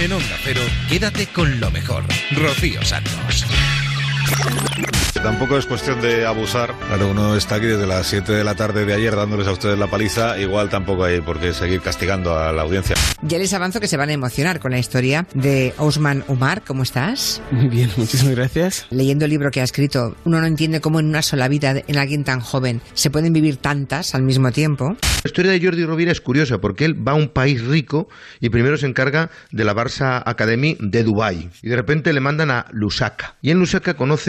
En Onda Cero, quédate con lo mejor. Rocío Santos. Tampoco es cuestión de abusar. Claro, uno está aquí desde las 7 de la tarde de ayer dándoles a ustedes la paliza. Igual tampoco hay por qué seguir castigando a la audiencia. Ya les avanzo que se van a emocionar con la historia de Osman Umar. ¿Cómo estás? Muy bien, muchísimas gracias. Leyendo el libro que ha escrito, uno no entiende cómo en una sola vida, en alguien tan joven, se pueden vivir tantas al mismo tiempo. La historia de Jordi Rovira es curiosa porque él va a un país rico y primero se encarga de la Barça Academy de Dubái y de repente le mandan a Lusaka. Y en Lusaka conoce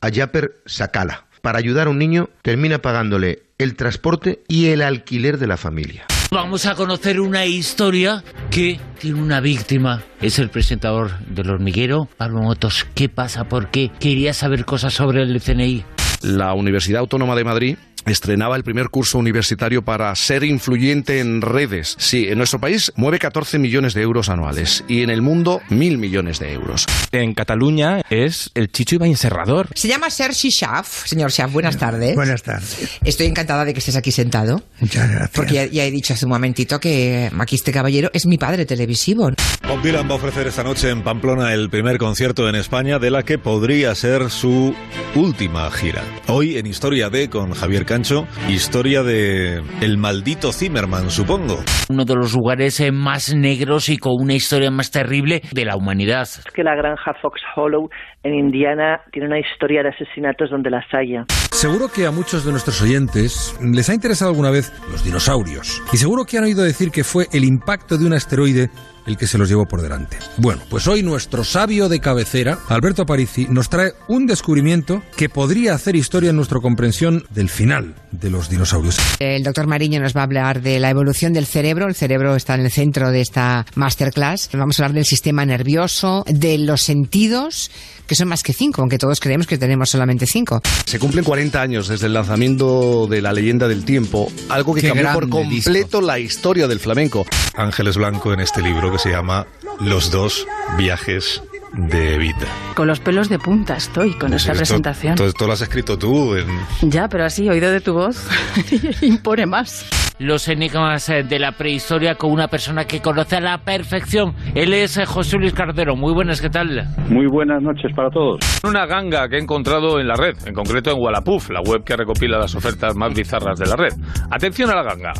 a Japer Sakala. Para ayudar a un niño termina pagándole el transporte y el alquiler de la familia. Vamos a conocer una historia que tiene una víctima. Es el presentador del hormiguero, Pablo Motos. ¿Qué pasa? ¿Por qué? Quería saber cosas sobre el CNI. La Universidad Autónoma de Madrid estrenaba el primer curso universitario para ser influyente en redes. Sí, en nuestro país mueve 14 millones de euros anuales y en el mundo mil millones de euros. En Cataluña es el Chicho Ibañez Serrador. Se llama Sergi Schaff. Señor Schaff, buenas tardes. Buenas tardes. Estoy encantada de que estés aquí sentado. Muchas gracias. Porque ya, ya he dicho hace un momentito que aquí este caballero es mi padre televisivo. Bob Dylan va a ofrecer esta noche en Pamplona el primer concierto en España de la que podría ser su última gira. Hoy en Historia de con Javier Cancho, historia de el maldito Zimmerman, supongo. Uno de los lugares eh, más negros y con una historia más terrible de la humanidad. Es que la granja Fox Hollow en Indiana tiene una historia de asesinatos donde las haya. Seguro que a muchos de nuestros oyentes les ha interesado alguna vez los dinosaurios. Y seguro que han oído decir que fue el impacto de un asteroide el que se los llevó por delante. Bueno, pues hoy nuestro sabio de cabecera, Alberto Aparici, nos trae un descubrimiento que podría hacer historia en nuestra comprensión del final de los dinosaurios. El doctor Mariño nos va a hablar de la evolución del cerebro. El cerebro está en el centro de esta masterclass. Vamos a hablar del sistema nervioso, de los sentidos, que son más que cinco, aunque todos creemos que tenemos solamente cinco. Se cumplen 40 años desde el lanzamiento de La leyenda del tiempo, algo que Qué cambió por disco. completo la historia del flamenco. Ángeles Blanco en este libro que se llama Los dos viajes de Evita. Con los pelos de punta estoy con esta Esto- presentación. Todo esto lo has escrito tú. en- Ya, pero así, oído de tu voz, impone más. Los enigmas eh, de la prehistoria con una persona que conoce a la perfección. Él es eh, José Luis Cardero. Muy buenas, ¿qué tal? Muy buenas noches para todos. Una ganga que he encontrado en la red, en concreto en Wallapuf, la web que recopila las ofertas más bizarras de la red. Atención a la ganga.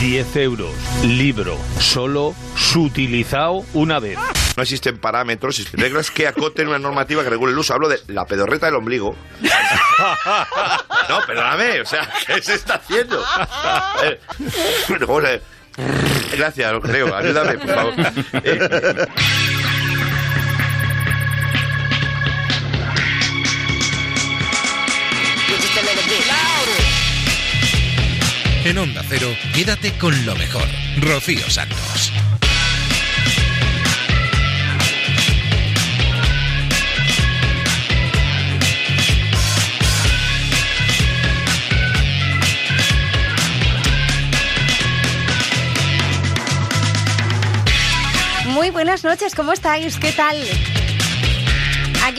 10 euros, libro, solo sutilizado una vez. No existen parámetros reglas que acoten una normativa que regule el uso. Hablo de la pedorreta del ombligo. No, perdóname, o sea, ¿qué se está haciendo? Eh, bueno. Gracias, creo, ayúdame, por favor. Eh, En Onda Cero, quédate con lo mejor. Rocío Santos. Muy buenas noches, ¿cómo estáis? ¿Qué tal?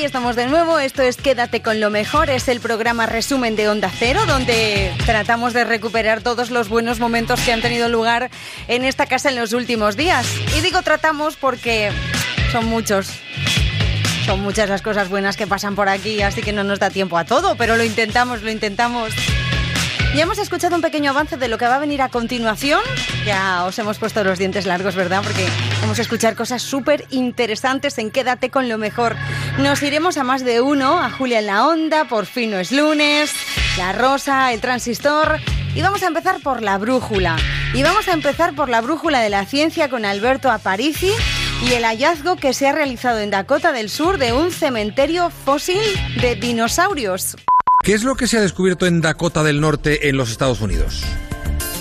Aquí estamos de nuevo, esto es Quédate con lo mejor, es el programa resumen de Onda Cero, donde tratamos de recuperar todos los buenos momentos que han tenido lugar en esta casa en los últimos días. Y digo tratamos porque son muchos. Son muchas las cosas buenas que pasan por aquí, así que no nos da tiempo a todo, pero lo intentamos, lo intentamos. Ya hemos escuchado un pequeño avance de lo que va a venir a continuación. Ya os hemos puesto los dientes largos, ¿verdad? Porque vamos a escuchar cosas súper interesantes en Quédate con lo mejor. Nos iremos a más de uno, a Julia en la Onda, por fin no es lunes, La Rosa, el Transistor. Y vamos a empezar por la brújula. Y vamos a empezar por la brújula de la ciencia con Alberto Aparici y el hallazgo que se ha realizado en Dakota del Sur de un cementerio fósil de dinosaurios. ¿Qué es lo que se ha descubierto en Dakota del Norte en los Estados Unidos?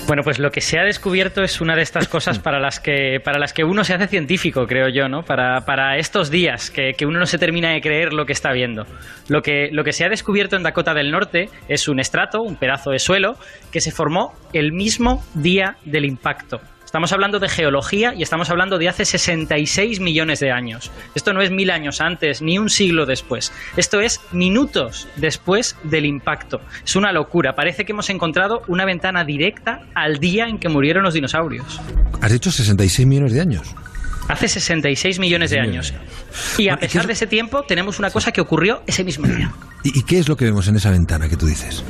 Bueno, pues lo que se ha descubierto es una de estas cosas para las que, para las que uno se hace científico, creo yo, ¿no? Para, para estos días, que, que uno no se termina de creer lo que está viendo. Lo que, lo que se ha descubierto en Dakota del Norte es un estrato, un pedazo de suelo, que se formó el mismo día del impacto. Estamos hablando de geología y estamos hablando de hace 66 millones de años. Esto no es mil años antes ni un siglo después. Esto es minutos después del impacto. Es una locura. Parece que hemos encontrado una ventana directa al día en que murieron los dinosaurios. Has dicho 66 millones de años. Hace 66 millones de años. Y a pesar de ese tiempo, tenemos una cosa que ocurrió ese mismo día. ¿Y, y qué es lo que vemos en esa ventana que tú dices?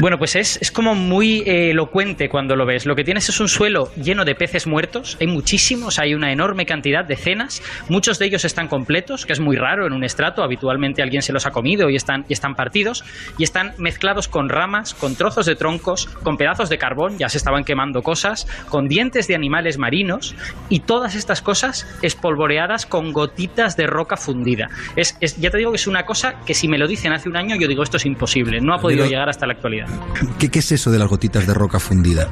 Bueno, pues es, es como muy eh, elocuente cuando lo ves. Lo que tienes es un suelo lleno de peces muertos. Hay muchísimos, hay una enorme cantidad, decenas. Muchos de ellos están completos, que es muy raro en un estrato. Habitualmente alguien se los ha comido y están, y están partidos. Y están mezclados con ramas, con trozos de troncos, con pedazos de carbón, ya se estaban quemando cosas, con dientes de animales marinos. Y todas estas cosas espolvoreadas con gotitas de roca fundida. Es, es- ya te digo que es una cosa que si me lo dicen hace un año, yo digo esto es imposible. No ha podido llegar hasta la actualidad. ¿Qué, es eso de las gotitas de roca fundida?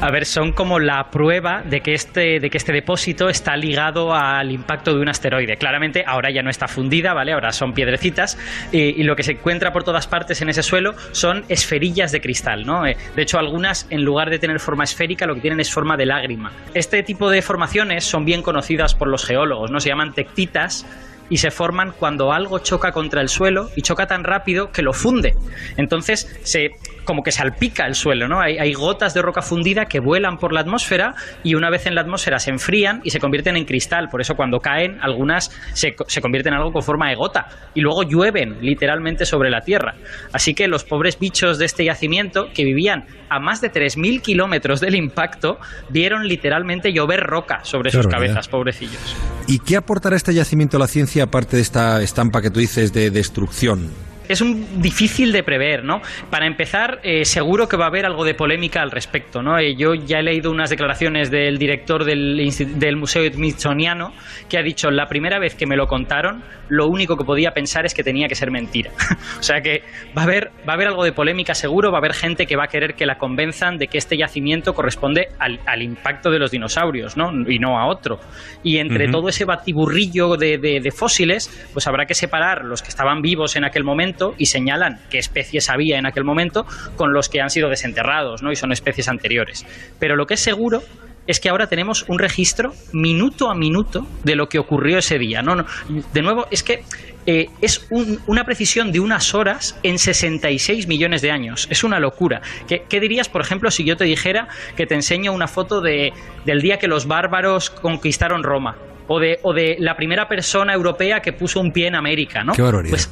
A ver, son como la prueba de que este, de que este depósito está ligado al impacto de un asteroide. Claramente ahora ya no está fundida, ¿vale? Ahora son piedrecitas y, y lo que se encuentra por todas partes en ese suelo son esferillas de cristal, ¿no? Eh, De hecho, algunas en lugar de tener forma esférica lo que tienen es forma de lágrima. Este tipo de formaciones son bien conocidas por los geólogos, ¿no? Se llaman tectitas y se forman cuando algo choca contra el suelo y choca tan rápido que lo funde. Entonces se como que salpica el suelo, ¿no? Hay, hay gotas de roca fundida que vuelan por la atmósfera y una vez en la atmósfera se enfrían y se convierten en cristal. Por eso cuando caen, algunas se, se convierten en algo con forma de gota y luego llueven literalmente sobre la Tierra. Así que los pobres bichos de este yacimiento, que vivían a más de 3.000 kilómetros del impacto, vieron literalmente llover roca sobre Qué sus barbaridad. cabezas, pobrecillos. ¿Y qué aportará este yacimiento a la ciencia aparte de esta estampa que tú dices de destrucción? Es un difícil de prever, ¿no? Para empezar, eh, seguro que va a haber algo de polémica al respecto, ¿no? Eh, yo ya he leído unas declaraciones del director del, del Museo Smithsoniano que ha dicho, la primera vez que me lo contaron, lo único que podía pensar es que tenía que ser mentira. o sea que va a, haber, va a haber algo de polémica seguro, va a haber gente que va a querer que la convenzan de que este yacimiento corresponde al, al impacto de los dinosaurios, ¿no? Y no a otro. Y entre Ujú. todo ese batiburrillo de, de- de fósiles, pues habrá que separar los que estaban vivos en aquel momento y señalan qué especies había en aquel momento con los que han sido desenterrados, ¿no? Y son especies anteriores. Pero lo que es seguro es que ahora tenemos un registro minuto a minuto de lo que ocurrió ese día. No, no, de nuevo, es que eh, es un- una precisión de unas horas en 66 millones de años. Es una locura. ¿Qué, qué dirías, por ejemplo, si yo te dijera que te enseño una foto de, del día que los bárbaros conquistaron Roma? O de, o de la primera persona europea que puso un pie en América, ¿no? Qué barbaridad. Pues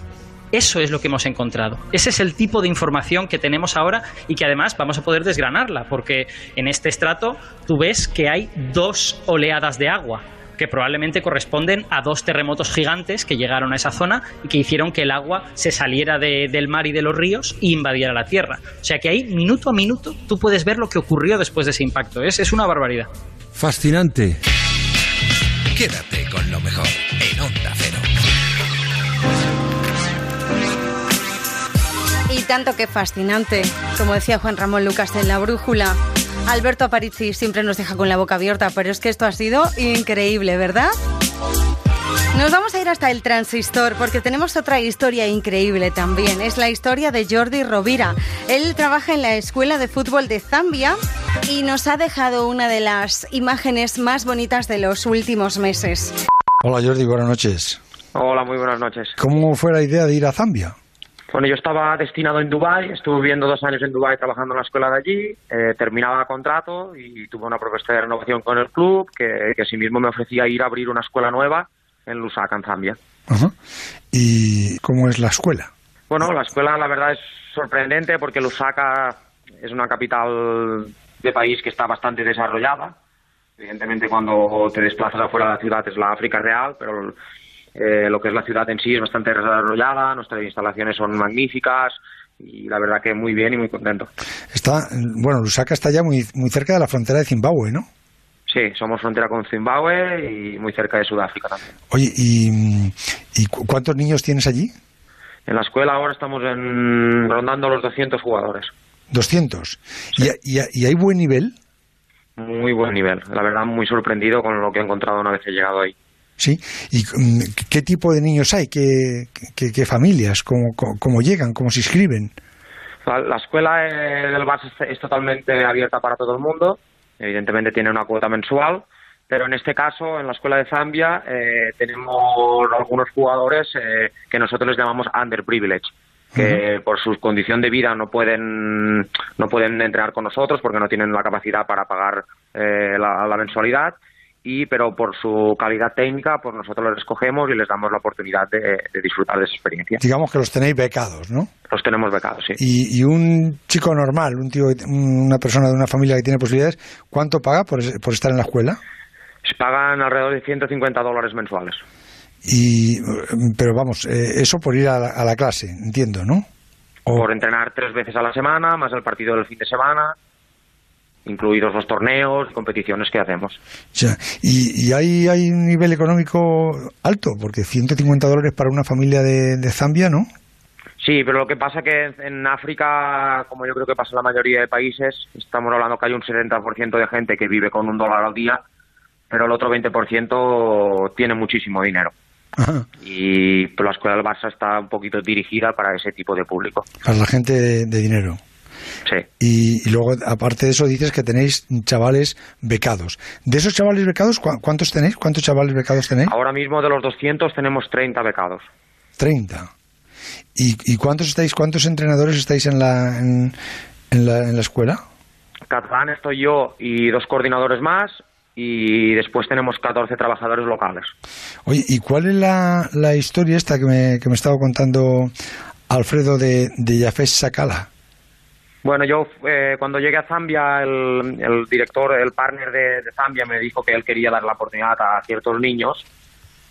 eso es lo que hemos encontrado. Ese es el tipo de información que tenemos ahora y que además vamos a poder desgranarla, porque en este estrato tú ves que hay dos oleadas de agua que probablemente corresponden a dos terremotos gigantes que llegaron a esa zona y que hicieron que el agua se saliera de- del mar y de los ríos e invadiera la tierra. O sea que ahí, minuto a minuto, tú puedes ver lo que ocurrió después de ese impacto. Es, es una barbaridad. Fascinante. Quédate con lo mejor en Onda tanto que fascinante, como decía Juan Ramón Lucas en La Brújula. Alberto Aparici siempre nos deja con la boca abierta, pero es que esto ha sido increíble, ¿verdad? Nos vamos a ir hasta el transistor porque tenemos otra historia increíble también. Es la historia de Jordi Rovira. Él trabaja en la Escuela de Fútbol de Zambia y nos ha dejado una de las imágenes más bonitas de los últimos meses. Hola Jordi, buenas noches. Hola, muy buenas noches. ¿Cómo fue la idea de ir a Zambia? Bueno, yo estaba destinado en Dubái, estuve viviendo dos años en Dubái trabajando en la escuela de allí, eh, terminaba contrato y tuve una propuesta de renovación con el club que, que asimismo me ofrecía ir a abrir una escuela nueva en Lusaka, en Zambia. Ajá. ¿Y cómo es la escuela? Bueno, la escuela la verdad es sorprendente porque Lusaka es una capital de país que está bastante desarrollada. Evidentemente cuando te desplazas afuera de la ciudad es la África real, pero eh, lo que es la ciudad en sí es bastante desarrollada, nuestras instalaciones son magníficas y la verdad que muy bien y muy contento. Está, bueno, Lusaka está ya muy, muy cerca de la frontera de Zimbabue, ¿no? Sí, somos frontera con Zimbabue y muy cerca de Sudáfrica también. Oye, ¿y, y cu- cuántos niños tienes allí? En la escuela ahora estamos en, rondando los 200 jugadores. 200. ¿Y, y- y hay buen nivel? Muy buen nivel. La verdad, muy sorprendido con lo que he encontrado una vez he llegado ahí. Sí. ¿Y mm, qué tipo de niños hay? ¿Qué, qué, qué familias? ¿Cómo, cómo, llegan? ¿Cómo se inscriben? La, la escuela eh, del Barça es, es totalmente abierta para todo el mundo. Evidentemente tiene una cuota mensual, pero en este caso, en la escuela de Zambia, eh, tenemos algunos jugadores eh, que nosotros les llamamos underprivileged que por su condición de vida no pueden no pueden entrenar con nosotros porque no tienen la capacidad para pagar eh, la, la mensualidad y pero por su calidad técnica, pues nosotros los escogemos y les damos la oportunidad de, de disfrutar de esa experiencia. Digamos que los tenéis becados, ¿no? Los tenemos becados, sí. Y, y un chico normal, un tío, una persona de una familia que tiene posibilidades, ¿cuánto paga por, por estar en la escuela? Se pagan alrededor de 150 dólares mensuales. Y, pero vamos, eh, eso por ir a la, a la clase, entiendo, ¿no? Por entrenar tres veces a la semana, más el partido del fin de semana, incluidos los torneos competiciones que hacemos. Ya, y, y hay, hay un nivel económico alto, porque 150 dólares para una familia de, de Zambia, ¿no? Sí, pero lo que pasa que en África, como yo creo que pasa en la mayoría de países, estamos hablando que hay un 70% de gente que vive con un dólar al día, pero el otro 20% tiene muchísimo dinero. Ajá. Y pues, la escuela del Barça está un poquito dirigida para ese tipo de público. Para la gente de, de dinero. Sí. Y, y luego, aparte de eso, dices que tenéis chavales becados. De esos chavales becados, ¿cu- ¿cuántos tenéis? ¿Cuántos chavales becados tenéis? Ahora mismo de los 200 tenemos 30 becados. 30. ¿Y, y cuántos estáis, cuántos entrenadores estáis en la, en, en la, en la escuela? Catalán estoy yo y dos coordinadores más y después tenemos 14 trabajadores locales. Oye, ¿y cuál es la, la historia esta que me, que me estaba contando Alfredo de, de Jafes Sakala? Bueno, yo eh, cuando llegué a Zambia, el, director, el partner de, de Zambia me dijo que él quería dar la oportunidad a ciertos niños,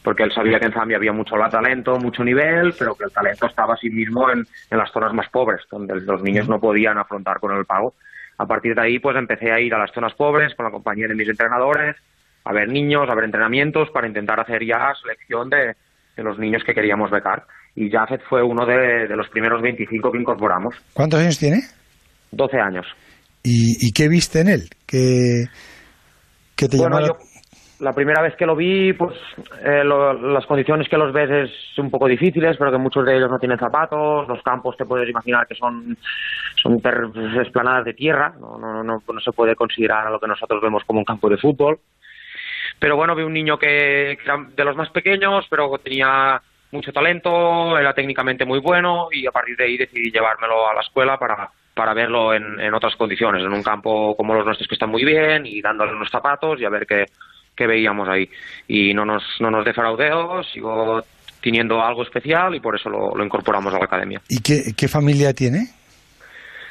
porque él sabía que en Zambia había mucho talento, mucho nivel, pero que el talento estaba así mismo en, en las zonas más pobres, donde los niños no podían afrontar con el pago. A partir de ahí, pues empecé a ir a las zonas pobres con la compañía de mis entrenadores, a ver niños, a ver entrenamientos, para intentar hacer ya selección de, de los niños que queríamos becar. Y Jafet fue uno de, de los primeros 25 que incorporamos. ¿Cuántos años tiene? 12 años. ¿Y, y qué viste en él? ¿Qué, qué te Bueno, llamó la- yo la primera vez que lo vi, pues eh, lo- las condiciones que los ves es un poco difíciles, pero que muchos de ellos no tienen zapatos, los campos te puedes imaginar que son, son esplanadas de tierra, no, no, no, no se puede considerar a lo que nosotros vemos como un campo de fútbol. Pero bueno, vi un niño que, que era de los más pequeños, pero tenía mucho talento, era técnicamente muy bueno y a partir de ahí decidí llevármelo a la escuela para, para verlo en, en otras condiciones, en un campo como los nuestros que están muy bien y dándole unos zapatos y a ver qué, qué veíamos ahí. Y no nos, no nos defraudeo, sigo teniendo algo especial y por eso lo, lo incorporamos a la academia. ¿Y qué, qué familia tiene?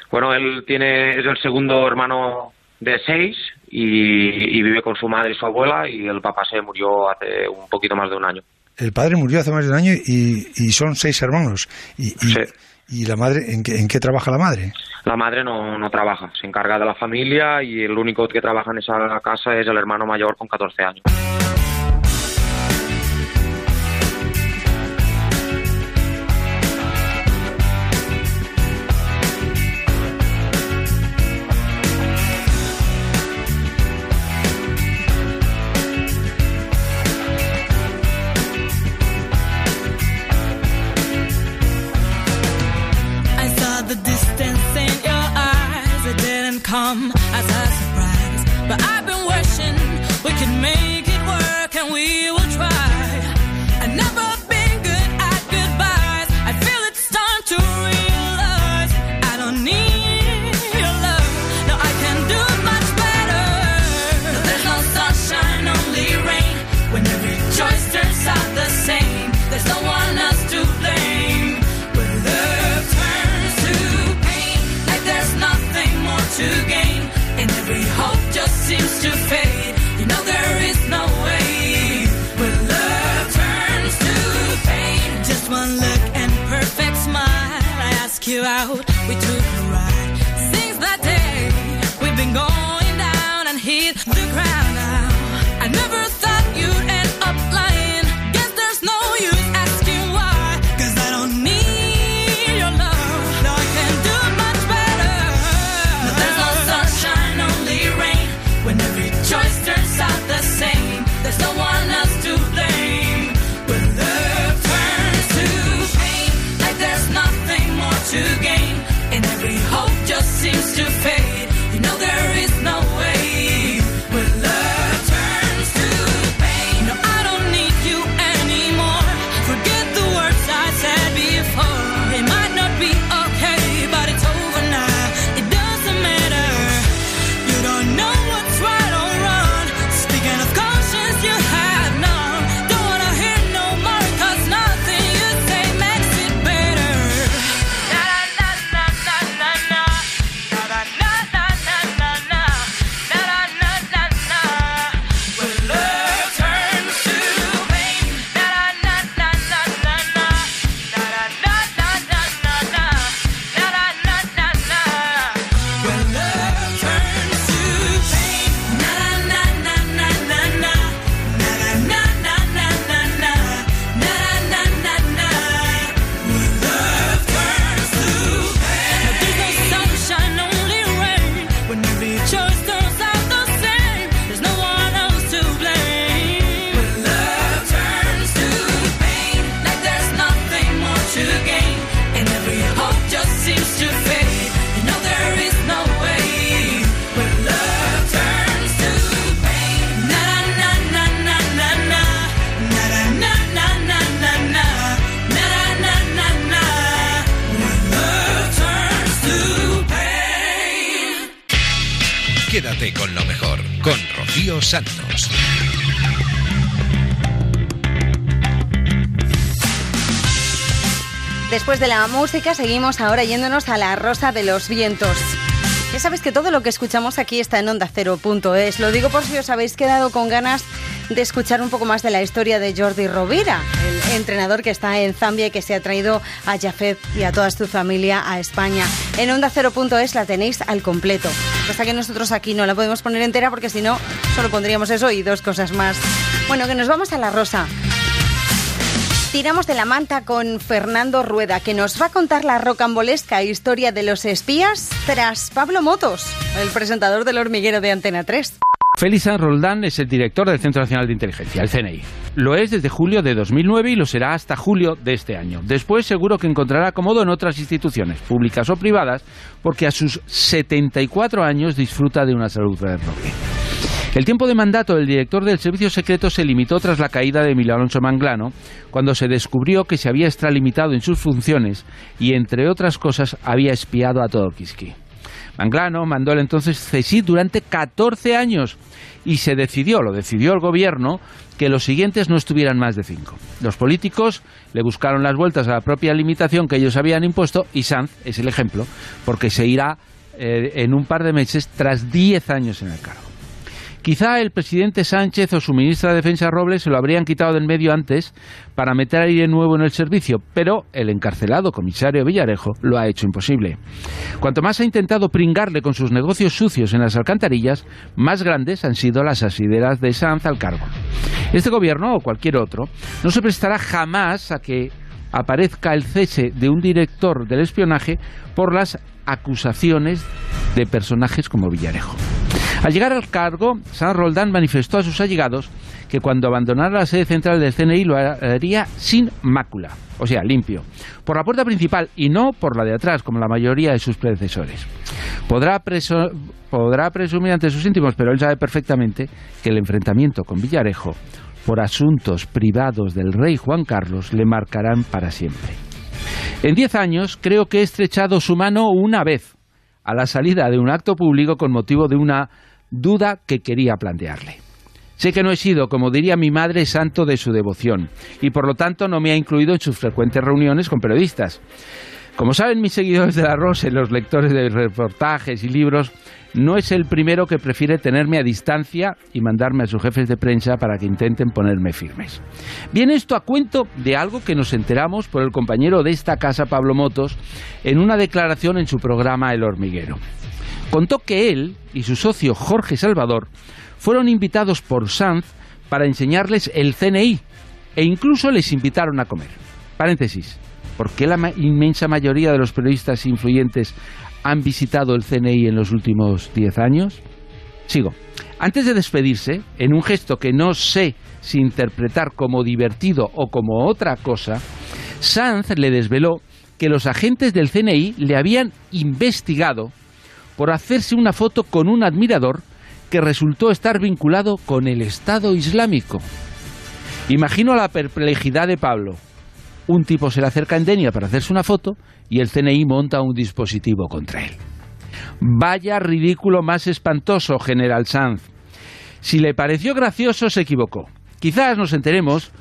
Bueno, él tiene, es el segundo hermano de seis y, y vive con su madre y su abuela y el papá se murió hace un poquito más de un año. El padre murió hace más de un año y, y son seis hermanos. ¿Y, y, y la madre, ¿en qué, trabaja la madre? La madre no, no trabaja, se encarga de la familia y el único que trabaja en esa casa es el hermano mayor con 14 años. Seguimos ahora yéndonos a la Rosa de los Vientos. Ya sabes que todo lo que escuchamos aquí está en onda Cero.es. Lo digo por si os habéis quedado con ganas de escuchar un poco más de la historia de Jordi Rovira, el entrenador que está en Zambia y que se ha traído a Jafet y a toda su familia a España. En onda Cero.es la tenéis al completo. Pasa que nosotros aquí no la podemos poner entera porque si no, solo pondríamos eso y dos cosas más. Bueno, que nos vamos a la Rosa. Tiramos de la manta con Fernando Rueda, que nos va a contar la rocambolesca historia de los espías tras Pablo Motos, el presentador del hormiguero de Antena 3. Félix San Roldán es el director del Centro Nacional de Inteligencia, el CNI. Lo es desde julio de 2009 y lo será hasta julio de este año. Después seguro que encontrará acomodo en otras instituciones, públicas o privadas, porque a sus 74 años disfruta de una salud admirable. El tiempo de mandato del director del Servicio Secreto se limitó tras la caída de Emilio Alonso Manglano, cuando se descubrió que se había extralimitado en sus funciones y, entre otras cosas, había espiado a Todorkiski. Manglano mandó el entonces CSIC durante 14 años y se decidió, lo decidió el gobierno, que los siguientes no estuvieran más de cinco. Los políticos le buscaron las vueltas a la propia limitación que ellos habían impuesto y Sanz es el ejemplo, porque se irá eh, en un par de meses tras 10 años en el cargo. Quizá el presidente Sánchez o su ministra de Defensa Robles se lo habrían quitado del medio antes para meter aire nuevo en el servicio, pero el encarcelado comisario Villarejo lo ha hecho imposible. Cuanto más ha intentado pringarle con sus negocios sucios en las alcantarillas, más grandes han sido las asideras de Sanz al cargo. Este gobierno o cualquier otro no se prestará jamás a que aparezca el cese de un director del espionaje por las acusaciones de personajes como Villarejo. Al llegar al cargo, San Roldán manifestó a sus allegados que cuando abandonara la sede central del CNI lo haría sin mácula, o sea, limpio, por la puerta principal y no por la de atrás, como la mayoría de sus predecesores. Podrá, podrá presumir ante sus íntimos, pero él sabe perfectamente que el enfrentamiento con Villarejo por asuntos privados del rey Juan Carlos le marcarán para siempre. En diez años creo que he estrechado su mano una vez, a la salida de un acto público con motivo de una duda que quería plantearle. Sé que no he sido, como diría mi madre, santo de su devoción, y por lo tanto no me ha incluido en sus frecuentes reuniones con periodistas. Como saben mis seguidores de la Rosa y los lectores de reportajes y libros, no es el primero que prefiere tenerme a distancia y mandarme a sus jefes de prensa para que intenten ponerme firmes. Viene esto a cuento de algo que nos enteramos por el compañero de esta casa, Pablo Motos, en una declaración en su programa El Hormiguero. Contó que él y su socio Jorge Salvador fueron invitados por Sanz para enseñarles el CNI e incluso les invitaron a comer. Paréntesis. ¿Por qué la inmensa mayoría de los periodistas influyentes han visitado el CNI en los últimos 10 años? Sigo. Antes de despedirse, en un gesto que no sé si interpretar como divertido o como otra cosa, Sanz le desveló que los agentes del CNI le habían investigado por hacerse una foto con un admirador que resultó estar vinculado con el Estado Islámico. Imagino la perplejidad de Pablo. Un tipo se le acerca en Denia para hacerse una foto y el CNI monta un dispositivo contra él. Vaya ridículo más espantoso, general Sanz. Si le pareció gracioso, se equivocó. Quizás nos enteremos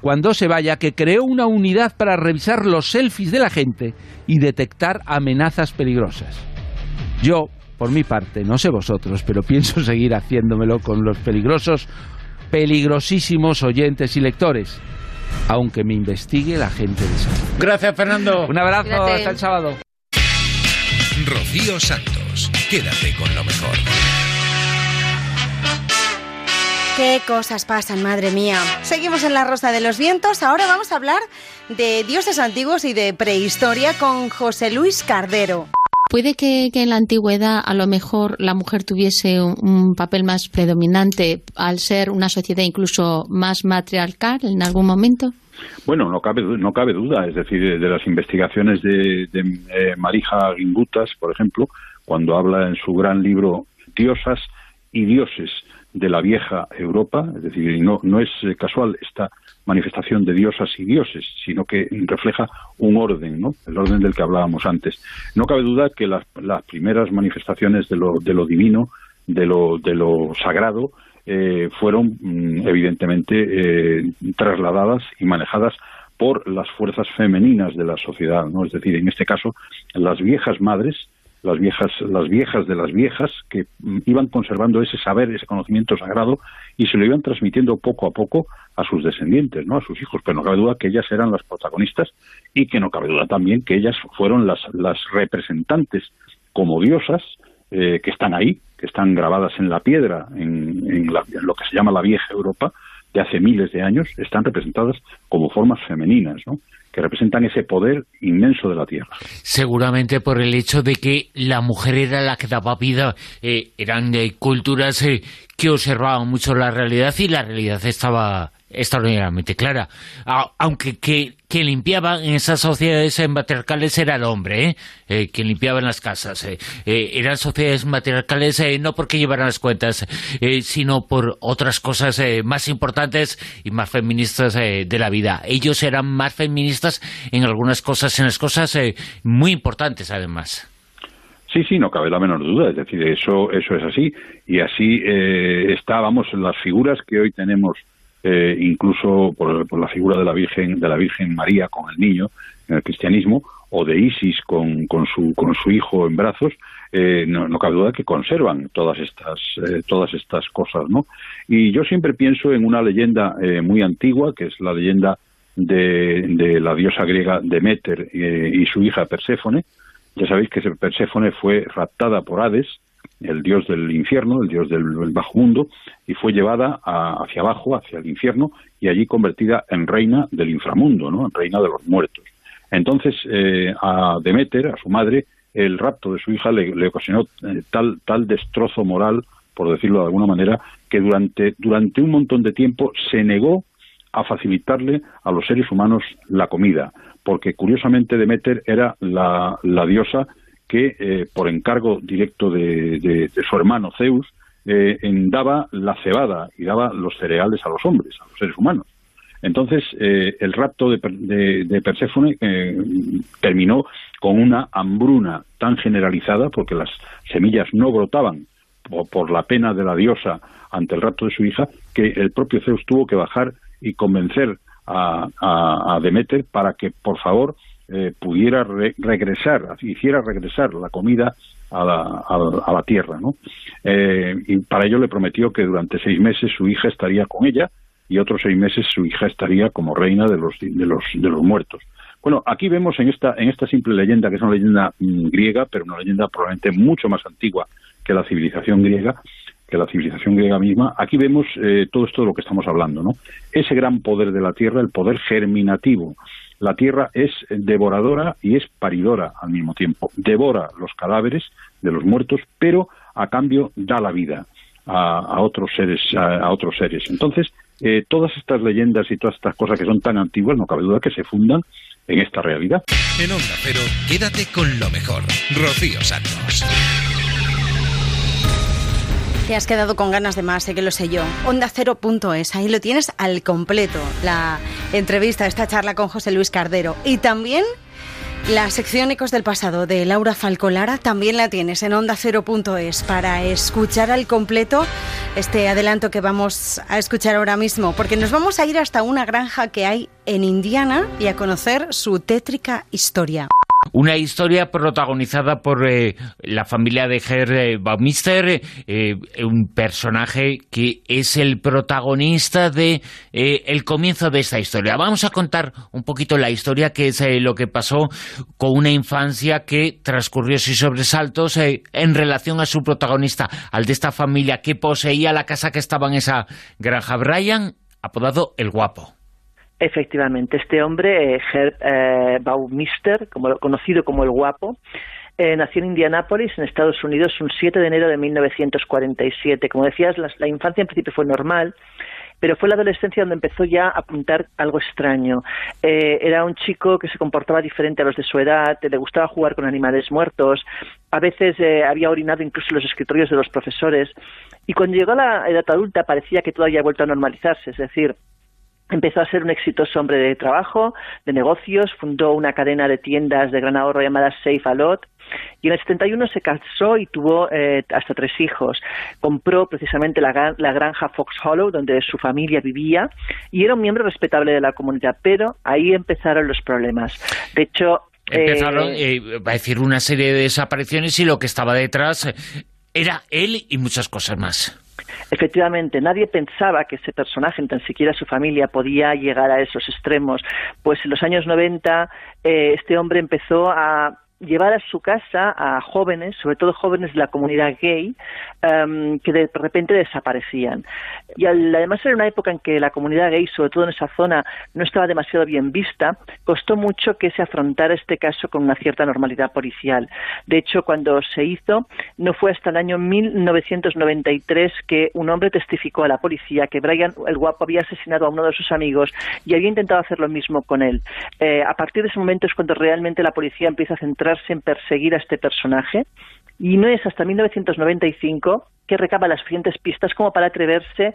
cuando se vaya que creó una unidad para revisar los selfies de la gente y detectar amenazas peligrosas. Yo, por mi parte, no sé vosotros, pero pienso seguir haciéndomelo con los peligrosos, peligrosísimos oyentes y lectores, aunque me investigue la gente de salud. Gracias, Fernando. Un abrazo, hasta el sábado. Rocío Santos, quédate con lo mejor. Qué cosas pasan, madre mía. Seguimos en la Rosa de los Vientos. Ahora vamos a hablar de dioses antiguos y de prehistoria con José Luis Cardero. Puede que, en la antigüedad a lo mejor la mujer tuviese un, papel más predominante al ser una sociedad incluso más matriarcal en algún momento. Bueno, no cabe, no cabe duda, es decir, de, las investigaciones de, de eh, Marija Gingutas, por ejemplo, cuando habla en su gran libro Diosas y Dioses de la vieja Europa, es decir, no, no es eh, casual esta manifestación de diosas y dioses, sino que refleja un orden, ¿no? el orden del que hablábamos antes. No cabe duda que las, las primeras manifestaciones de lo, de lo divino de lo, de lo sagrado eh, fueron mm, evidentemente eh, trasladadas y manejadas por las fuerzas femeninas de la sociedad, ¿no? Es decir, en este caso, las viejas madres, las viejas, las viejas de las viejas, que iban conservando ese saber, ese conocimiento sagrado, y se lo iban transmitiendo poco a poco a sus descendientes, ¿no? a sus hijos. Pero no cabe duda que ellas eran las protagonistas y que no cabe duda también que ellas fueron las, las representantes como diosas eh, que están ahí, que están grabadas en la piedra, en, en lo que se llama la vieja Europa, de hace miles de años, están representadas como formas femeninas, ¿no? que representan ese poder inmenso de la tierra. Seguramente por el hecho de que la mujer era la que daba vida, eh, eran eh, culturas eh, que observaban mucho la realidad y la realidad estaba extraordinariamente clara. Aunque que, que limpiaba en esas sociedades matriarcales era el hombre, ¿eh? Eh, quien limpiaba en las casas. eh. Eh, eran sociedades matriarcales no porque llevaran las cuentas, sino por otras cosas más importantes y más feministas de la vida. Ellos eran más feministas en algunas cosas, en las cosas muy importantes además. Sí, sí, no cabe la menor duda. Es decir, eso, eso es así. Y así eh, está, vamos, las figuras que hoy tenemos, eh, incluso por, por la figura de la Virgen, de la Virgen María con el niño en el cristianismo, o de Isis con, su, con su hijo en brazos, eh, no, cabe duda que conservan todas estas, eh, todas estas cosas, ¿no? Y yo siempre pienso en una leyenda eh, muy antigua, que es la leyenda de, de la diosa griega Deméter eh, y su hija Perséfone, ya sabéis que Perséfone fue raptada por Hades, el dios del infierno, el dios del, bajo mundo, y fue llevada a- hacia abajo, hacia el infierno, y allí convertida en reina del inframundo, ¿no? en reina de los muertos. Entonces, eh, a Deméter, a su madre, el rapto de su hija le, ocasionó eh, tal, tal destrozo moral, por decirlo de alguna manera, que durante, durante un montón de tiempo se negó a facilitarle a los seres humanos la comida, porque curiosamente Deméter era la diosa que, eh, por encargo directo de, de- su hermano Zeus, eh, daba la cebada y daba los cereales a los hombres, a los seres humanos. Entonces, eh, el rapto de, de, de Perséfone terminó con una hambruna tan generalizada, porque las semillas no brotaban por, por la pena de la diosa ante el rapto de su hija, que el propio Zeus tuvo que bajar y convencer a, a, a Deméter para que, por favor, eh, pudiera re- regresar, hiciera regresar la comida a la, a la- tierra, ¿no? Eh, y para ello le prometió que durante seis meses su hija estaría con ella y otros seis meses su hija estaría como reina de los de los de los muertos. Bueno, aquí vemos en esta en esta simple leyenda que es una leyenda mm, griega, pero una leyenda probablemente mucho más antigua que la civilización griega, que la civilización griega misma. Aquí vemos eh, todo esto de lo que estamos hablando, ¿no? Ese gran poder de la tierra, el poder germinativo. La tierra es devoradora y es paridora al mismo tiempo. Devora los cadáveres de los muertos, pero a cambio da la vida a, otros seres. Entonces, eh, todas estas leyendas y todas estas cosas que son tan antiguas, no cabe duda que se fundan en esta realidad. En Onda Cero, quédate con lo mejor. Rocío Santos. Te has quedado con ganas de más, sé que lo sé yo. Onda0.es, ahí lo tienes al completo. La entrevista, esta charla con José Luis Cardero. Y también la sección Ecos del Pasado de Laura Falcolara, también la tienes en Onda0.es para escuchar al completo este adelanto que vamos a escuchar ahora mismo. Porque nos vamos a ir hasta una granja que hay en Indiana y a conocer su tétrica historia. Una historia protagonizada por eh, la familia de Herr eh, Baumeister, eh, un personaje que es el protagonista de eh, el comienzo de esta historia. Vamos a contar un poquito la historia, que es eh, lo que pasó con una infancia que transcurrió sin sobresaltos eh, en relación a su protagonista, al de esta familia que poseía la casa que estaba en esa granja. Brian, apodado El Guapo. Efectivamente, este hombre, eh, Herb eh, Baumeister, como, conocido como el Guapo, eh, nació en Indianápolis, en Estados Unidos, un 7 de enero de 1947. Como decías, la, infancia en principio fue normal, pero fue la adolescencia donde empezó ya a apuntar algo extraño. Eh, era un chico que se comportaba diferente a los de su edad, le gustaba jugar con animales muertos, a veces había orinado incluso los escritorios de los profesores, y cuando llegó a la edad adulta parecía que todo había vuelto a normalizarse, es decir, Empezó a ser un exitoso hombre de trabajo, de negocios, fundó una cadena de tiendas de gran ahorro llamada Safe a Lot y en el 71 se casó y tuvo eh, hasta tres hijos. Compró precisamente la, gran- la granja Fox Hollow, donde su familia vivía, y era un miembro respetable de la comunidad, pero ahí empezaron los problemas. De hecho... Empezaron, eh, eh, va a decir, una serie de desapariciones y lo que estaba detrás era él y muchas cosas más. Efectivamente, nadie pensaba que ese personaje, ni tan siquiera su familia, podía llegar a esos extremos. Pues en los años 90 eh, este hombre empezó a llevar a su casa a jóvenes, sobre todo jóvenes de la comunidad gay, em, que de repente desaparecían. Y al- además era una época en que la comunidad gay, sobre todo en esa zona, no estaba demasiado bien vista, costó mucho que se afrontara este caso con una cierta normalidad policial. De hecho, cuando se hizo, no fue hasta el año 1993 que un hombre testificó a la policía que Brian el Guapo había asesinado a uno de sus amigos y había intentado hacer lo mismo con él. Eh, a partir de ese momento es cuando realmente la policía empieza a en perseguir a este personaje. Y no es hasta 1995 que recaba las suficientes pistas como para atreverse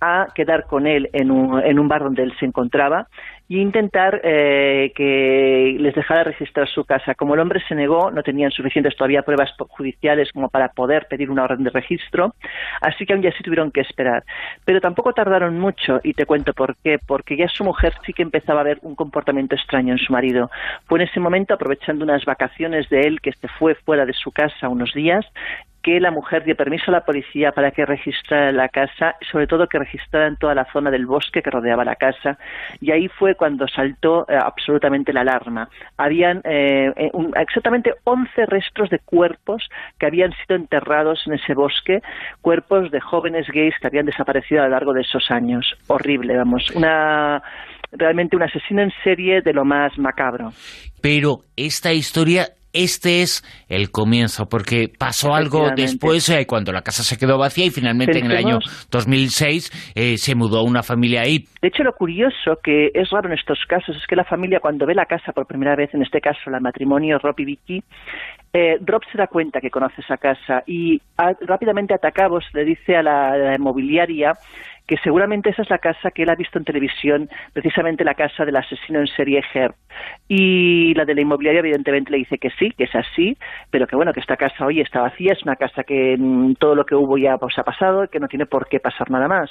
a quedar con él en un, bar donde él se encontraba e intentar eh, que les dejara registrar su casa. Como el hombre se negó, no tenían suficientes todavía pruebas judiciales como para poder pedir una orden de registro, así que aún así tuvieron que esperar. Pero tampoco tardaron mucho, y te cuento por qué, porque ya su mujer sí que empezaba a ver un comportamiento extraño en su marido. Fue en ese momento, aprovechando unas vacaciones de él que se fue fuera de su casa unos días, que la mujer dio permiso a la policía para que registrara la casa sobre todo que registraran toda la zona del bosque que rodeaba la casa y ahí fue cuando saltó eh, absolutamente la alarma. Habían eh, eh, exactamente 11 restos de cuerpos que habían sido enterrados en ese bosque, cuerpos de jóvenes gays que habían desaparecido a lo largo de esos años. Horrible, vamos, realmente un asesino en serie de lo más macabro. Pero esta historia, este es el comienzo, porque pasó algo después, eh, cuando la casa se quedó vacía y finalmente en el año Pensemos- 2006 eh, se mudó una familia ahí. De hecho, lo curioso que es raro en estos casos es que la familia cuando ve la casa por primera vez, en este caso el matrimonio Rob y Vicky, eh, Rob se da cuenta que conoce esa casa y a- rápidamente a Tacabos le dice a la, a la inmobiliaria que seguramente esa es la casa que él ha visto en televisión, precisamente la casa del asesino en serie Herb. Y la de la inmobiliaria evidentemente le dice que sí, que es así, pero que bueno, que esta casa hoy está vacía, es una casa que mm, todo lo que hubo ya pues, ha pasado que no tiene por qué pasar nada más.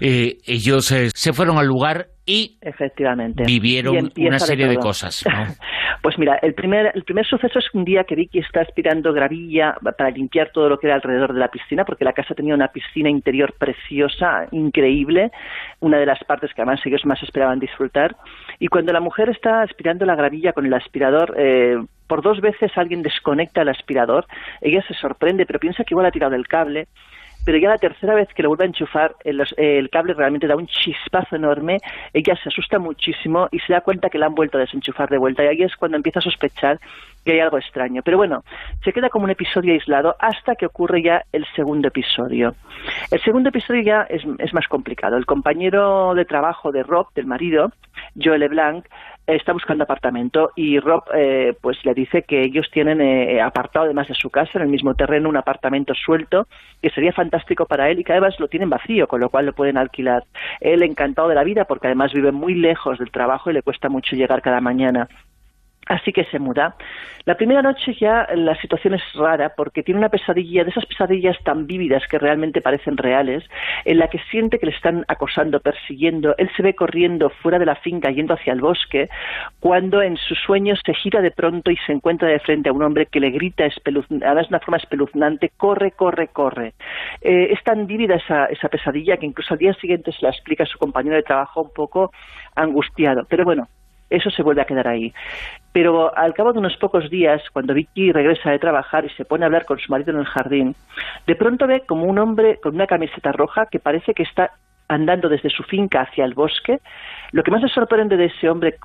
Eh, ellos eh, se fueron al lugar y Efectivamente. vivieron Y una serie de cosas. ¿no? Pues mira, el primer, el primer suceso es un día que Vicky está aspirando gravilla para limpiar todo lo que era alrededor de la piscina, porque la casa tenía una piscina interior preciosa, increíble, una de las partes que además ellos más esperaban disfrutar. Y cuando la mujer está aspirando la gravilla con el aspirador, eh, por dos veces alguien desconecta el aspirador, ella se sorprende, pero piensa que igual ha tirado el cable pero ya la tercera vez que lo vuelve a enchufar, el, el cable realmente da un chispazo enorme, ella se asusta muchísimo y se da cuenta que la han vuelto a desenchufar de vuelta, y ahí es cuando empieza a sospechar que hay algo extraño. Pero bueno, se queda como un episodio aislado hasta que ocurre ya el segundo episodio. El segundo episodio ya es más complicado. El compañero de trabajo de Rob, del marido, Joel LeBlanc, está buscando apartamento y Rob eh, pues le dice que ellos tienen eh, apartado además de su casa en el mismo terreno un apartamento suelto que sería fantástico para él y que además lo tienen vacío con lo cual lo pueden alquilar. Él encantado de la vida porque además vive muy lejos del trabajo y le cuesta mucho llegar cada mañana Así que se muda. La primera noche ya la situación es rara porque tiene una pesadilla, de esas pesadillas tan vívidas que realmente parecen reales, en la que siente que le están acosando, persiguiendo. Él se ve corriendo fuera de la finca, yendo hacia el bosque, cuando en sus sueños se gira de pronto y se encuentra de frente a un hombre que le grita, además de una forma espeluznante, corre, corre, corre. Eh, es tan vívida esa, esa pesadilla que incluso al día siguiente se la explica a su compañero de trabajo un poco angustiado. Pero bueno, eso se vuelve a quedar ahí. Pero al cabo de unos pocos días, cuando Vicky regresa de trabajar y se pone a hablar con su marido en el jardín, de pronto ve como un hombre con una camiseta roja que parece que está andando desde su finca hacia el bosque. Lo que más le sorprende de ese hombre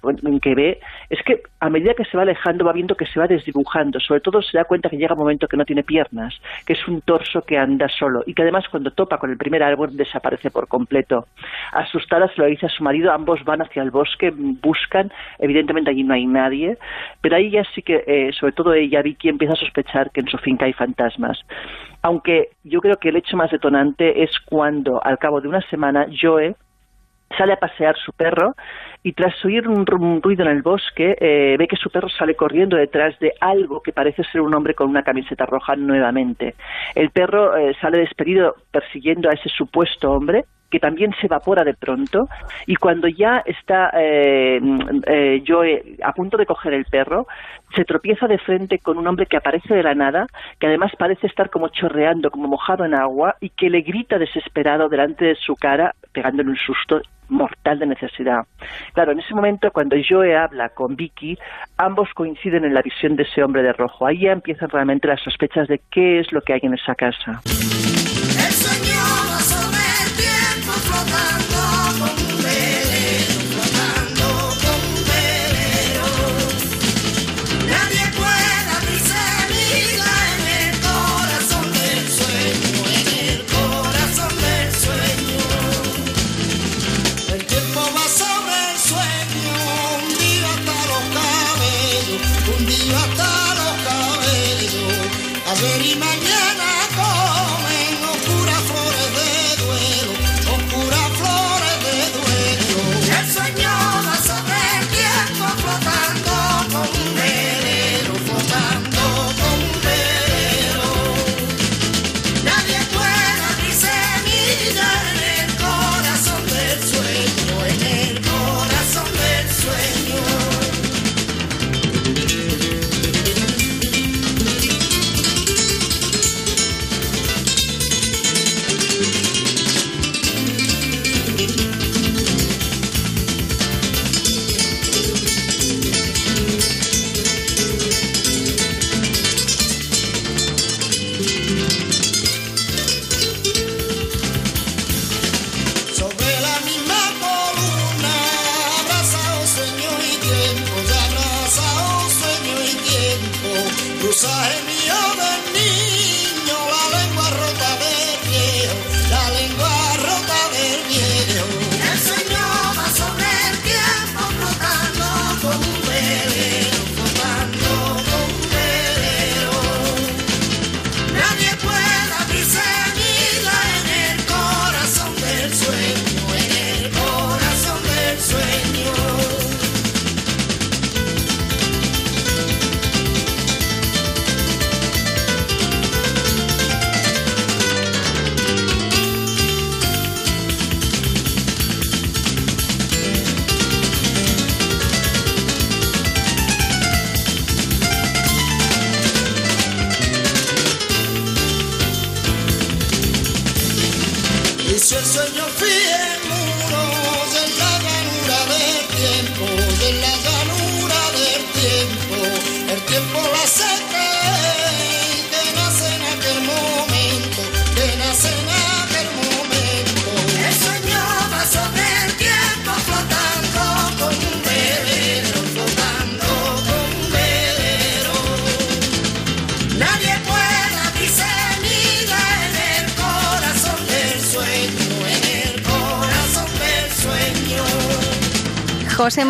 que ve es que a medida que se va alejando va viendo que se va desdibujando. Sobre todo se da cuenta que llega un momento que no tiene piernas, que es un torso que anda solo y que además cuando topa con el primer árbol desaparece por completo. Asustada se lo dice a su marido, ambos van hacia el bosque, buscan, evidentemente allí no hay nadie, pero ahí ya sí que, eh, sobre todo ella, Vicky, empieza a sospechar que en su finca hay fantasmas. Aunque yo creo que el hecho más detonante es cuando, al cabo de una semana, Joe sale a pasear su perro y tras oír un, ru- un ruido en el bosque eh, ve que su perro sale corriendo detrás de algo que parece ser un hombre con una camiseta roja nuevamente. El perro eh, sale despedido persiguiendo a ese supuesto hombre que también se evapora de pronto y cuando ya está eh, eh, Joe a punto de coger el perro, se tropieza de frente con un hombre que aparece de la nada, que además parece estar como chorreando, como mojado en agua y que le grita desesperado delante de su cara, pegándole un susto mortal de necesidad. Claro, en ese momento cuando Joe habla con Vicky, ambos coinciden en la visión de ese hombre de rojo. Ahí ya empiezan realmente las sospechas de qué es lo que hay en esa casa.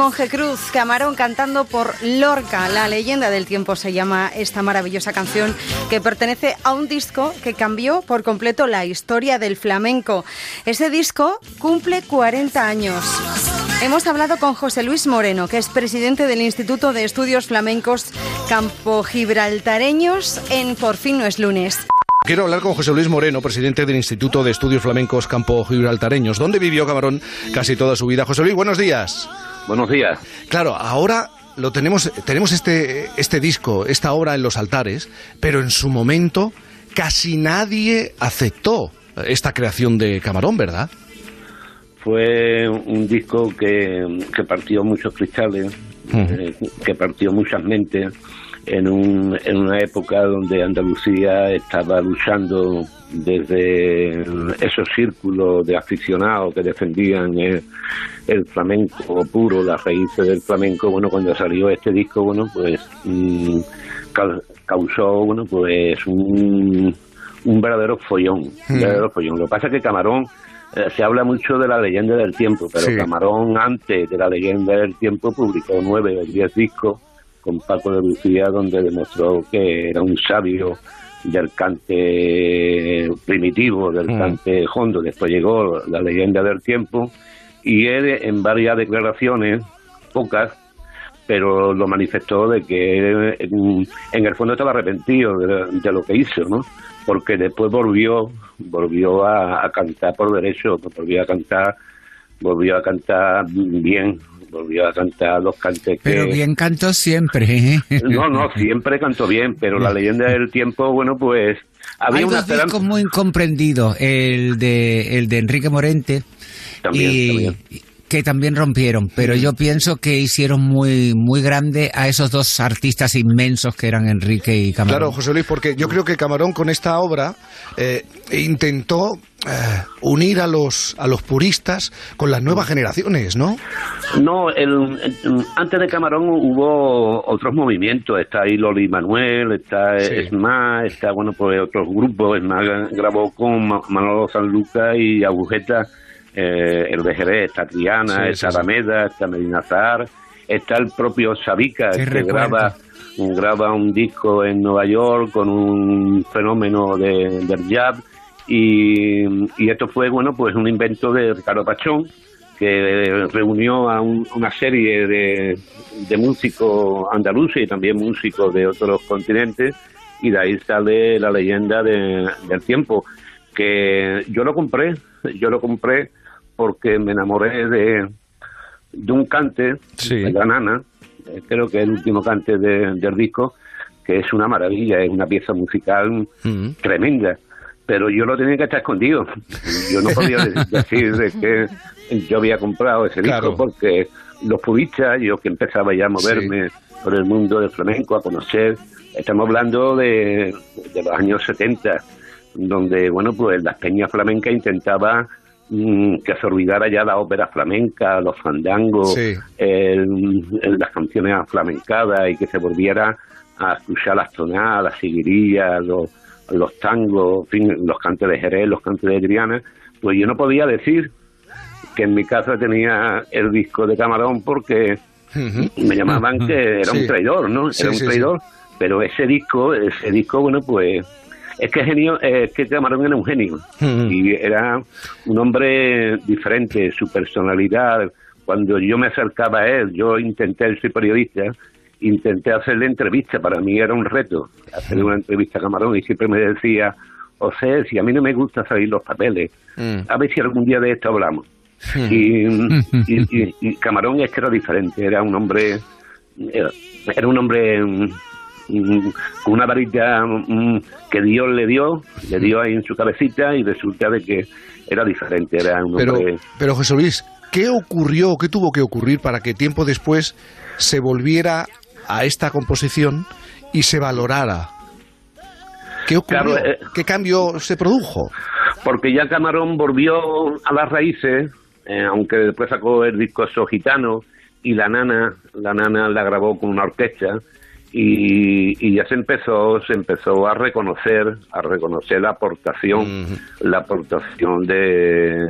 Monje Cruz, Camarón cantando por Lorca. La leyenda del tiempo se llama esta maravillosa canción que pertenece a un disco que cambió por completo la historia del flamenco. Ese disco cumple 40 años. Hemos hablado con José Luis Moreno, que es presidente del Instituto de Estudios Flamencos Campo Gibraltareños en Por fin no es lunes. Quiero hablar con José Luis Moreno, presidente del Instituto de Estudios Flamencos Campo Gibraltareños, donde vivió Camarón casi toda su vida. José Luis, buenos días. Buenos días. Claro, ahora lo tenemos, tenemos este, este disco, esta obra en los altares, pero en su momento casi nadie aceptó esta creación de Camarón, ¿verdad? Fue un disco que, que partió muchos cristales, eh, que partió muchas mentes en, un, en una época donde Andalucía estaba luchando desde esos círculos de aficionados que defendían el, el flamenco puro, las raíces del flamenco. Bueno, cuando salió este disco, bueno, pues mm, ca- causó, bueno, pues un, un verdadero follón, un Mm. verdadero follón. Lo que pasa es que Camarón eh, se habla mucho de la leyenda del tiempo, pero Sí. Camarón antes de la leyenda del tiempo publicó nueve o diez discos con Paco de Lucía donde demostró que era un sabio del cante primitivo, del Mm. cante hondo. Después llegó la leyenda del tiempo Y él en varias declaraciones, pocas, pero lo manifestó de que él, en, el fondo estaba arrepentido de, de lo que hizo, ¿no? Porque después volvió, volvió a, a cantar por derecho, volvió a cantar, volvió a cantar bien, volvió a cantar los cantes que... Pero bien cantó siempre. ¿eh? No, no, siempre cantó bien, pero la leyenda del tiempo, bueno, pues había Hay una dos discos muy incomprendidos, el de, el de Enrique Morente También, y también. Que también rompieron, pero yo pienso que hicieron muy muy grande a esos dos artistas inmensos que eran Enrique y Camarón. Claro, José Luis, porque yo creo que Camarón con esta obra eh, intentó eh, unir a los, a los puristas con las nuevas generaciones, ¿no? No, el, el- antes de Camarón hubo otros movimientos. Está ahí Loli Manuel, está Sí. Esma, está, bueno, pues otros grupos. Esma grabó con Ma- Manolo Sanluca y Agujeta, eh, el Jerez, está Triana, Sí, está sí, sí. Alameda, está Medina Zahar, está el propio Sabica, que graba, graba un disco en Nueva York con un fenómeno de, del jazz. Y, y esto fue, bueno, pues un invento de Ricardo Pachón, que reunió a un- una serie de, de músicos andaluces y también músicos de otros continentes y de ahí sale la leyenda de- del tiempo que yo lo compré yo lo compré porque me enamoré de, de un cante de la nana eh, creo que es el último cante de- del disco que es una maravilla es una pieza musical tremenda pero yo lo tenía que estar escondido. Yo no podía de- decir de que yo había comprado ese disco porque los puristas, yo que empezaba ya a moverme por el mundo del flamenco, a conocer, estamos hablando de, de los años 70, donde, bueno, pues las peñas flamencas intentaba mm, que se olvidara ya la ópera flamenca, los fandangos, Sí. el- el- las canciones flamencadas y que se volviera a escuchar las tonadas, las seguirillas, los, los tangos, en fin, los cantes de Jerez, los cantes de Triana, pues yo no podía decir que en mi casa tenía el disco de Camarón porque me llamaban que era Sí. un traidor, ¿no? Era un sí, traidor, pero ese disco, ese disco, bueno, pues es que genio, es que Camarón era un genio. Y era un hombre diferente, su personalidad. Cuando yo me acercaba a él, yo intenté ser periodista, intenté hacerle entrevista, para mí era un reto hacerle una entrevista a Camarón y siempre me decía, José, si a mí no me gusta salir los papeles, a ver si algún día de esto hablamos. Y, y- y- y Camarón es que era diferente, era un hombre, era, era un hombre mm, mm, con una varita mm, que Dios le dio, le dio ahí en su cabecita y resulta de que era diferente, era un Pero, hombre... pero José Luis, ¿qué ocurrió, qué tuvo que ocurrir para que tiempo después se volviera a esta composición y se valorara? ¿Qué ocurrió? Claro, eh, ¿Qué cambio se produjo? porque ya Camarón volvió a las raíces, eh, aunque después sacó el disco So Gitano y la nana, la nana la grabó con una orquesta y, y ya se empezó, se empezó a reconocer, a reconocer la aportación, la aportación de,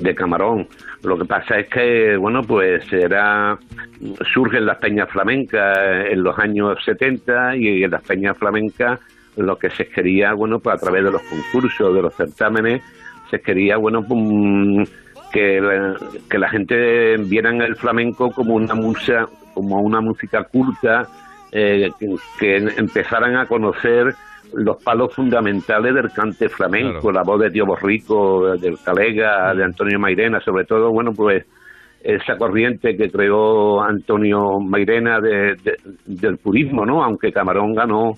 de Camarón. Lo que pasa es que, bueno, pues era surgen las peñas flamencas en los años 70 y en las peñas flamencas lo que se quería, bueno, pues a través de los concursos, de los certámenes, se quería, bueno, pues, mm, que, la- que la gente vieran el flamenco como una musa, como una música culta, eh, que, empezaran a conocer los palos fundamentales del cante flamenco, la voz de Tío Borrico, del Talega, de Antonio Mairena, sobre todo, bueno, pues esa corriente que creó Antonio Mairena de- de- del purismo, ¿no? Aunque Camarón ganó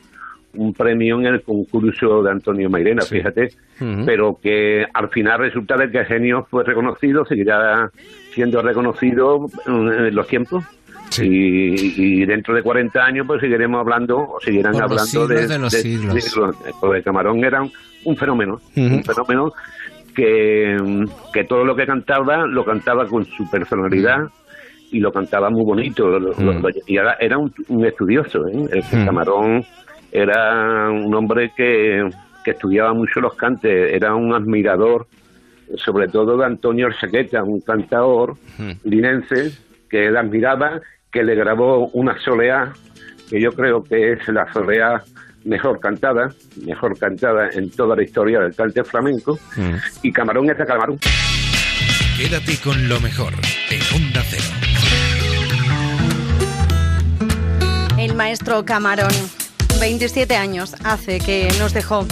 un premio en el concurso de Antonio Mairena, fíjate, pero que al final resulta de que Genio fue reconocido, seguirá siendo reconocido en los tiempos. Y, y dentro de 40 años pues seguiremos hablando o seguirán Por los hablando siglos de los siglos. porque Camarón era un, un fenómeno un fenómeno que, que todo lo que cantaba lo cantaba con su personalidad y lo cantaba muy bonito lo- lo- Mm. lo- y era, era un, un estudioso ¿eh? El Mm. Camarón era un hombre que, que estudiaba mucho los cantes era un admirador sobre todo de Antonio Arsequeta, un cantador linense que él admiraba, que le grabó una soleá, que yo creo que es la soleá mejor cantada, mejor cantada en toda la historia del cante flamenco, y Camarón es de Camarón. Quédate con lo mejor en Onda Cero. El maestro Camarón, 27 años hace que nos dejó.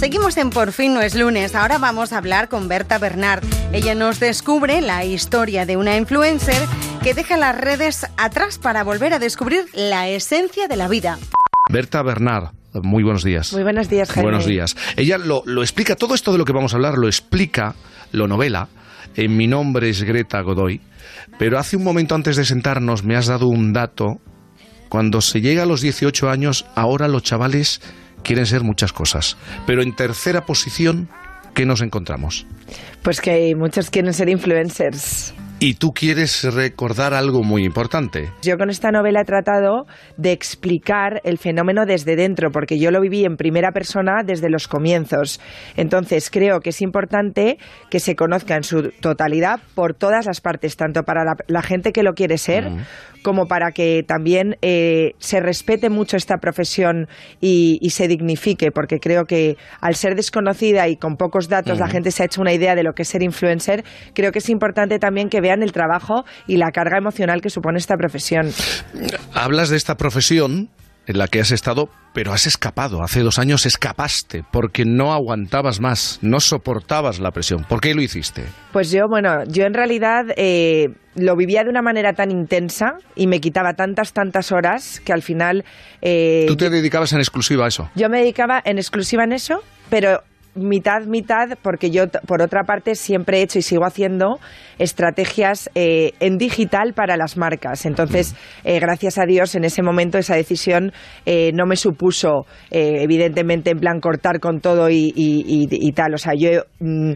Seguimos en Por fin no es lunes. Ahora vamos a hablar con Berta Bernard. Ella nos descubre la historia de una influencer que deja las redes atrás para volver a descubrir la esencia de la vida. Berta Bernard, muy buenos días. Muy buenos días, Jaime. Buenos días. Ella lo, lo explica, todo esto de lo que vamos a hablar, lo explica, lo novela. En mi nombre es Greta Godoy. Pero hace un momento antes de sentarnos me has dado un dato. Cuando se llega a los 18 años, ahora los chavales quieren ser muchas cosas. Pero en tercera posición, ¿qué nos encontramos? Pues que muchos quieren ser influencers. Y tú quieres recordar algo muy importante. Yo con esta novela he tratado de explicar el fenómeno desde dentro, porque yo lo viví en primera persona desde los comienzos. Entonces creo que es importante que se conozca en su totalidad por todas las partes, tanto para la, la gente que lo quiere ser, como para que también eh, se respete mucho esta profesión y, y se dignifique, porque creo que al ser desconocida y con pocos datos la gente se ha hecho una idea de lo que es ser influencer, creo que es importante también que vean el trabajo y la carga emocional que supone esta profesión. Hablas de esta profesión en la que has estado, pero has escapado. Hace dos años escapaste porque no aguantabas más, no soportabas la presión. ¿Por qué lo hiciste? Pues yo, bueno, yo en realidad eh, lo vivía de una manera tan intensa y me quitaba tantas, tantas horas que al final eh, Tú te dedicabas en exclusiva a eso. yo me dedicaba en exclusiva en eso, pero mitad, mitad, porque yo, por otra parte, siempre he hecho y sigo haciendo estrategias eh, en digital para las marcas. Entonces, eh, gracias a Dios, en ese momento esa decisión eh, no me supuso, eh, evidentemente, en plan cortar con todo y, y- y- y tal. O sea, yo... mm,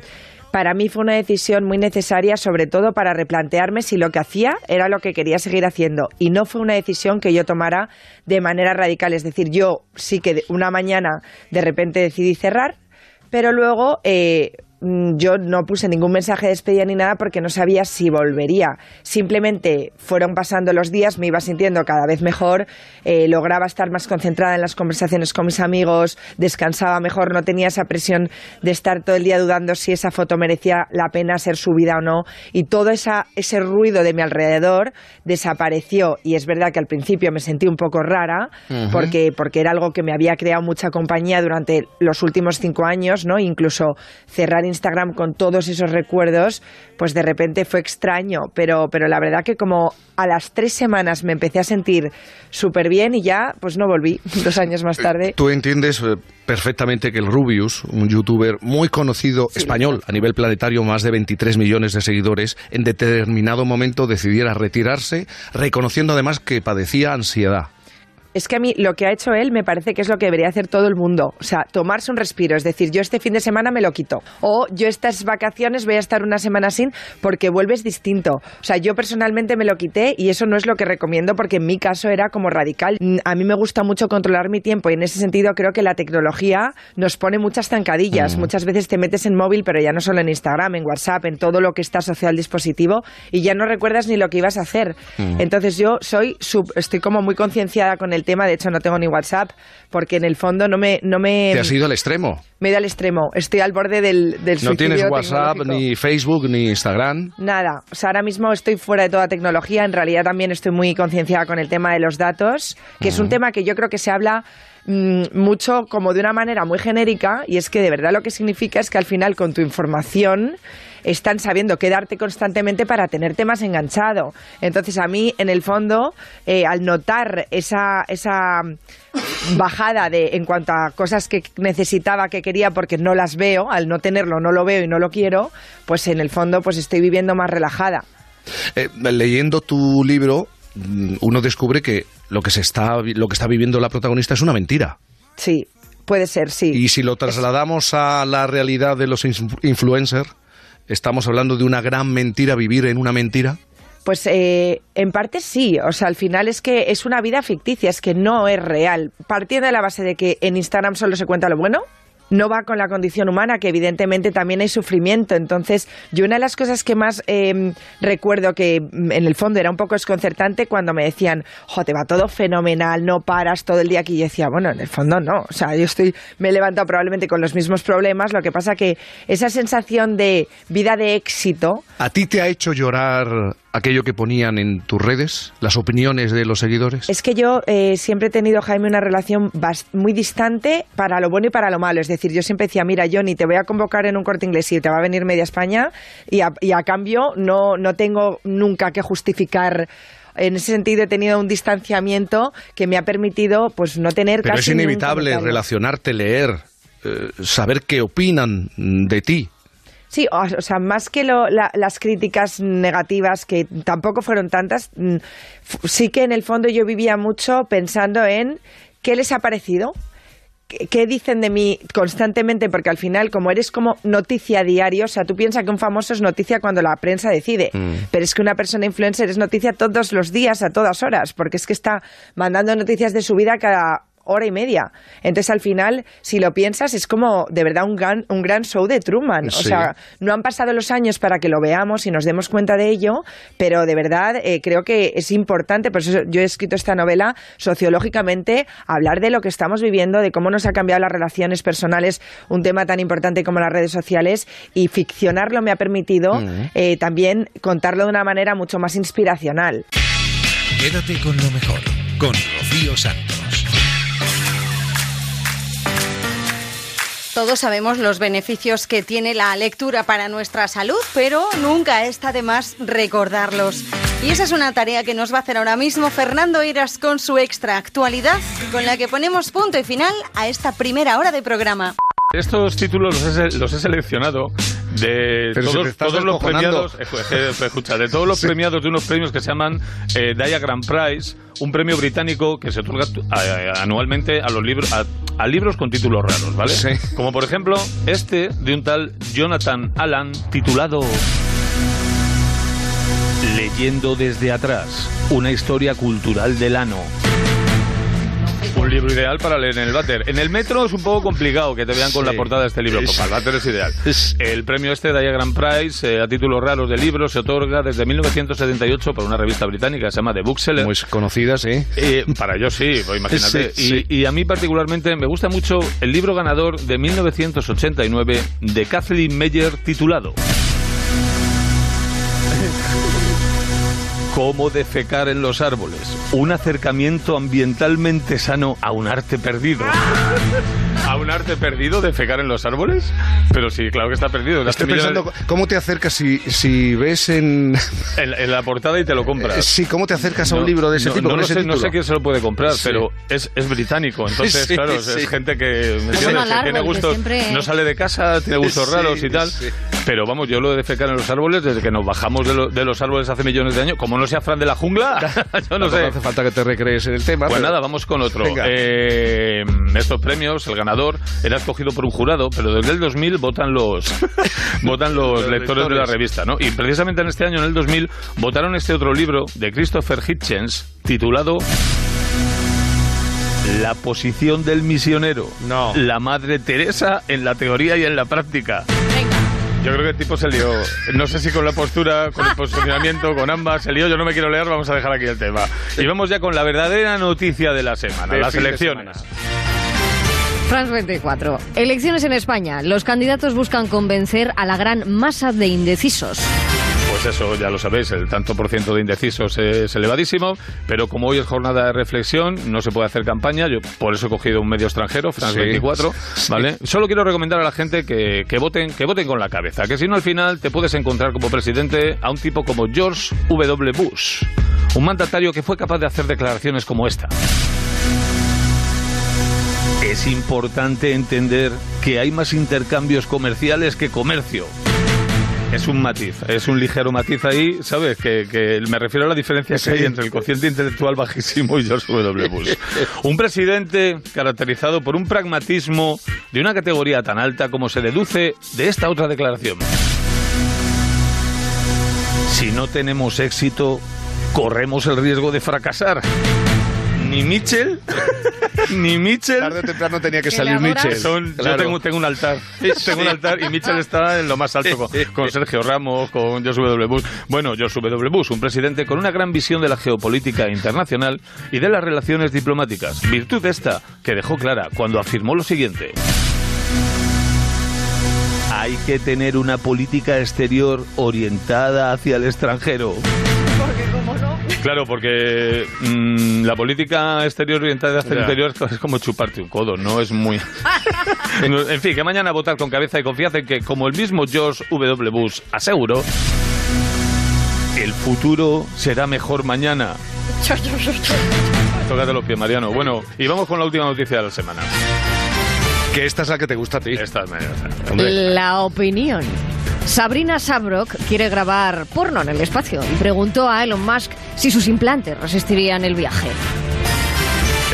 para mí fue una decisión muy necesaria, sobre todo para replantearme si lo que hacía era lo que quería seguir haciendo. Y no fue una decisión que yo tomara de manera radical. Es decir, yo sí que una mañana de repente decidí cerrar, pero luego eh, yo no puse ningún mensaje de despedida ni nada porque no sabía si volvería. Simplemente fueron pasando los días, me iba sintiendo cada vez mejor, eh, lograba estar más concentrada en las conversaciones con mis amigos, descansaba mejor, no tenía esa presión de estar todo el día dudando si esa foto merecía la pena ser subida o no. Y todo esa, ese ruido de mi alrededor desapareció. Y es verdad que al principio me sentí un poco rara porque porque era algo que me había creado mucha compañía durante los últimos cinco años, ¿no? Incluso cerrar Instagram con todos esos recuerdos, pues de repente fue extraño, pero, pero la verdad que como a las tres semanas me empecé a sentir súper bien y ya, pues no volví dos años más tarde. Tú entiendes eh, perfectamente que el Rubius, un youtuber muy conocido español a nivel planetario, más de 23 millones de seguidores, en determinado momento decidiera retirarse, reconociendo además que padecía ansiedad. Es que a mí lo que ha hecho él me parece que es lo que debería hacer todo el mundo. O sea, tomarse un respiro. Es decir, yo este fin de semana me lo quito. O yo estas vacaciones voy a estar una semana sin porque vuelves distinto. O sea, yo personalmente me lo quité y eso no es lo que recomiendo porque en mi caso era como radical. Mm, A mí me gusta mucho controlar mi tiempo y en ese sentido creo que la tecnología nos pone muchas zancadillas. Mm. Muchas veces te metes en móvil, pero ya no solo en Instagram, en WhatsApp, en todo lo que está asociado al dispositivo y ya no recuerdas ni lo que ibas a hacer. Mm. Entonces yo soy sub- estoy como muy concienciada con el tema, de hecho no tengo ni WhatsApp porque en el fondo no me no me Te has ido al extremo. me he ido al extremo, estoy al borde del del No tienes WhatsApp, ni Facebook, ni Instagram. Nada, o sea, ahora mismo estoy fuera de toda tecnología, en realidad también estoy muy concienciada con el tema de los datos, que es un tema que yo creo que se habla mm, mucho como de una manera muy genérica y es que de verdad lo que significa es que al final con tu información están sabiendo qué darte constantemente para tenerte más enganchado. Entonces a mí, en el fondo, eh, al notar esa, esa bajada de en cuanto a cosas que necesitaba, que quería, porque no las veo, al no tenerlo, no lo veo y no lo quiero, pues en el fondo pues estoy viviendo más relajada. Eh, leyendo tu libro, mm, uno descubre que lo que se está, lo que está viviendo la protagonista es una mentira. Sí, puede ser, sí. Y si lo trasladamos a la realidad de los inf- influencers, estamos hablando de una gran mentira, vivir en una mentira. Pues eh, en parte sí, o sea, al final es que es una vida ficticia, es que no es real. Partiendo de la base de que en Instagram solo se cuenta lo bueno, no va con la condición humana, que evidentemente también hay sufrimiento. Entonces, yo una de las cosas que más eh, recuerdo que mm, en el fondo era un poco desconcertante cuando me decían, jo, te va todo fenomenal, no paras todo el día aquí. Y decía, bueno, en el fondo no. O sea, yo estoy, me he levantado probablemente con los mismos problemas. Lo que pasa que esa sensación de vida de éxito. ¿A ti te ha hecho llorar aquello que ponían en tus redes, las opiniones de los seguidores? Es que yo eh, siempre he tenido, Jaime, una relación muy distante para lo bueno y para lo malo. Es decir, yo siempre decía, mira, Johnny, te voy a convocar en un corte inglés y te va a venir media España y a, y a cambio no, no tengo nunca que justificar. En ese sentido he tenido un distanciamiento que me ha permitido pues no tener Pero es casi ningún inevitable relacionarte, leer, eh, saber qué opinan de ti. Sí, o, o sea, más que lo- la- las críticas negativas, que tampoco fueron tantas, mm, sí que en el fondo yo vivía mucho pensando en qué les ha parecido, qué, dicen de mí constantemente, porque al final, como eres como noticia diario, o sea, tú piensas que un famoso es noticia cuando la prensa decide, pero es que una persona influencer es noticia todos los días, a todas horas, porque es que está mandando noticias de su vida cada hora y media. Entonces, al final, si lo piensas, es como de verdad un gran, un gran show de Truman. O Sí. sea, no han pasado los años para que lo veamos y nos demos cuenta de ello, pero de verdad eh, creo que es importante, por eso yo he escrito esta novela sociológicamente, hablar de lo que estamos viviendo, de cómo nos ha cambiado las relaciones personales, un tema tan importante como las redes sociales, y ficcionarlo me ha permitido Mm. eh, también contarlo de una manera mucho más inspiracional. Quédate con lo mejor, con Rocío Santos. Todos sabemos los beneficios que tiene la lectura para nuestra salud, pero nunca está de más recordarlos. Y esa es una tarea que nos va a hacer ahora mismo Fernando Iras con su extra actualidad, con la que ponemos punto y final a esta primera hora de programa. Estos títulos los he, los he seleccionado de Pero si todos, estás todos los premiados, eh, eh, escucha, de todos los premiados de unos premios que se llaman eh, Diagram Prize, un premio británico que se otorga tu- a- a- anualmente a los libros a, a libros con títulos raros, ¿vale? Como por ejemplo este de un tal Jonathan Allan titulado Leyendo desde atrás, una historia cultural del ano. Un libro ideal para leer en el váter. En el metro es un poco complicado que te vean con Sí. la portada de este libro, para el váter es ideal. El premio este Diagram Prize eh, a títulos raros de libros se otorga desde 1978 por una revista británica que se llama The Bookseller. Muy conocida, sí. Eh, para ellos sí, pues imagínate. Sí. Y, y a mí particularmente me gusta mucho el libro ganador de 1989 de Kathleen Meyer titulado Cómo defecar en los árboles. Un acercamiento ambientalmente sano a un arte perdido. ¿A un arte perdido defecar en los árboles? Pero sí, claro que está perdido. Estoy pensando, ¿cómo te acercas si, si ves en... en, en la portada y te lo compras. Eh, Sí, ¿cómo te acercas a un No, libro de ese no, tipo? No, con lo ese sé, no título? sé quién se lo puede comprar, Sí. pero es, es británico. Entonces, Sí, claro, es- sí. es gente que, tiene que gustos. siempre- No sale de casa, tiene gustos Sí, raros y tal. sí. Pero vamos, yo lo de defecar en los árboles, desde que nos bajamos de, lo- de los árboles hace millones de años, como no sea Fran de la jungla, yo no hace falta que te recrees en el tema. Pues pero- nada, vamos con otro. Eh, estos premios, el ganador era escogido por un jurado, pero desde el 2000 votan los votan los, Los lectores, de la lectores. revista, ¿no? Y precisamente en este año, en el 2000, votaron este otro libro de Christopher Hitchens titulado La posición del misionero. No. La Madre Teresa en la teoría y en la práctica. Yo creo que el tipo se lió. No sé si con la postura, con el posicionamiento, con ambas se lió. Yo no me quiero leer, vamos a dejar aquí el tema. Y vamos ya con la verdadera noticia de la semana, De las elecciones. France 24. Elecciones en España. Los candidatos buscan convencer a la gran masa de indecisos. Pues eso, ya lo sabéis, el tanto por ciento de indecisos es elevadísimo, pero como hoy es jornada de reflexión, no se puede hacer campaña, yo por eso he cogido un medio extranjero, France Sí. 24, Sí. ¿vale? Solo quiero recomendar a la gente que, que voten, que voten con la cabeza, que si no al final te puedes encontrar como presidente a un tipo como George W. Bush, un mandatario que fue capaz de hacer declaraciones como esta. Es importante entender que hay más intercambios comerciales que comercio. Es un matiz, es un ligero matiz ahí, ¿sabes? Que, que me refiero a la diferencia que hay entre el cociente intelectual bajísimo y George W. Bush. Un presidente caracterizado por un pragmatismo de una categoría tan alta como se deduce de esta otra declaración. Si no tenemos éxito, corremos el riesgo de fracasar. Ni Mitchell, ni Mitchell. Tarde o temprano tenía que salir. Mitchell. Son- Claro. Yo tengo, tengo un altar. Tengo un altar y Mitchell está en lo más alto con, con Sergio Ramos, con Josh W. Bush. Bueno, Josh W. Bush, un presidente con una gran visión de la geopolítica internacional y de las relaciones diplomáticas. Virtud esta que dejó clara cuando afirmó lo siguiente. Hay que tener una política exterior orientada hacia el extranjero. Claro, porque mm, la política exterior orientada hacia el interior es como chuparte un codo, no es muy... En fin, que mañana votar con cabeza y confianza en que, como el mismo George W. Bush aseguró, el futuro será mejor mañana. Tócate los pies, Mariano. Bueno, y vamos con la última noticia de la semana. Que esta es la que te gusta a ti. Esta es La opinión. Sabrina Sabrok quiere grabar porno en el espacio y preguntó a Elon Musk si sus implantes resistirían el viaje.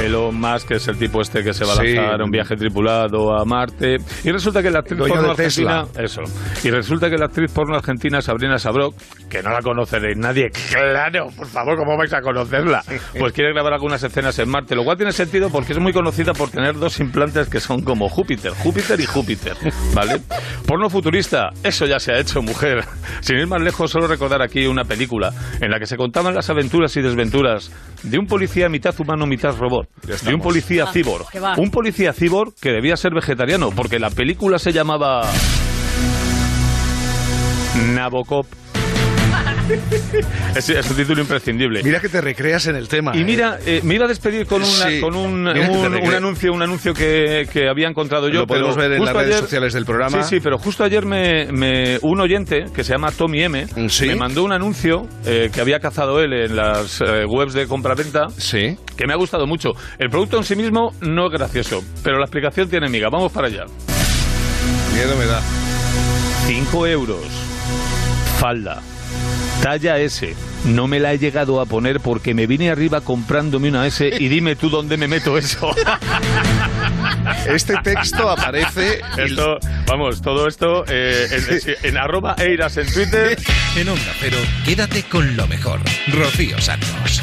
Elon Musk es el tipo este que se va a Sí. lanzar a un viaje tripulado a Marte. Y resulta que la actriz Dueño porno argentina. Eso. Y resulta que la actriz porno argentina Sabrina Sabrok, que no la conoceréis nadie, claro, por favor, ¿cómo vais a conocerla? Pues quiere grabar algunas escenas en Marte, lo cual tiene sentido porque es muy conocida por tener dos implantes que son como Júpiter, Júpiter y Júpiter, ¿vale? Porno futurista, eso ya se ha hecho, mujer. Sin ir más lejos, solo recordar aquí una película en la que se contaban las aventuras y desventuras de un policía mitad humano, mitad robot, de un policía Ah, va. un policía cyborg que debía ser vegetariano, porque la película se llamaba Nabokov. es, es un título imprescindible. Mira que te recreas en el tema. Y ¿eh? mira, eh, me iba a despedir con, una- Sí. con un, anuncio, un anuncio que, que había encontrado yo. Lo podemos ver en las redes sociales del programa. Sí, sí, pero justo ayer me, me- un oyente que se llama Tommy M me mandó un anuncio eh, que había cazado él en las webs de compraventa. Sí. Que me ha gustado mucho. El producto en sí mismo no es gracioso, pero la explicación tiene miga. Vamos para allá. Miedo me da. 5 euros. Falda. Talla S. No me la he llegado a poner porque me vine arriba comprándome una S y dime tú dónde me meto eso. Este texto aparece. Esto, vamos, todo esto eh, en, en arroba eiras en Twitter. En Onda Cero, quédate con lo mejor. Rocío Santos.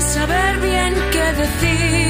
Saber bien qué decir.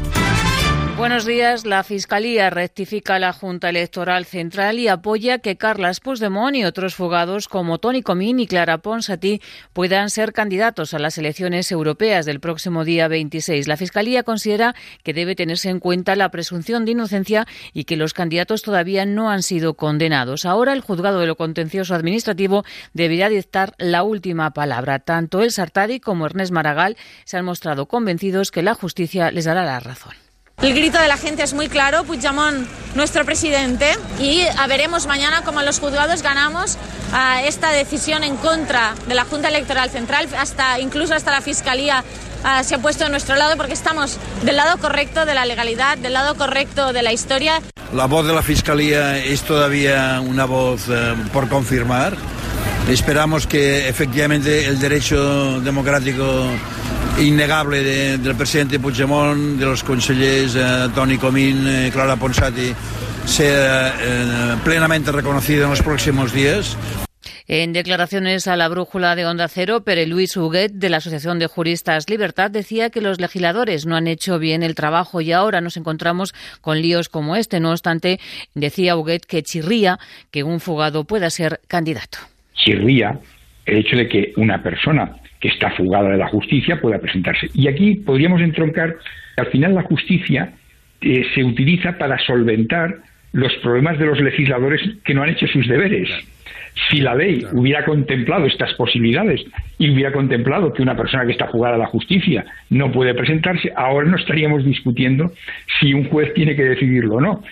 Buenos días. La Fiscalía rectifica a la Junta Electoral Central y apoya que Carlas Puigdemont y otros fugados como Tony Comín y Clara Ponsatí puedan ser candidatos a las elecciones europeas del próximo día 26. La Fiscalía considera que debe tenerse en cuenta la presunción de inocencia y que los candidatos todavía no han sido condenados. Ahora el juzgado de lo contencioso administrativo deberá dictar la última palabra. Tanto el Sartadi como Ernest Maragall se han mostrado convencidos que la justicia les dará la razón. El grito de la gente es muy claro, Puigdemont, nuestro presidente, y veremos mañana cómo los juzgados ganamos ah, esta decisión en contra de la Junta Electoral Central, hasta incluso hasta la Fiscalía ah, se ha puesto a nuestro lado porque estamos del lado correcto de la legalidad, del lado correcto de la historia. La voz de la Fiscalía es todavía una voz eh, por confirmar. Esperamos que efectivamente el derecho democrático innegable de- del presidente Puigdemont, de los consellers eh, Toni Comín, eh, Clara Ponsati, sea eh, plenamente reconocido en los próximos días. En declaraciones a la brújula de Onda Cero, Pere Luis Huguet, de la Asociación de Juristas Libertad, decía que los legisladores no han hecho bien el trabajo y ahora nos encontramos con líos como este. No obstante, decía Huguet que chirría que un fugado pueda ser candidato. Chirría el hecho de que una persona que está fugada de la justicia pueda presentarse. Y aquí podríamos entroncar que al final la justicia eh, se utiliza para solventar los problemas de los legisladores que no han hecho sus deberes. Si la ley hubiera contemplado estas posibilidades y hubiera contemplado que una persona que está jugada a la justicia no puede presentarse, ahora no estaríamos discutiendo si un juez tiene que decidirlo o no.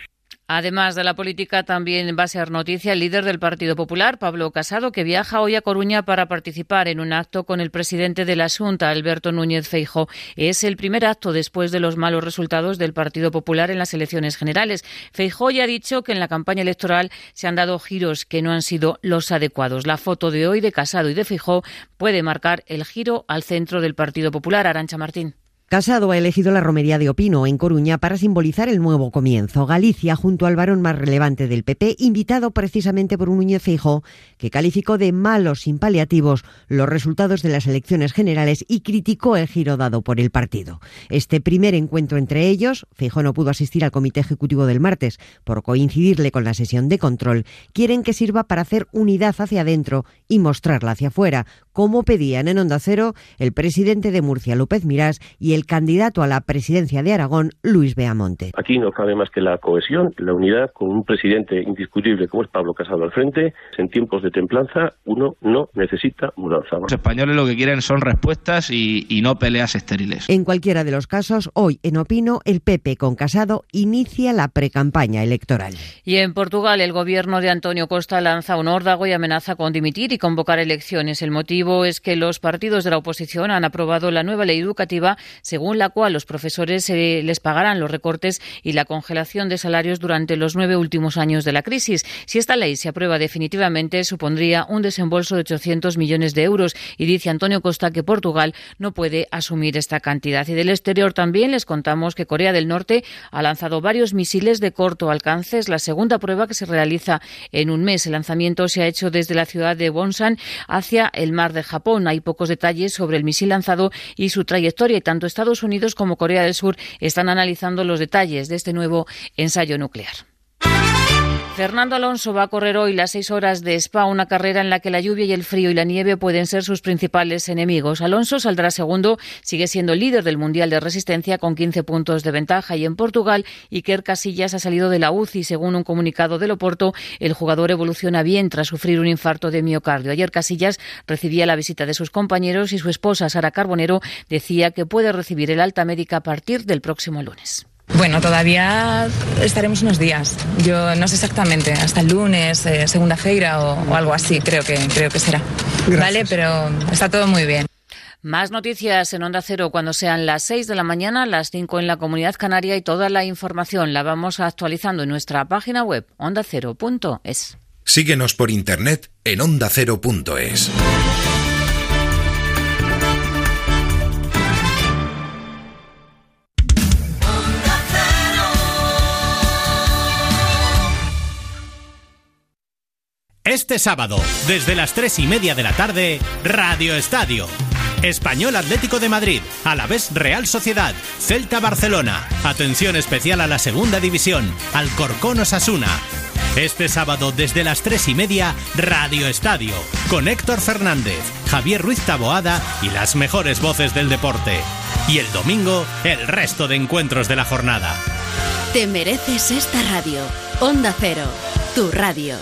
Además de la política, también va a ser noticia el líder del Partido Popular, Pablo Casado, que viaja hoy a Coruña para participar en un acto con el presidente de la Junta, Alberto Núñez Feijo. Es el primer acto después de los malos resultados del Partido Popular en las elecciones generales. Feijo ya ha dicho que en la campaña electoral se han dado giros que no han sido los adecuados. La foto de hoy de Casado y de Feijo puede marcar el giro al centro del Partido Popular. Arancha Martín. Casado ha elegido la romería de Opino en Coruña para simbolizar el nuevo comienzo. Galicia junto al varón más relevante del PP, invitado precisamente por un Núñez Feijóo que calificó de malos sin paliativos los resultados de las elecciones generales y criticó el giro dado por el partido. Este primer encuentro entre ellos, Feijóo no pudo asistir al comité ejecutivo del martes por coincidirle con la sesión de control, quieren que sirva para hacer unidad hacia adentro y mostrarla hacia afuera, como pedían en Onda Cero el presidente de Murcia, López Mirás, y el candidato a la presidencia de Aragón, Luis Beamonte. Aquí no cabe más que la cohesión, la unidad, con un presidente indiscutible como es Pablo Casado al frente. En tiempos de templanza, uno no necesita mudanza. Los españoles lo que quieren son respuestas y, y no peleas estériles. En cualquiera de los casos, hoy en Opino, el PP con Casado inicia la precampaña electoral. Y en Portugal, el gobierno de Antonio Costa lanza un órdago y amenaza con dimitir y convocar elecciones. El motivo es que los partidos de la oposición han aprobado la nueva ley educativa según la cual los profesores eh, les pagarán los recortes y la congelación de salarios durante los nueve últimos años de la crisis. Si esta ley se aprueba definitivamente, supondría un desembolso de 800 millones de euros y dice Antonio Costa que Portugal no puede asumir esta cantidad. Y del exterior también les contamos que Corea del Norte ha lanzado varios misiles de corto alcance. Es la segunda prueba que se realiza en un mes. El lanzamiento se ha hecho desde la ciudad de Wonsan hacia el mar de Japón. Hay pocos detalles sobre el misil lanzado y su trayectoria y tanto Estados Unidos como Corea del Sur están analizando los detalles de este nuevo ensayo nuclear. Fernando Alonso va a correr hoy las seis horas de Spa, una carrera en la que la lluvia y el frío y la nieve pueden ser sus principales enemigos. Alonso saldrá segundo, sigue siendo líder del Mundial de Resistencia con 15 puntos de ventaja. Y en Portugal, Iker Casillas ha salido de la UCI. Según un comunicado del Oporto, el jugador evoluciona bien tras sufrir un infarto de miocardio. Ayer Casillas recibía la visita de sus compañeros y su esposa, Sara Carbonero, decía que puede recibir el alta médica a partir del próximo lunes. Bueno, todavía estaremos unos días. Yo no sé exactamente, hasta el lunes, eh, segunda feira o, o, algo así, creo que, creo que será. Gracias. Vale, pero está todo muy bien. Más noticias en Onda Cero cuando sean las 6 de la mañana, las 5 en la Comunidad Canaria y toda la información la vamos actualizando en nuestra página web ondacero.es. Síguenos por internet en ondacero.es. Este sábado, desde las tres y media de la tarde, Radio Estadio. Español Atlético de Madrid, Alavés Real Sociedad, Celta Barcelona. Atención especial a la segunda división, Alcorcón Osasuna. Este sábado desde las tres y media, Radio Estadio, con Héctor Fernández, Javier Ruiz Taboada y las mejores voces del deporte. Y el domingo, el resto de encuentros de la jornada. Te mereces esta radio. Onda Cero, tu radio.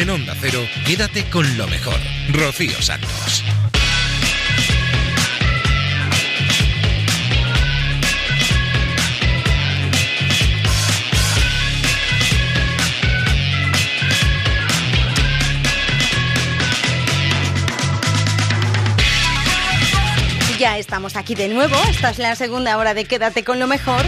En Onda Cero, quédate con lo mejor. Rocío Santos. Ya estamos aquí de nuevo. Esta es la segunda hora de Quédate con lo mejor.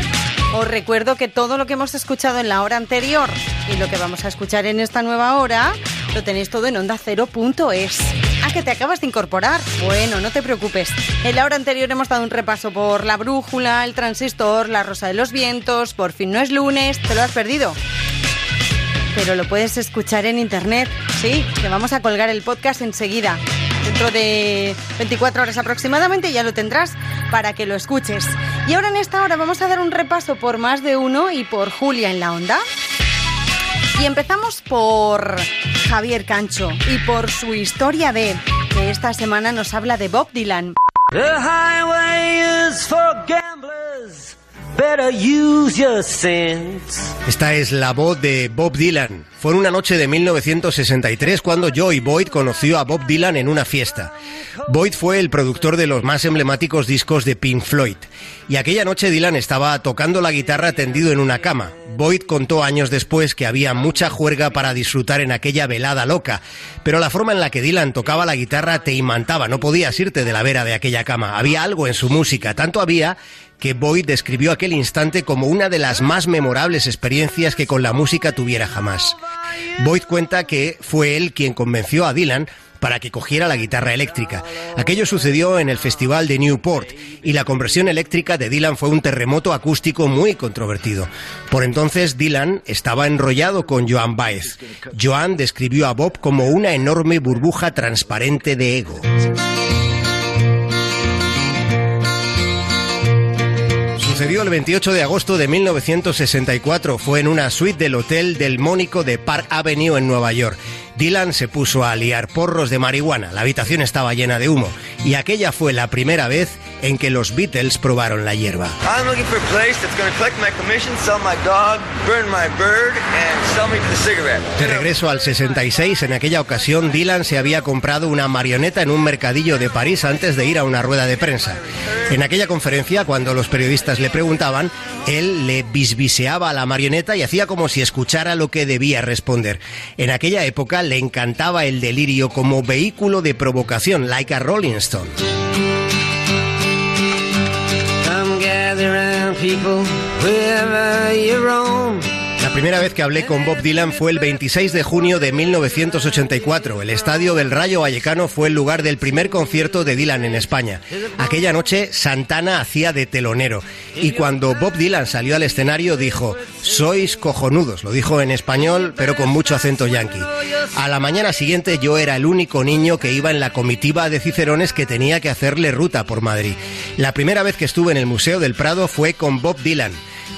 Os recuerdo que todo lo que hemos escuchado en la hora anterior y lo que vamos a escuchar en esta nueva hora lo tenéis todo en onda0.es. ¿A que te acabas de incorporar? Bueno, no te preocupes. En la hora anterior hemos dado un repaso por la brújula, el transistor, la rosa de los vientos, por fin no es lunes, ¿te lo has perdido? pero lo puedes escuchar en internet. Sí, que vamos a colgar el podcast enseguida. Dentro de 24 horas aproximadamente ya lo tendrás para que lo escuches. Y ahora en esta hora vamos a dar un repaso por más de uno y por Julia en la onda. Y empezamos por Javier Cancho y por su historia de que esta semana nos habla de Bob Dylan. The for gamblers. Esta es la voz de Bob Dylan. Fue en una noche de 1963 cuando Joey Boyd conoció a Bob Dylan en una fiesta. Boyd fue el productor de los más emblemáticos discos de Pink Floyd. Y aquella noche Dylan estaba tocando la guitarra tendido en una cama. Boyd contó años después que había mucha juerga para disfrutar en aquella velada loca, pero la forma en la que Dylan tocaba la guitarra te imantaba, no podías irte de la vera de aquella cama. Había algo en su música, tanto había que Boyd describió aquel instante como una de las más memorables experiencias que con la música tuviera jamás. Boyd cuenta que fue él quien convenció a Dylan para que cogiera la guitarra eléctrica. Aquello sucedió en el Festival de Newport y la conversión eléctrica de Dylan fue un terremoto acústico muy controvertido. Por entonces Dylan estaba enrollado con Joan Baez. Joan describió a Bob como una enorme burbuja transparente de ego. Sucedió el 28 de agosto de 1964. Fue en una suite del Hotel del Mónico de Park Avenue en Nueva York. Dylan se puso a liar porros de marihuana. La habitación estaba llena de humo. Y aquella fue la primera vez en que los Beatles probaron la hierba. De regreso al 66, en aquella ocasión Dylan se había comprado una marioneta en un mercadillo de París antes de ir a una rueda de prensa. En aquella conferencia, cuando los periodistas le preguntaban, él le bisbiseaba a la marioneta y hacía como si escuchara lo que debía responder. En aquella época le encantaba el delirio como vehículo de provocación, like a Rolling Stone. Primera vez que hablé con Bob Dylan fue el 26 de junio de 1984. El estadio del Rayo Vallecano fue el lugar del primer concierto de Dylan en España. Aquella noche Santana hacía de telonero y cuando Bob Dylan salió al escenario dijo, sois cojonudos, lo dijo en español pero con mucho acento yankee. A la mañana siguiente yo era el único niño que iba en la comitiva de Cicerones que tenía que hacerle ruta por Madrid. La primera vez que estuve en el Museo del Prado fue con Bob Dylan.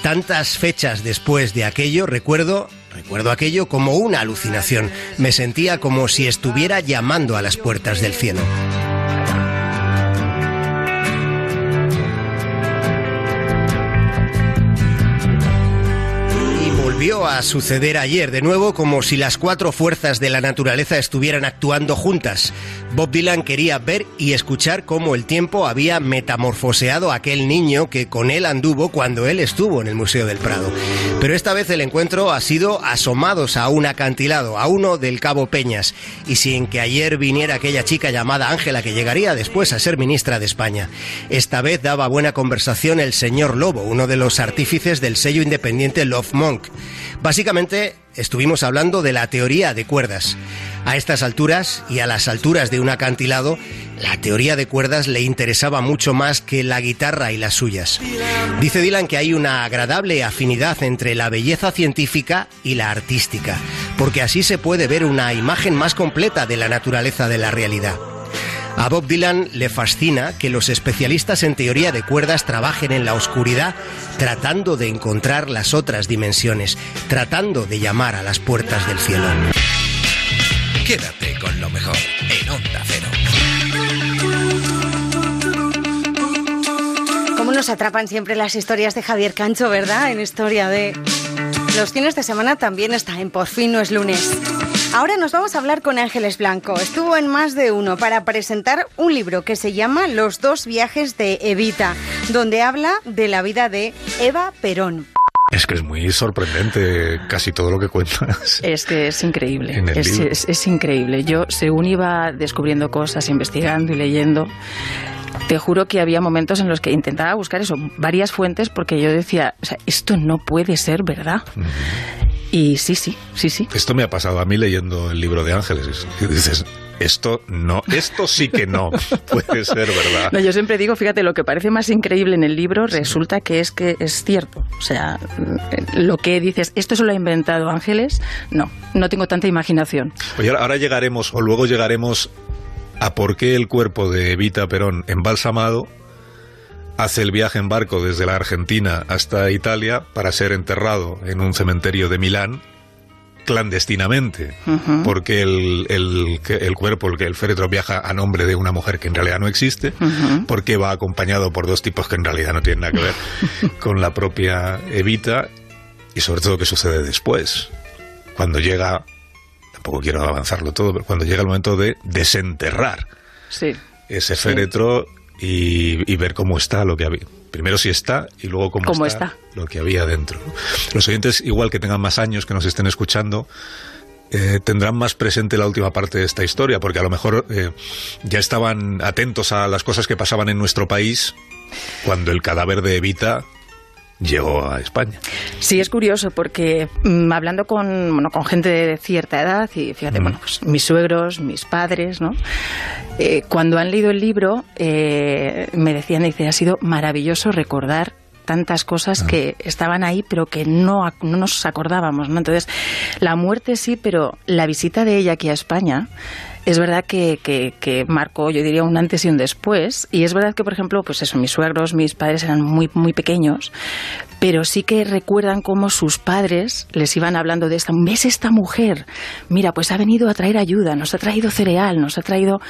Tantas fechas después de aquello, recuerdo, recuerdo aquello como una alucinación. Me sentía como si estuviera llamando a las puertas del cielo. Volvió a suceder ayer de nuevo como si las cuatro fuerzas de la naturaleza estuvieran actuando juntas. Bob Dylan quería ver y escuchar cómo el tiempo había metamorfoseado a aquel niño que con él anduvo cuando él estuvo en el Museo del Prado. Pero esta vez el encuentro ha sido asomados a un acantilado, a uno del Cabo Peñas, y sin que ayer viniera aquella chica llamada Ángela que llegaría después a ser ministra de España. Esta vez daba buena conversación el señor Lobo, uno de los artífices del sello independiente Love Monk. Básicamente estuvimos hablando de la teoría de cuerdas. A estas alturas y a las alturas de un acantilado, la teoría de cuerdas le interesaba mucho más que la guitarra y las suyas. Dice Dylan que hay una agradable afinidad entre la belleza científica y la artística, porque así se puede ver una imagen más completa de la naturaleza de la realidad. A Bob Dylan le fascina que los especialistas en teoría de cuerdas trabajen en la oscuridad tratando de encontrar las otras dimensiones, tratando de llamar a las puertas del cielo. Quédate con lo mejor en Onda Cero. ¿Cómo nos atrapan siempre las historias de Javier Cancho, verdad? En historia de... Los fines de semana también está en Por fin no es lunes. Ahora nos vamos a hablar con Ángeles Blanco. Estuvo en más de uno para presentar un libro que se llama Los dos viajes de Evita, donde habla de la vida de Eva Perón. Es que es muy sorprendente casi todo lo que cuentas. Es que es increíble, es increíble. Yo, según iba descubriendo cosas, investigando y leyendo, te juro que había momentos en los que intentaba buscar eso, varias fuentes, porque yo decía, o sea, esto no puede ser verdad. Y sí, sí, sí, sí. Esto me ha pasado a mí leyendo el libro de Ángeles. Y dices, esto no, esto sí que no puede ser verdad. No, yo siempre digo, fíjate, lo que parece más increíble en el libro resulta que es que es cierto. O sea, lo que dices, esto se lo ha inventado Ángeles, no, no tengo tanta imaginación. Oye, ahora- ahora llegaremos, o luego llegaremos a por qué el cuerpo de Evita Perón embalsamado hace el viaje en barco desde la Argentina hasta Italia para ser enterrado en un cementerio de Milán clandestinamente, porque el, el, el cuerpo, el, que el féretro viaja a nombre de una mujer que en realidad no existe, porque va acompañado por dos tipos que en realidad no tienen nada que ver con la propia Evita, y sobre todo qué sucede después, cuando llega, tampoco quiero avanzarlo todo, pero cuando llega el momento de desenterrar Sí. ese Sí. Y, y ver cómo está lo que había. Primero si está y luego cómo, Cómo está, está. lo que había dentro. Los oyentes, igual que tengan más años, que nos estén escuchando, eh, tendrán más presente la última parte de esta historia, porque a lo mejor eh, ya estaban atentos a las cosas que pasaban en nuestro país cuando el cadáver de Evita llegó a España. Sí, es curioso porque mm, hablando con, bueno, con gente de cierta edad, y fíjate, Mm. bueno, pues mis suegros, mis padres, ¿no? Eh, cuando han leído el libro, eh, me decían, dice, ha sido maravilloso recordar tantas cosas Ah. que estaban ahí pero que no, no nos acordábamos, ¿no? Entonces, la muerte sí, pero la visita de ella aquí a España es verdad que, que, que marcó, yo diría, un antes y un después. Y es verdad que, por ejemplo, pues eso, mis suegros, mis padres eran muy, muy pequeños, pero sí que recuerdan cómo sus padres les iban hablando de esta, ¿ves esta mujer? Mira, pues ha venido a traer ayuda, nos ha traído cereal, nos ha traído...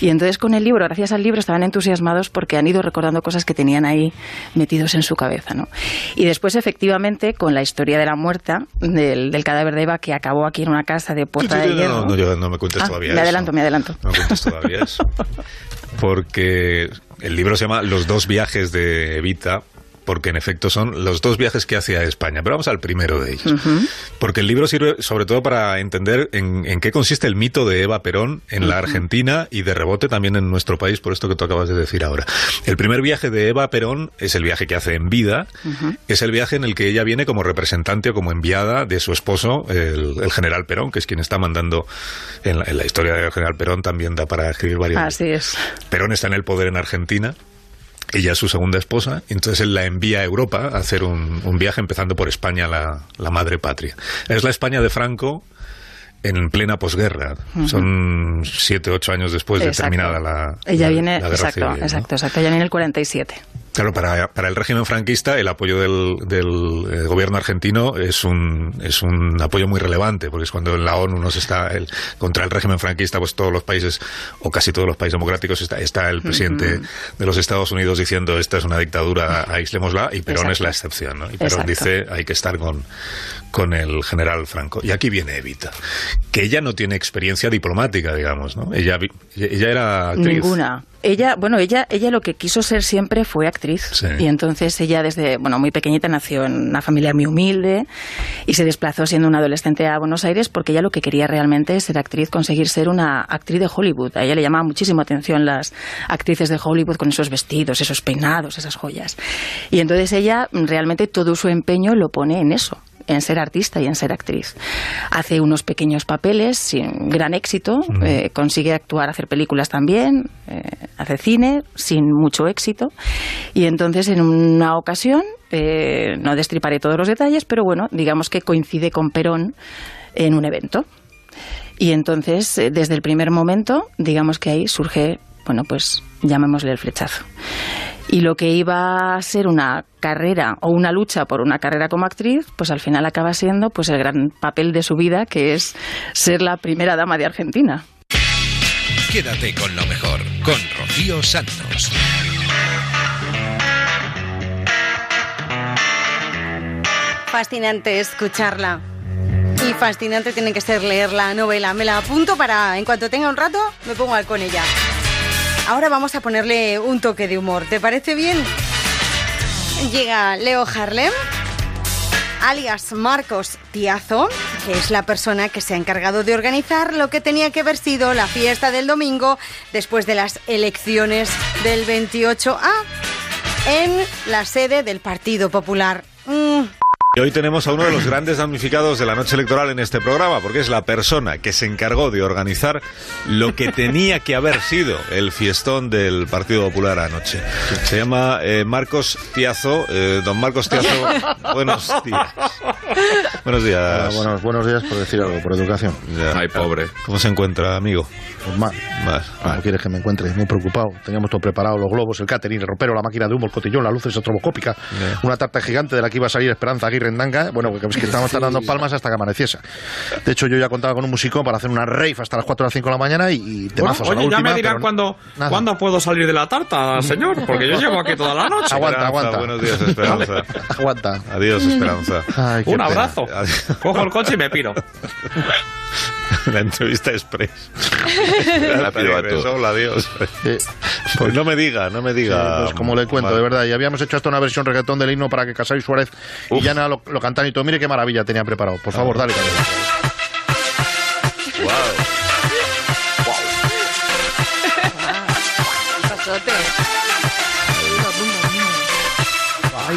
Y entonces con el libro, gracias al libro, estaban entusiasmados porque han ido recordando cosas que tenían ahí metidos en su cabeza, ¿no? Y después, efectivamente, con la historia de la muerta del, del cadáver de Eva que acabó aquí en una casa de Puerta de Hierro. no, no, no me cuentes Ah, todavía me eso. adelanto, me adelanto. No me cuentes todavía eso. Porque el libro se llama Los dos viajes de Evita, porque en efecto son los dos viajes que hace a España. Pero vamos al primero de ellos. Porque el libro sirve sobre todo para entender en, en qué consiste el mito de Eva Perón en la. Argentina y de rebote también en nuestro país, por esto que tú acabas de decir ahora. El primer viaje de Eva Perón es el viaje que hace en vida, es el viaje en el que ella viene como representante o como enviada de su esposo, el, el general Perón, que es quien está mandando en la, en la historia del general Perón, también da para escribir varios Así es. Perón está en el poder en Argentina. Ella es su segunda esposa, entonces él la envía a Europa a hacer un, un viaje empezando por España, la, la madre patria. Es la España de Franco en plena posguerra. Son siete, ocho años después de terminada la, Ella la- viene, la guerra exacto, civil, ¿no? exacto, exacto, ella viene en el 47. Claro, para, para el régimen franquista el apoyo del, del, eh, gobierno argentino es un, es un apoyo muy relevante, porque es cuando en la ONU nos está el, contra el régimen franquista, pues todos los países, o casi todos los países democráticos, está, está el presidente de los Estados Unidos diciendo esta es una dictadura, aislémosla, y Perón es la excepción, ¿no? Y Perón Exacto. dice hay que estar con, con el general Franco. Y aquí viene Evita, que ella no tiene experiencia diplomática, digamos, ¿no? Ella, ella era actriz. Ninguna. Ella, bueno, ella, ella lo que quiso ser siempre fue actriz. Sí. Y entonces ella desde, bueno, muy pequeñita nació en una familia muy humilde y se desplazó siendo una adolescente a Buenos Aires porque ella lo que quería realmente es ser actriz, conseguir ser una actriz de Hollywood. A ella le llamaba muchísimo atención las actrices de Hollywood con esos vestidos, esos peinados, esas joyas. Y entonces ella realmente todo su empeño lo pone en eso en ser artista y en ser actriz. Hace unos pequeños papeles sin gran éxito, eh, consigue actuar, hacer películas también, eh, hace cine sin mucho éxito. Y entonces en una ocasión, eh, no destriparé todos los detalles, pero bueno, digamos que coincide con Perón en un evento. Y entonces, desde el primer momento, digamos que ahí surge, bueno, pues llamémosle el flechazo. Y lo que iba a ser una carrera o una lucha por una carrera como actriz, pues al final acaba siendo pues el gran papel de su vida, que es ser la primera dama de Argentina. Quédate con lo mejor, con Rocío Santos. Fascinante escucharla. Y fascinante tiene que ser leer la novela. Me la apunto para, en cuanto tenga un rato, me pongo al con ella. Ahora vamos a ponerle un toque de humor. ¿Te parece bien? Llega Leo Harlem, alias Marcos Tiazo, que es la persona que se ha encargado de organizar lo que tenía que haber sido la fiesta del domingo después de las elecciones del 28A en la sede del Partido Popular. Mm, Y hoy tenemos a uno de los grandes damnificados de la noche electoral en este programa, porque es la persona que se encargó de organizar lo que tenía que haber sido el fiestón del Partido Popular anoche. Se llama eh, Marcos Tiazo. Eh, don Marcos Tiazo, buenos días. Buenos días. buenos, buenos días por decir algo, por educación. Ay, pobre. ¿Cómo se encuentra, amigo? Pues mal. ¿Cómo quieres que me encuentre? Muy preocupado. Teníamos todo preparado, los globos, el catering, el ropero, la máquina de humo, el cotillón, las luces estroboscópicas, una tarta gigante de la que iba a salir Esperanza Aguirre en Danga. Bueno, porque es que estábamos tardando palmas hasta que amaneciese. De hecho, yo ya contaba con un músico para hacer una rave hasta las 4 o las 5 de la mañana y, y temazos a la oye, ya última, me dirán cuándo, cuándo puedo salir de la tarta, señor, porque yo llevo aquí toda la noche. Aguanta, aguanta. Buenos días, Esperanza. Aguanta. Adiós, Esperanza. Ay, Un pena. abrazo. Cojo el coche y me piro. La entrevista express. La pido a. Hola, adiós. Pues no me diga, no me diga. Sí, pues como le cuento, de verdad. Y habíamos hecho hasta una versión reggaetón del himno para que Casal y Suárez y Llana lo, lo cantan y todo. Mire qué maravilla tenía preparado. Por favor, dale. Carlos. Ay,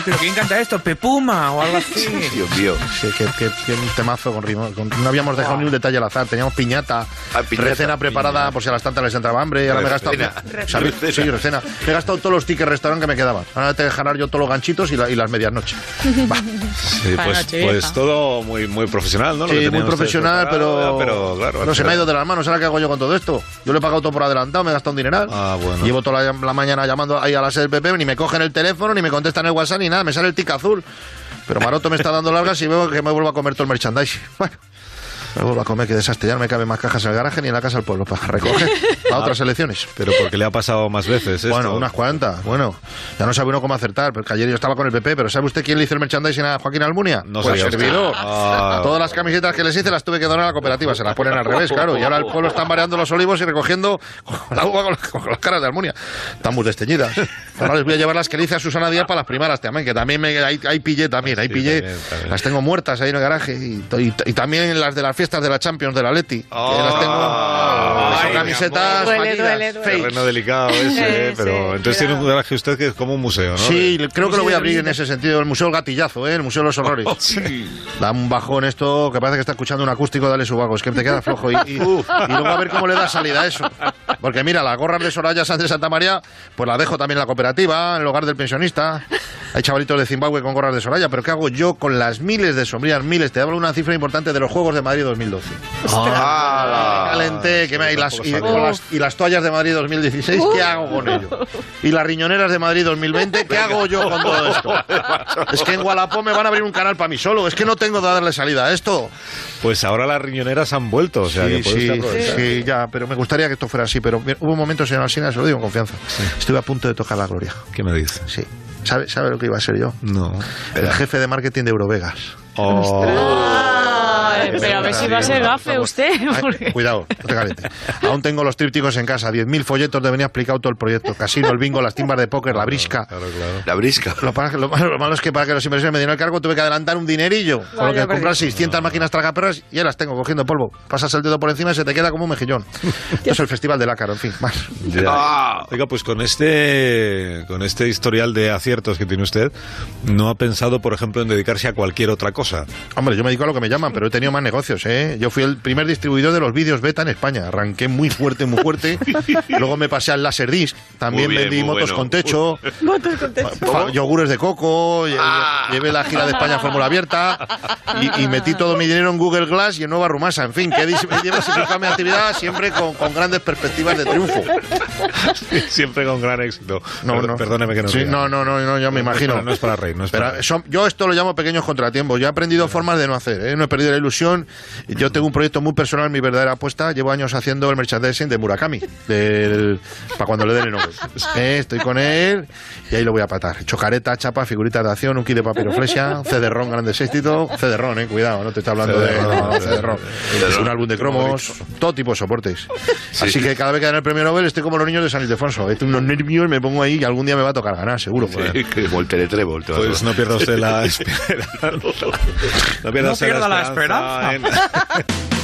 pero ¿quién canta esto? ¿Pepuma o algo así? Dios mío. Sí, que, que- que un temazo con ritmo. con- no habíamos dejado ni un detalle al azar. Teníamos piñata, piñata, recena preparada por si a las tantas les entraba hambre. Y ahora me he gastado. Recena. ¿sabes? Sí, recena. Me he gastado todos los tickets restaurante que me quedaban. Ahora te dejar yo todos los ganchitos y, la- y las medianoches. Sí, pues, pues todo muy, muy profesional, ¿no? Lo que Sí, muy tenían ustedes profesional, preparado, pero, pero claro, no se me ha final- ido de las manos. ¿Ahora qué hago yo con todo esto? Yo le he pagado todo por adelantado, me he gastado un dineral. Ah, bueno. Llevo toda la, la mañana llamando ahí a la sede del PP, ni me cogen el teléfono, ni me contestan el WhatsApp, ni Me sale el tic azul. Pero Maroto me está dando largas y veo que me vuelvo a comer todo el merchandising. Bueno. Me vuelvo a comer, qué desastre. Ya no me caben más cajas en el garaje ni en la casa del pueblo para recoger a otras elecciones. Pero porque le ha pasado más veces esto. Bueno, unas cuantas. Bueno, ya no sabe uno cómo acertar. Porque ayer yo estaba con el PP, pero ¿sabe usted quién le hizo el merchandising a Joaquín Almunia? No pues usted. servidor. Ah. Todas las camisetas que les hice las tuve que donar a la cooperativa. Se las ponen al revés, claro. Y ahora el pueblo están mareando los olivos y recogiendo la uva con, las- con las caras de Almunia. Están muy desteñidas. Ahora les voy a llevar las que le hice a Susana Díaz para las primeras también, que también me, ahí, ahí pillé también. Ahí pillé. también, también. Las tengo muertas ahí en el garaje. Y, y- y también las de las fiestas de la Champions de la Leti. Que las tengo. Ay, son mi camisetas amor. fallidas, fakes. Terreno delicado ese, ¿eh? pero entonces tiene un garaje usted que es como un museo, ¿no? Sí, De- creo que lo voy a abrir en ese sentido. El Museo del Gatillazo, ¿eh? el Museo de los Horrores. Da un bajón esto que parece que está escuchando un acústico, dale su vago. Es que te queda flojo. Y, y- y luego a ver cómo le da salida a eso. Porque mira, las gorras de Soraya Sánchez de Santa María, pues las dejo también en la cooperativa, en el hogar del pensionista. Hay chavalitos de Zimbabue con gorras de Soraya, pero ¿qué hago yo con las miles de sombrillas? Miles, te hablo una cifra importante de los Juegos de Madrid 2012. Ah, Calenté, que me, y, las, y, las, y las toallas de Madrid 2016, ¿qué hago con ello? Y las riñoneras de Madrid 2020, ¿qué hago yo con todo esto? Es que en Gualapó me van a abrir un canal para mí solo, es que no tengo de darle salida a esto. Pues ahora las riñoneras han vuelto, o sea, sí, que sí, sí, ya, pero me gustaría que esto fuera así, pero hubo un momento, señor Alsina, se lo digo con confianza, estuve a punto de tocar la gloria. ¿Qué me dice? Sí. ¿Sabe, ¿Sabe lo que iba a ser yo? No. El jefe de marketing de Eurovegas. Ay, pero a ver si va a ser gafe usted. porque- Cuidado, no te calientes. Aún tengo los trípticos en casa, 10.000 folletos de venía explicado todo el proyecto. Casino, el bingo, las timbas de póker, la brisca. La brisca. Lo, malo lo malo es que para que los inversores me dieran el cargo tuve que adelantar un dinerillo. Con lo que comprar 600 máquinas tragaperras y ya las tengo cogiendo polvo. Pasas el dedo por encima y se te queda como un mejillón. Esto es el festival del ácaro, en fin. Más. Ya. Oiga, pues con este, con este historial de aciertos que tiene usted, ¿no ha pensado, por ejemplo, en dedicarse a cualquier otra cosa? Hombre, yo me dedico a lo que me llaman, pero he tenido más negocios, ¿eh? Yo fui el primer distribuidor de los vídeos beta en España. Arranqué muy fuerte, muy fuerte. Luego me pasé al Laserdisc. También Muy bien, vendí muy motos bueno. con techo. Yogures de coco. lle- Ah. Llevé la gira de España a Fórmula Abierta. Y, y metí todo mi dinero en Google Glass y en Nueva Rumasa. En fin, que he diversificado mi actividad siempre con, con grandes perspectivas de triunfo. Siempre con gran éxito. No, no. Perdóneme que no Sí, no, no, no, no, yo me imagino. no es para reír, no es para Pero reír. son- yo esto lo llamo pequeños contratiempos. He aprendido formas de no hacer, ¿eh? no he perdido la ilusión. Yo tengo un proyecto muy personal, mi verdadera apuesta. Llevo años haciendo el merchandising de Murakami, del, para cuando le den el Nobel. Eh, Estoy con él y ahí lo voy a patar. Chocareta, chapa, figuritas de acción, un kit de papiroflexia, CD-ROM, grandes éxito. CD-ROM, eh, cuidado, no te estoy hablando de CD-ROM, no, CD-ROM. CD-ROM. Un álbum de cromos, todo tipo de soportes. Así que cada vez que dan el premio Nobel estoy como los niños de San Ildefonso. Tengo unos nervios, me pongo ahí y algún día me va a tocar ganar, seguro. Sí, que Pues no pierda usted la esperanza. No pierda No usted pierda la esperanza. en-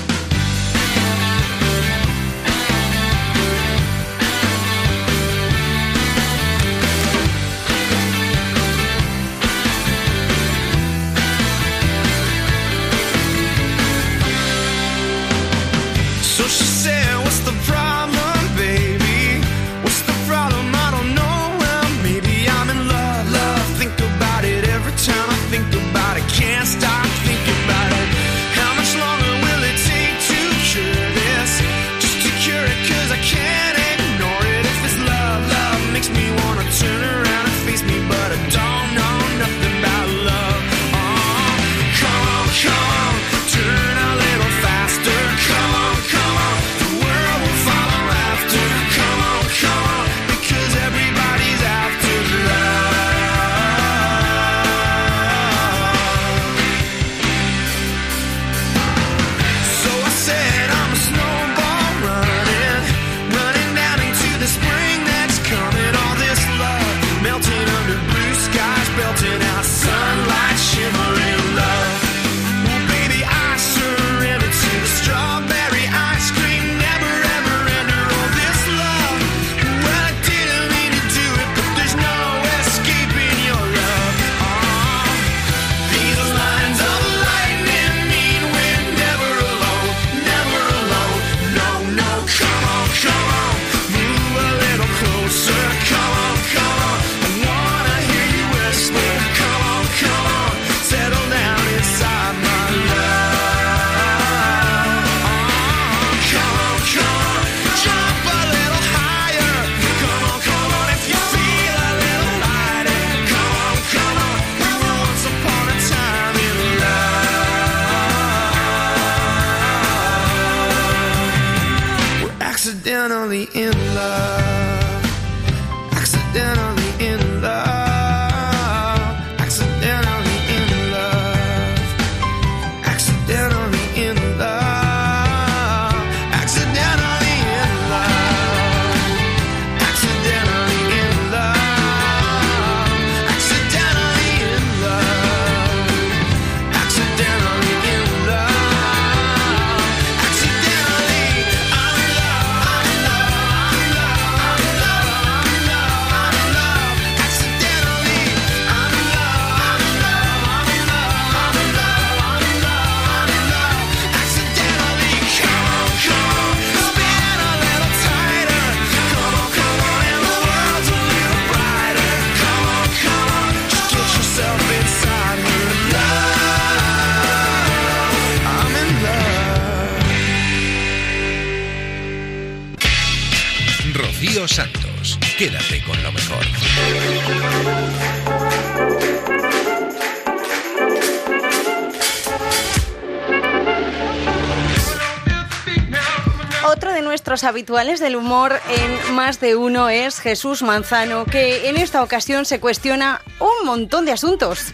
Otro de nuestros habituales del humor en Más de Uno es Jesús Manzano, que en esta ocasión se cuestiona un montón de asuntos.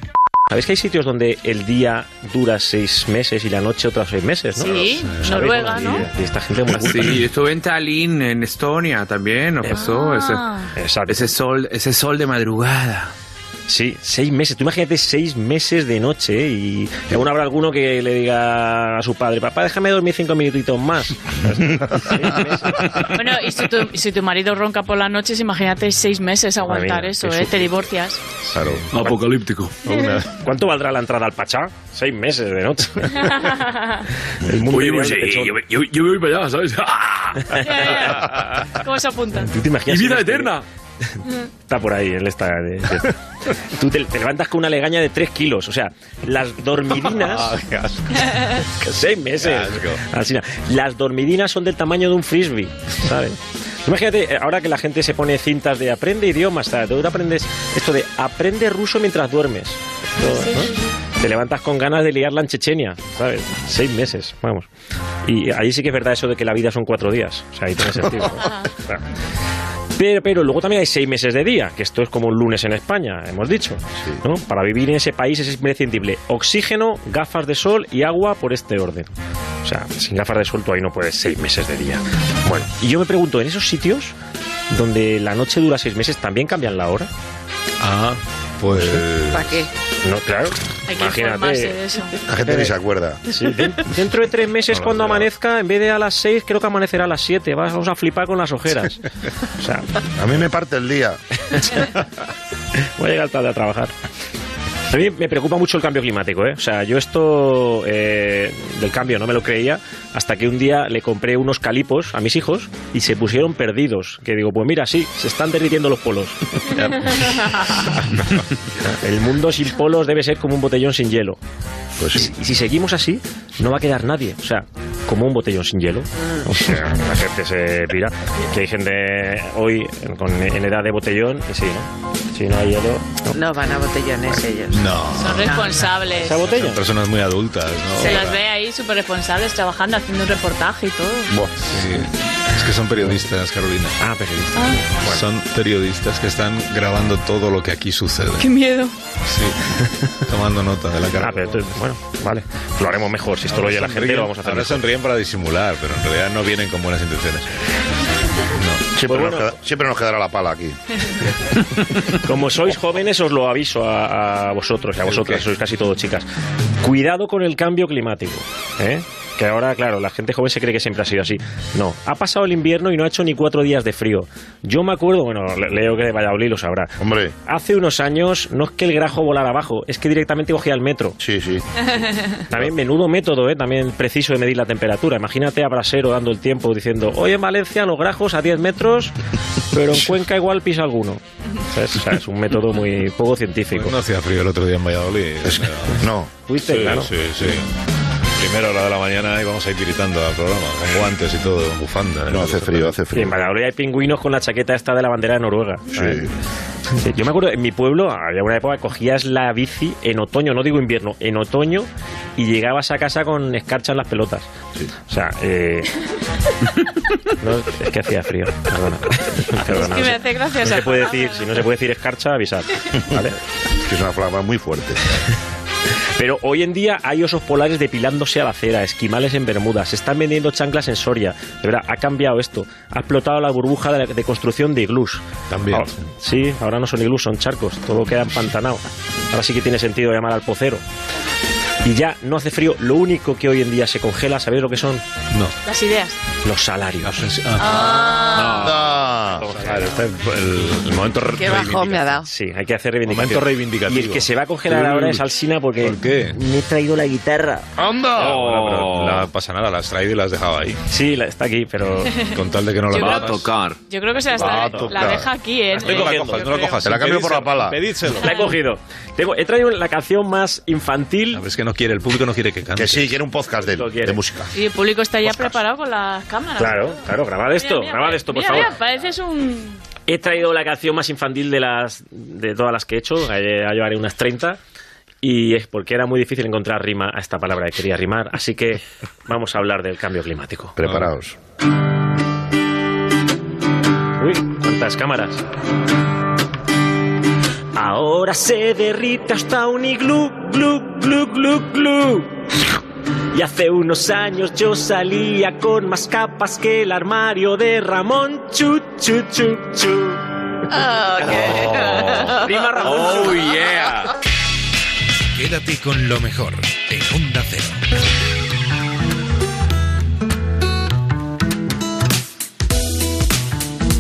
¿Sabéis que hay sitios donde el día dura seis meses y la noche otros seis meses, no? Sí. Noruega, ¿no? y- y esta gente muy. Sí, estuve en Tallinn, en Estonia también, ¿no pasó? Ah. Ese, ese sol, ese sol de madrugada. Sí, seis meses. Tú imagínate seis meses de noche ¿eh? y aún habrá alguno que le diga a su padre, papá, déjame dormir cinco minutitos más. Bueno, y si tu, si tu marido ronca por las noches, imagínate seis meses aguantar mía, eso, ¿eh? Te divorcias. Claro. Apocalíptico. ¿Cuánto valdrá la entrada al Pachá? Seis meses de noche. El mundo Oye, pues, eh, yo, yo, yo me voy para allá, ¿sabes? ¿Cómo se apuntan? ¿Tú te imaginas ¡Y vida que- eterna! Está por ahí, él está. de- de- Tú te, te levantas con una legaña de 3 kilos. O sea, las dormidinas. seis meses. Así, las dormidinas son del tamaño de un frisbee, ¿sabes? Imagínate, ahora que la gente se pone cintas de aprende idiomas, ¿sabes? Tú aprendes esto de aprende ruso mientras duermes. Esto, ¿no? Te levantas con ganas de liarla en Chechenia, ¿sabes? Seis meses, vamos. Y ahí sí que es verdad eso de que la vida son cuatro días. O sea, ahí tiene sentido. ¿no? Pero, pero luego también hay seis meses de día, que esto es como un lunes en España, hemos dicho. ¿no? Para vivir en ese país es imprescindible oxígeno, gafas de sol y agua por este orden. O sea, sin gafas de sol tú ahí no puedes seis meses de día. Bueno, y yo me pregunto, ¿en esos sitios donde la noche dura seis meses también cambian la hora? Ah, pues... ¿Para qué? No, claro. Hay que informarse de eso. La gente ni se acuerda. Sí, dentro de tres meses, No cuando creo. amanezca, en vez de a las seis, creo que amanecerá a las siete. Vamos a flipar con las ojeras. O sea, A mí me parte el día. Voy a llegar tarde a trabajar. A mí me preocupa mucho el cambio climático, ¿eh? O sea, yo esto eh, del cambio no me lo creía hasta que un día le compré unos calipos a mis hijos y se pusieron perdidos. Que digo, pues mira, sí, se están derritiendo los polos. el mundo sin polos debe ser como un botellón sin hielo. Pues y, si- y si seguimos así, no va a quedar nadie. O sea, como un botellón sin hielo. O sea, la gente se pira. Que hay gente hoy con, en edad de botellón y sí, ¿no? Si no hay hielo, No van a botellones ellos. No. Son responsables. ¿Esa botella? Son personas muy adultas, ¿no? Se las ve ahí súper responsables trabajando, haciendo un reportaje y todo. Sí. Es que son periodistas, Carolina. Ah, periodistas. Son periodistas que están grabando todo lo que aquí sucede. ¡Qué miedo! Sí. Tomando nota de la cara. Ah, pero entonces, bueno, vale. Lo haremos mejor. Si esto lo oye la gente, lo vamos a hacer Ahora mejor. sonríen para disimular, pero en realidad no vienen con buenas intenciones. Siempre, Pues nos queda- siempre nos quedará la pala aquí. Como sois jóvenes, os lo aviso a, a vosotros y a vosotras, sois casi todos chicas. Cuidado con el cambio climático. ¿eh? Que ahora, claro, la gente joven se cree que siempre ha sido así. No, ha pasado el invierno y no ha hecho ni cuatro días de frío. Yo me acuerdo, bueno, le- leo que de Valladolid lo sabrá. Hombre. Hace unos años no es que el grajo volara abajo, es que directamente cogía el metro. Sí, sí. También menudo método, ¿eh? también preciso de medir la temperatura. Imagínate a Brasero dando el tiempo diciendo, hoy en Valencia los grajos a 10 metros, pero en Cuenca igual pisa alguno. ¿Sabes? O sea, es un método muy poco científico. Pues no hacía frío el otro día en Valladolid. No. ¿Fuiste, sí, claro? sí, sí. Primera hora de la mañana íbamos a ir tiritando al programa, con guantes y todo, bufanda. ¿eh? No, hace frío, hace Y frío. en Valladolid hay pingüinos con la chaqueta esta de la bandera de Noruega. Sí, Yo me acuerdo, en mi pueblo había una época que cogías la bici en otoño, no digo invierno, en otoño, y llegabas a casa con escarcha en las pelotas. O sea, eh, no, es que hacía frío. Perdona. Perdona, que no me hace gracia No esa se puede palabra. decir, si no se puede decir escarcha, avisar. ¿vale? Que es una flama muy fuerte. Pero hoy en día hay osos polares depilándose a la cera, esquimales en Bermudas, se están vendiendo chanclas en Soria. De verdad, ha cambiado esto. Ha explotado la burbuja de, de construcción de iglús. También. Ahora- sí, ahora no son iglús, son charcos. Todo queda empantanado. Ahora sí que tiene sentido llamar al pocero. Y ya no hace frío. Lo único que hoy en día se congela, ¿sabéis lo que son? No. Las ideas. Los salarios. Ah. Claro, está el, El momento Qué bajón me ha dado. Sí, hay que hacer reivindicación. Momento reivindicativo. Y el que se va a congelar ahora es Alsina porque ¿Por qué? me he traído la guitarra. ¡Anda! No, bueno, pero no pasa nada, la has traído y la has dejado ahí. Sí, la- está aquí, pero Con tal de que no la creo- cojas. tocar. Yo creo que se la, Va a está, la deja aquí, ¿eh? estoy No la cojas, no la cojas. Te la cambio por la pala. Pedídselo. La he cogido. Tengo, he traído la canción más infantil. A ver, es que no quiere, el público no quiere que cante. Que sí, quiere un podcast de, de música. Sí, el público está ya preparado con las cámaras. Claro, claro, grabad esto, Mira, mira, grabad esto, por mira, favor. mira, parece traes un... He traído la canción más infantil de las de todas las que he hecho, eh, a llevaré unas 30. Y es porque era muy difícil encontrar rima a esta palabra que quería rimar. Así que vamos a hablar del cambio climático. Preparaos. Uy, cuántas cámaras. Ahora se derrite hasta un iglú, glú, glú, glú, glú. Y hace unos años yo salía con más capas que el armario de Ramón. Chu, chu, chu, chu. Prima Ramón. Oh, yeah. Quédate con lo mejor en Onda Cero.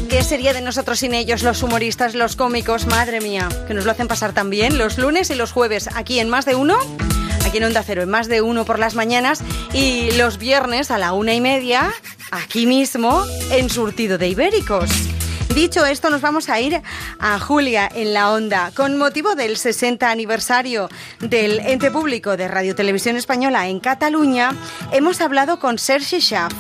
¿Qué sería de nosotros sin ellos, los humoristas, los cómicos? Madre mía, que nos lo hacen pasar tan bien los lunes y los jueves aquí en Más de Uno, aquí en Onda Cero, en Más de Uno por las mañanas y los viernes a la una y media, aquí mismo, en Surtido de Ibéricos. Dicho esto, nos vamos a ir a Julia en la Onda. Con motivo del 60 aniversario del ente público de Radio Televisión Española en Cataluña, hemos hablado con Sergi Schaff,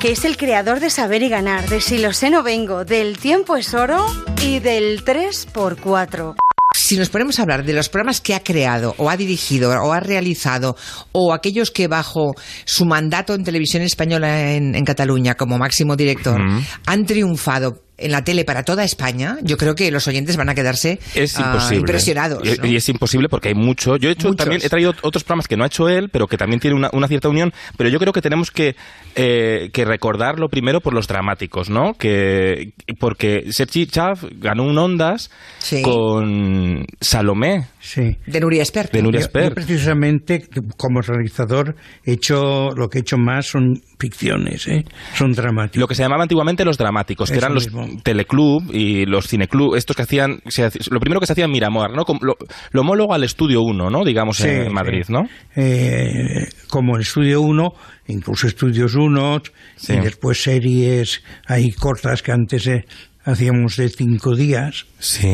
que es el creador de Saber y Ganar, de Si lo sé no vengo, del Tiempo es oro y del 3x4. Si nos ponemos a hablar de los programas que ha creado o ha dirigido o ha realizado o aquellos que bajo su mandato en televisión española en, en Cataluña como máximo director han triunfado en la tele para toda España, yo creo que los oyentes van a quedarse Es ah, impresionados. Y, ¿no? y es imposible porque hay mucho. Yo he hecho Muchos. también he traído otros programas que no ha hecho él, pero que también tienen una, una cierta unión. Pero yo creo que tenemos que, eh, que recordarlo primero por los dramáticos, ¿no? Que porque Sergi Chaff ganó un Ondas Sí. con Salomé. Sí. De Nuria Espert. De Nuria Yo- Espert. Yo, precisamente, como realizador, he hecho lo que he hecho más son ficciones, ¿eh? son dramáticos. Lo que se llamaba antiguamente los dramáticos, que Eso eran los mismo. Teleclub y los cineclub, estos que hacían, se hace- lo primero que se hacía en Miramar, ¿no? Como lo, lo homólogo al Estudio 1, ¿no? Digamos Sí, en Madrid. ¿no? Eh, como el Estudio 1, incluso Estudios 1, Sí. y después series ahí cortas que antes eh, hacíamos de cinco días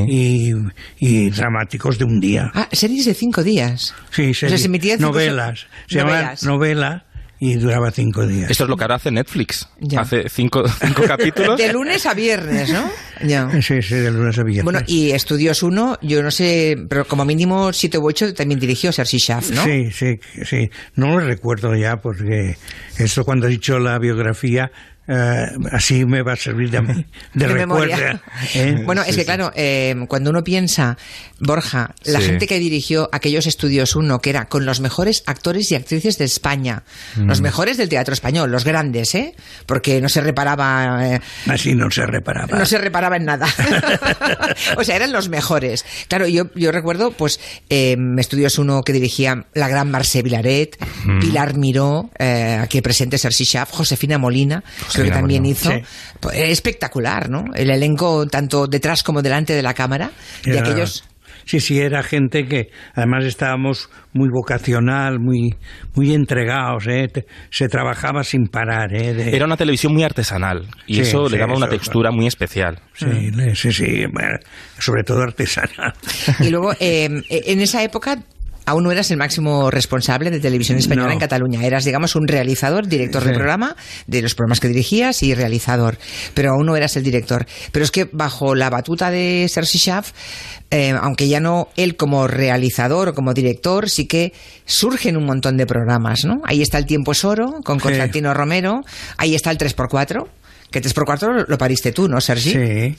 y, y dramáticos de un día. Ah, series de cinco días. Sí, sea, series, se emitían cinco novelas. se- novelas. novela y duraba cinco días. Esto es lo que ahora hace Netflix. Ya. Hace cinco, cinco capítulos. De lunes a viernes, ¿no? Ya. Sí, sí, de lunes a viernes. Bueno, y Estudios 1, yo no sé, pero como mínimo 7 u 8 también dirigió Sergi Schaff, ¿no? Sí, sí, sí. No lo recuerdo ya porque esto cuando has dicho la biografía, eh, así me va a servir de, de, De recuerdo. memoria. ¿eh? Bueno, es que sí. claro, eh, cuando uno piensa, Borja, la Sí. gente que dirigió aquellos estudios uno, que era con los mejores actores y actrices de España, Mm. los mejores del teatro español, los grandes, ¿eh? Porque no se reparaba. eh, Así no se reparaba. no se reparaba en nada. o sea, eran los mejores. Claro, yo, yo recuerdo, pues, eh, estudios uno que dirigía la gran Marce Vilaret, Mm. Pilar Miró, eh, aquí presente Sergi Schaff, Josefina Molina, creo que también hizo. sí. Pues, espectacular, ¿no? El elenco, tanto detrás como delante de la cámara, de Era- aquellos. Sí, sí, era gente que además estábamos muy vocacional, muy, muy entregados, ¿eh? Te- se trabajaba sin parar. ¿eh? De- Era una televisión muy artesanal y Sí, eso sí, le daba una eso, textura muy especial. Sí, le- sí, sí, bueno, sobre todo artesana. Y luego, eh, en esa época. Aún no eras el máximo responsable de televisión española No. en Cataluña. Eras, digamos, un realizador, director de programa, de los programas que dirigías y realizador. Pero aún no eras el director. Pero es que bajo la batuta de Sergi Schaff, eh, aunque ya no él como realizador o como director, sí que surgen un montón de programas, ¿no? Ahí está El Tiempo es Oro, con Sí. Constantino Romero. Ahí está el 3x4. Que 3x4 lo pariste tú, ¿no, Sergi? Sí.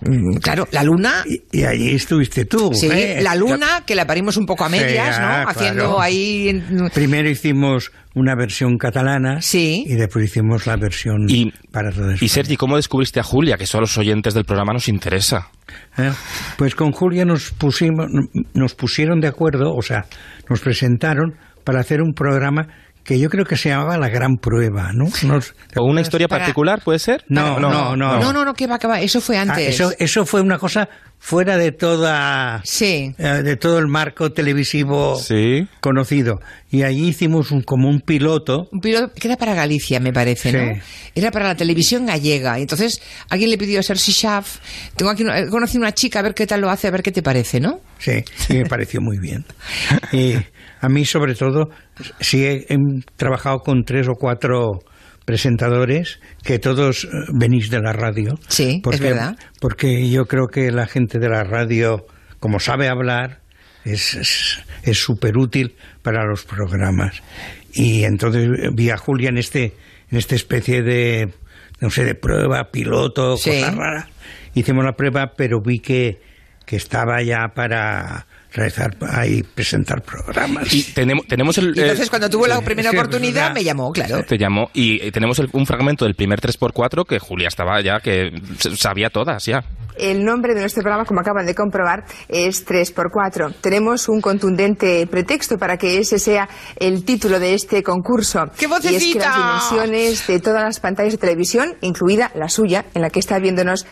Mm, Claro, la luna. Y, y allí estuviste tú. Sí, ¿eh? la luna, que la parimos un poco a Sí, medias, ¿no? ah, Haciendo claro. ahí. en- Primero hicimos una versión catalana Sí. y después hicimos la versión Y, para todo y Sergi, ¿cómo descubriste a Julia? Que eso a los oyentes del programa nos interesa. ¿Eh? Pues con Julia nos pusimos, nos pusieron de acuerdo, o sea, nos presentaron para hacer un programa que yo creo que se llamaba La Gran Prueba, ¿no? Nos- ¿O una historia Para- particular, puede ser? No, no, no. No, no, no, que va, que va. Eso fue Ah, antes. eso, eso fue una cosa fuera de toda Sí. eh, de todo el marco televisivo Sí. conocido y allí hicimos un, como un piloto Un piloto que era para Galicia, me parece, ¿no? Sí. Era para la televisión gallega. Y entonces alguien le pidió a Sergi Schaff, tengo aquí una, he conocido una chica, a ver qué tal lo hace, a ver qué te parece, ¿no? Sí, y me pareció muy bien. Y a mí, sobre todo, sí he, he trabajado con tres o cuatro presentadores que todos eh, venís de la radio. Sí, es verdad. Porque yo creo que la gente de la radio, como sabe hablar, es es súper útil para los programas. Y entonces vi a Julia en este en esta especie de no sé de prueba piloto Sí. cosa rara hicimos la prueba pero vi que que estaba ya para realizar y presentar programas Y tenemos, tenemos el... Y entonces, eh, cuando tuvo la primera sí, oportunidad, ya. me llamó, claro. Te llamó y tenemos el- un fragmento del primer 3x4 que Julia estaba ya, que sabía todas ya. El nombre de nuestro programa, como acaban de comprobar, es 3x4. Tenemos un contundente pretexto para que ese sea el título de este concurso. ¡Qué Y es que vocecita! las dimensiones de todas las pantallas de televisión, incluida la suya, en la que está viéndonos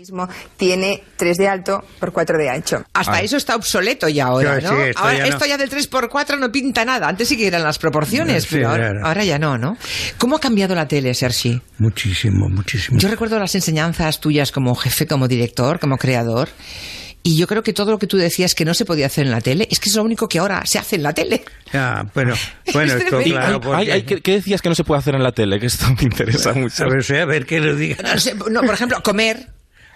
mismo, tiene 3 de alto por 4 de ancho. Hasta Ah. eso está obsoleto ya ahora, Sí, ¿no? sí, esto ahora, ya no. esto ya del 3x4 no pinta nada. Antes sí que eran las proporciones, Sí, pero ahora, claro. ahora ya no, ¿no? ¿Cómo ha cambiado la tele, Sergi? muchísimo muchísimo Yo recuerdo las enseñanzas tuyas como jefe, como director, como creador. Y yo creo que todo lo que tú decías que no se podía hacer en la tele, es que es lo único que ahora se hace en la tele. Ya, bueno, bueno, Es esto claro, porque- ay, ¿qué, qué decías que no se puede hacer en la tele? Que esto me interesa mucho. a ver, a ver qué lo diga. No, sé, no, por ejemplo, comer.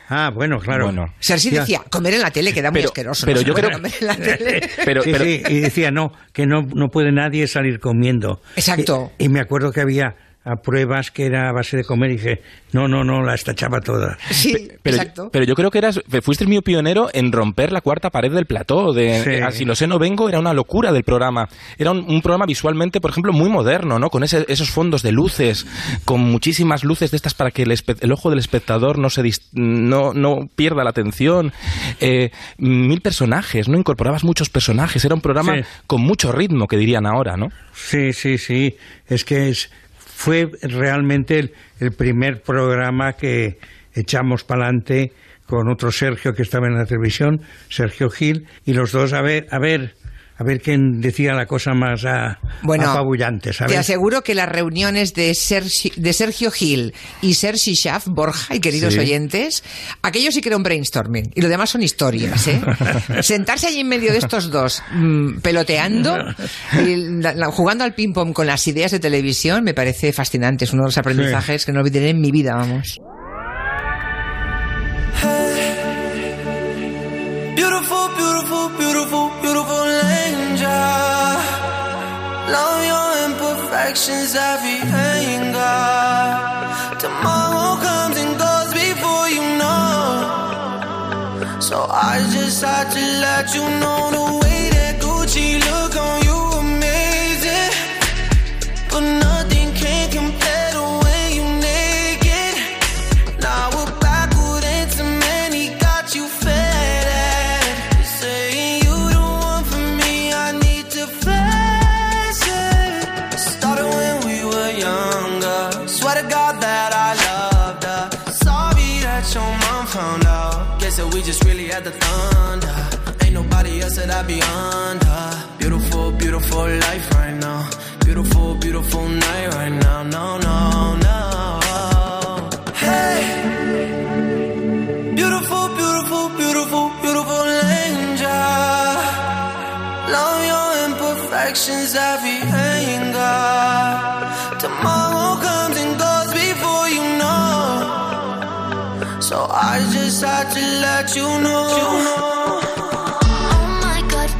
Ah, bueno, claro. Sergi Ya. decía, comer en la tele queda muy Pero- asqueroso. pero no yo creo- comer en la tele. sí, sí, y decía no, que no, no puede nadie salir comiendo. Exacto. Y, y me acuerdo que había a pruebas que era a base de comer y dije, no, no, no, las tachaba todas. Sí, Pero, pero yo creo que eras, fuiste mi pionero en romper la cuarta pared del plató. De, Sí. eh, Así lo sé, no vengo, era una locura del programa. Era un, un programa visualmente, por ejemplo, muy moderno, ¿no? Con ese- esos fondos de luces, con muchísimas luces de estas para que el, espe- el ojo del espectador no se no, no pierda la atención. Eh, mil personajes, ¿no? Incorporabas muchos personajes. Era un programa Sí. con mucho ritmo, que dirían ahora, ¿no? Sí, sí, sí. Es que es, fue realmente el, primer programa que echamos para adelante con otro Sergio que estaba en la televisión, Sergio Gil, y los dos a ver, a ver, a ver quién decía la cosa más ah, Bueno, apabullante, ¿sabes? Te aseguro que las reuniones de, Sergi- de Sergio Gil y Sergi Schaff, Borja y queridos Sí. oyentes, aquello sí que era un brainstorming. Y lo demás son historias, ¿eh? Sentarse allí en medio de estos dos, mm, peloteando, y la- la- jugando al ping-pong con las ideas de televisión, me parece fascinante. Es uno de los aprendizajes que no olvidaré en mi vida, vamos. Beautiful, beautiful, beautiful Love your imperfections, every anger. Tomorrow comes and goes before you know. So I just had to let you know the way that Gucci look on you had the thunder. Ain't nobody else that I be under. Beautiful, beautiful life right now. Beautiful, beautiful night right now. No, no, no. Hey. Beautiful, beautiful, beautiful, beautiful angel. Love your imperfections, anger. So I just had to let you know. Oh my god,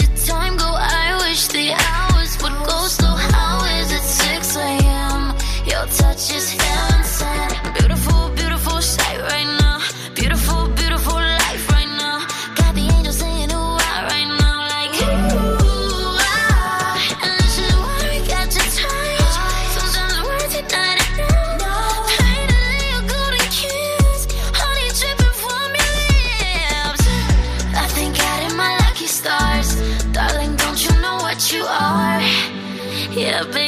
the time go? I wish the hours would go slow. How is it 6 a.m.? Your Yeah, baby,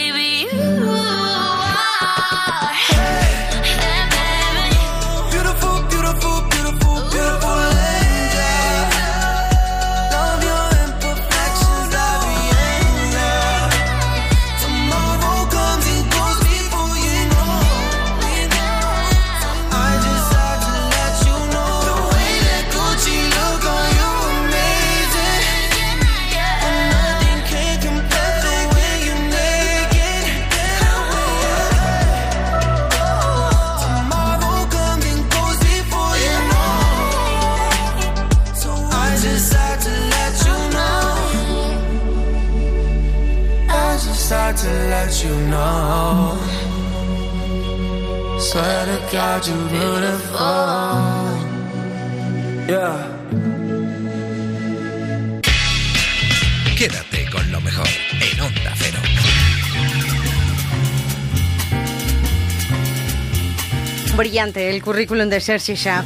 currículum de Sergi Shah.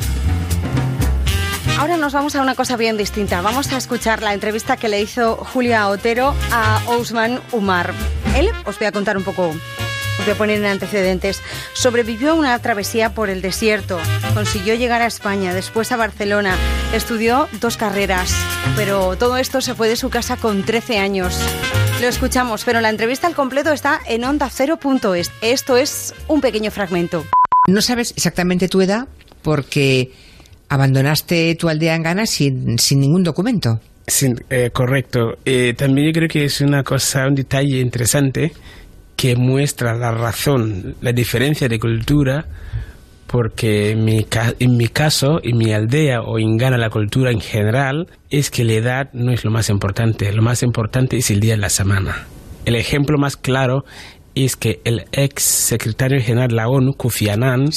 Ahora nos vamos a una cosa bien distinta. Vamos a escuchar la entrevista que le hizo Julia Otero a Ousman Umar. Él, os voy a contar un poco, os voy a poner en antecedentes. Sobrevivió a una travesía por el desierto, consiguió llegar a España, después a Barcelona, estudió dos carreras, pero todo esto se fue de su casa con 13 años. Lo escuchamos, pero la entrevista al completo está en onda0.es. Esto es un pequeño fragmento. No sabes exactamente tu edad porque abandonaste tu aldea en Ghana sin, sin ningún documento. Sí, eh, correcto. Eh, también yo creo que es una cosa, un detalle interesante que muestra la razón, la diferencia de cultura, porque en mi, caso, en mi aldea o en Ghana la cultura en general, es que la edad no es lo más importante, lo más importante es el día de la semana. El ejemplo más claro es que el ex secretario general de la ONU, Kofi Annan,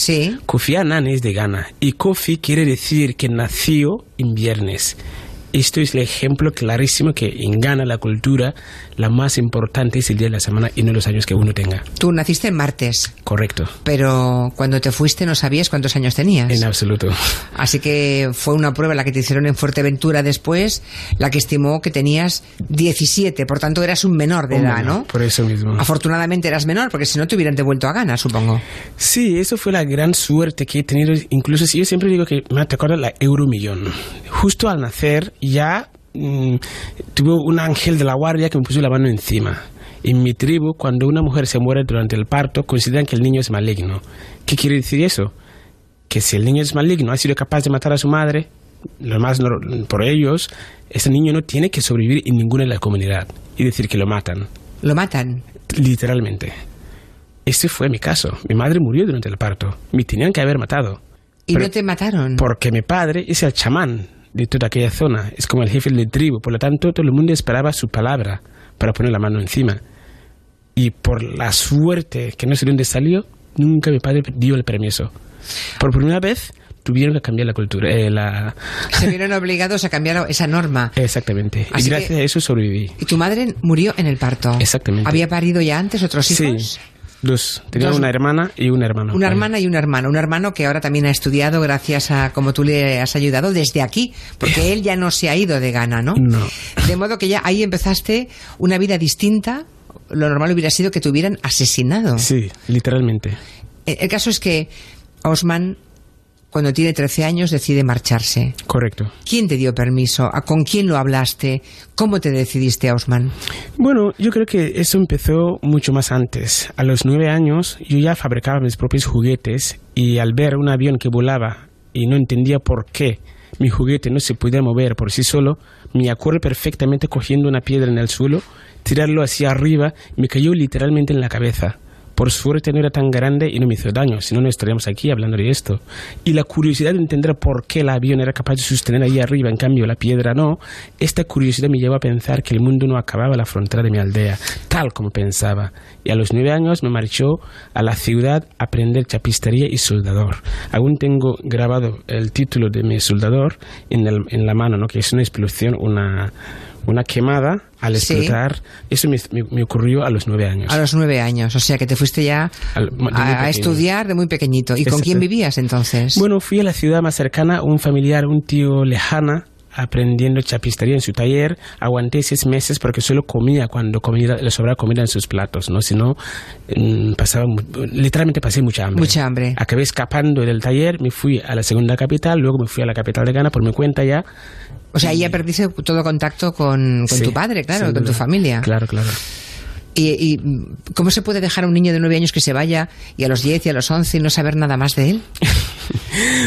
Kofi Annan es de Ghana y Kofi quiere decir que nació en viernes. Esto es el ejemplo clarísimo que en Ghana la cultura la más importante es el día de la semana y no los años que uno tenga. Tú naciste en martes, Correcto. pero cuando te fuiste no sabías cuántos años tenías. En absoluto. Así que fue una prueba la que te hicieron en Fuerteventura después, la que estimó que tenías 17, por tanto eras un menor de edad, ¿no? Por eso mismo. Afortunadamente eras menor, porque si no te hubieran devuelto a Ghana, supongo. Sí, eso fue la gran suerte que he tenido. Incluso si yo siempre digo que me te acuerdas la Euromillón. Justo al nacer ya mm, tuve un ángel de la guardia que me puso la mano encima. En mi tribu, cuando una mujer se muere durante el parto, consideran que el niño es maligno. ¿Qué quiere decir eso? Que si el niño es maligno, ha sido capaz de matar a su madre, lo más por ellos, ese niño no tiene que sobrevivir en ninguna de la comunidad. Y decir que lo matan. Lo matan. Literalmente. Ese fue mi caso. Mi madre murió durante el parto. Me tenían que haber matado. ¿Y Pero- no te mataron? Porque mi padre es el chamán de toda aquella zona. Es como el jefe de tribu. Por lo tanto, todo el mundo esperaba su palabra para poner la mano encima. Y por la suerte que no sé de dónde salió, nunca mi padre dio el permiso. Por primera vez tuvieron que cambiar la cultura. eh, la... Se vieron obligados a cambiar esa norma. Exactamente. Así y gracias que- a eso sobreviví. Y tu madre murió en el parto. Exactamente. ¿Había parido ya antes otros hijos? Sí, dos. Tenía Dos. una hermana y un hermano. Una hermana y un hermano. Un hermano que ahora también ha estudiado gracias a como tú le has ayudado desde aquí, porque él ya no se ha ido de Ghana, ¿no? No. De modo que ya ahí empezaste una vida distinta. Lo normal hubiera sido que te hubieran asesinado. Sí, literalmente. Eh, El caso es que Osman, cuando tiene 13 años, decide marcharse. Correcto. ¿Quién te dio permiso? ¿A ¿Con quién lo hablaste? ¿Cómo te decidiste, a Osman? Bueno, yo creo que eso empezó mucho más antes. A los nueve años yo ya fabricaba mis propios juguetes y al ver un avión que volaba y no entendía por qué mi juguete no se podía mover por sí solo, me acuerdo perfectamente cogiendo una piedra en el suelo, tirarlo hacia arriba me cayó literalmente en la cabeza. Por suerte no era tan grande y no me hizo daño, si no, no estaríamos aquí hablando de esto. Y la curiosidad de entender por qué el avión era capaz de sostener ahí arriba, en cambio la piedra no, esta curiosidad me llevó a pensar que el mundo no acababa a la frontera de mi aldea, tal como pensaba. Y a los nueve años me marchó a la ciudad a aprender chapistería y soldador. Aún tengo grabado el título de mi soldador en, en la mano, ¿no? que es una explosión, una, una quemada al Sí. explotar. Eso me, me- me ocurrió a los nueve años. A los nueve años. O sea, que te fuiste ya Al- a, estudiar de muy pequeñito. ¿Y con quién vivías entonces? Bueno, fui a la ciudad más cercana, un familiar, un tío lejana, aprendiendo chapistería en su taller. Aguanté seis meses porque solo comía cuando comida, le sobraba comida en sus platos, ¿no? Si no, mm, pasaba, literalmente pasé mucha hambre. Mucha hambre. Acabé escapando del taller, me fui a la segunda capital, luego me fui a la capital de Ghana por mi cuenta ya. O sea, ahí ya perdiste todo contacto con, con Sí, tu padre, claro, con tu familia. Claro, claro. ¿Y, y cómo se puede dejar a un niño de nueve años que se vaya y a los diez y a los once y no saber nada más de él?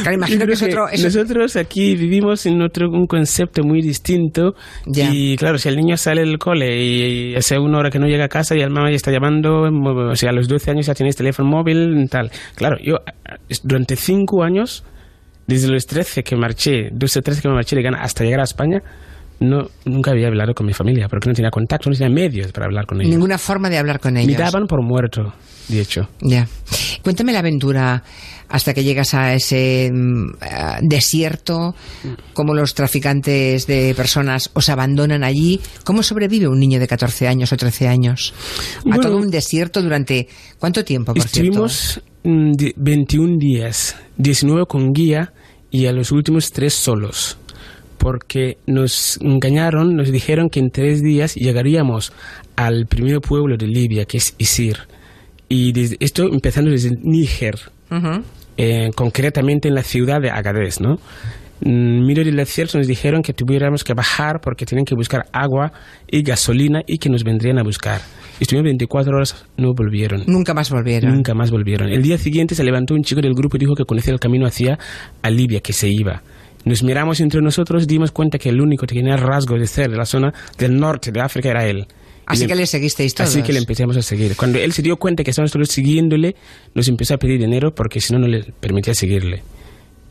Claro, imagino que es otro... es- Nosotros aquí vivimos en otro un concepto muy distinto y claro, si el niño sale del cole y hace una hora que no llega a casa y el mamá ya está llamando, o sea, a los 12 años ya tienes teléfono móvil, tal. Claro, yo durante cinco años, desde los 13 que marché, 12 o 13 que me marché de Ghana hasta llegar a España, no, nunca había hablado con mi familia, porque no tenía contacto, no tenía medios para hablar con ellos. Ninguna forma de hablar con ellos. Me daban por muerto, de hecho. Ya. Cuéntame la aventura hasta que llegas a ese mm, ah, desierto, cómo los traficantes de personas os abandonan allí. ¿Cómo sobrevive un niño de 14 años o 13 años a Bueno, todo un desierto durante cuánto tiempo, por Estuvimos mm, di- 21 días, 19 con guía y a los últimos tres solos. Porque nos engañaron, nos dijeron que en tres días llegaríamos al primer pueblo de Libia, que es Isir. Y desde, esto empezando desde Níger, cierto? eh, concretamente en la ciudad de Agadez, ¿no? Medio del desierto nos dijeron que tuviéramos que bajar porque tenían que buscar agua y gasolina y que nos vendrían a buscar. Estuvimos 24 horas, no volvieron. Nunca más volvieron. Nunca más volvieron. El día siguiente se levantó un chico del grupo y dijo que conocía el camino hacia a Libia, que se iba. Nos miramos entre nosotros y dimos cuenta que el único que tenía rasgos de ser de la zona del norte de África era él. Así Y que le seguisteis todos. Así que le empezamos a seguir. Cuando él se dio cuenta que estábamos todos siguiéndole, nos empezó a pedir dinero porque si no, no le permitía seguirle.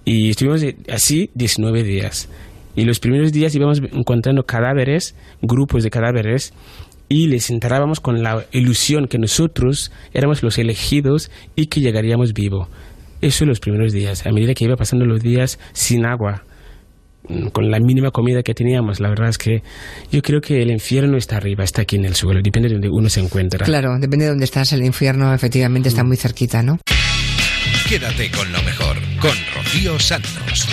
Y estuvimos así 19 días. Y los primeros días íbamos encontrando cadáveres, grupos de cadáveres, y les enterrábamos con la ilusión que nosotros éramos los elegidos y que llegaríamos vivo. Eso en los primeros días. A medida que iba pasando los días sin agua, mm, con la mínima comida que teníamos, la verdad es que yo creo que el infierno está arriba, está aquí en el suelo, depende de donde uno se encuentra. Claro, depende de dónde estás, el infierno efectivamente está muy cerquita, ¿no? Quédate con lo mejor, con Rocío Santos.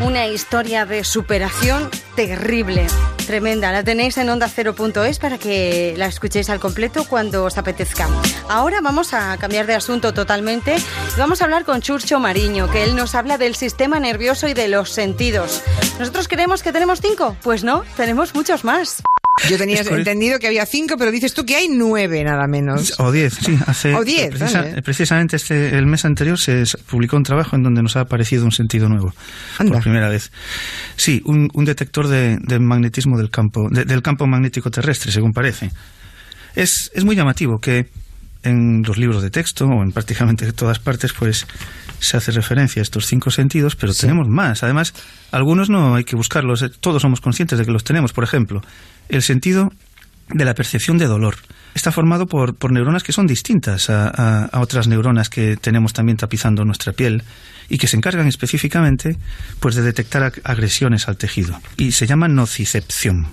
Una historia de superación terrible, tremenda. La tenéis en onda0.es para que la escuchéis al completo cuando os apetezca. Ahora vamos a cambiar de asunto totalmente vamos a hablar con Churcho Mariño, que él nos habla del sistema nervioso y de los sentidos. ¿Nosotros creemos que tenemos cinco? Pues no, tenemos muchos más. Yo tenía entendido que había cinco, pero dices tú que hay nueve nada menos. O 10, sí. Hace, O 10, precisa- vale. Precisamente este, el mes anterior se publicó un trabajo en donde nos ha aparecido un sentido nuevo. Anda. Por primera vez. Sí, un, un detector de, magnetismo del campo, de- del campo magnético terrestre, según parece. Es, es muy llamativo que en los libros de texto o en prácticamente todas partes, pues se hace referencia a estos cinco sentidos, pero tenemos más. Además, algunos no hay que buscarlos, eh, todos somos conscientes de que los tenemos. Por ejemplo, el sentido de la percepción de dolor. Está formado por, por neuronas que son distintas a, a- a otras neuronas que tenemos también tapizando nuestra piel y que se encargan específicamente pues, de detectar ag- agresiones al tejido. Y se llama nocicepción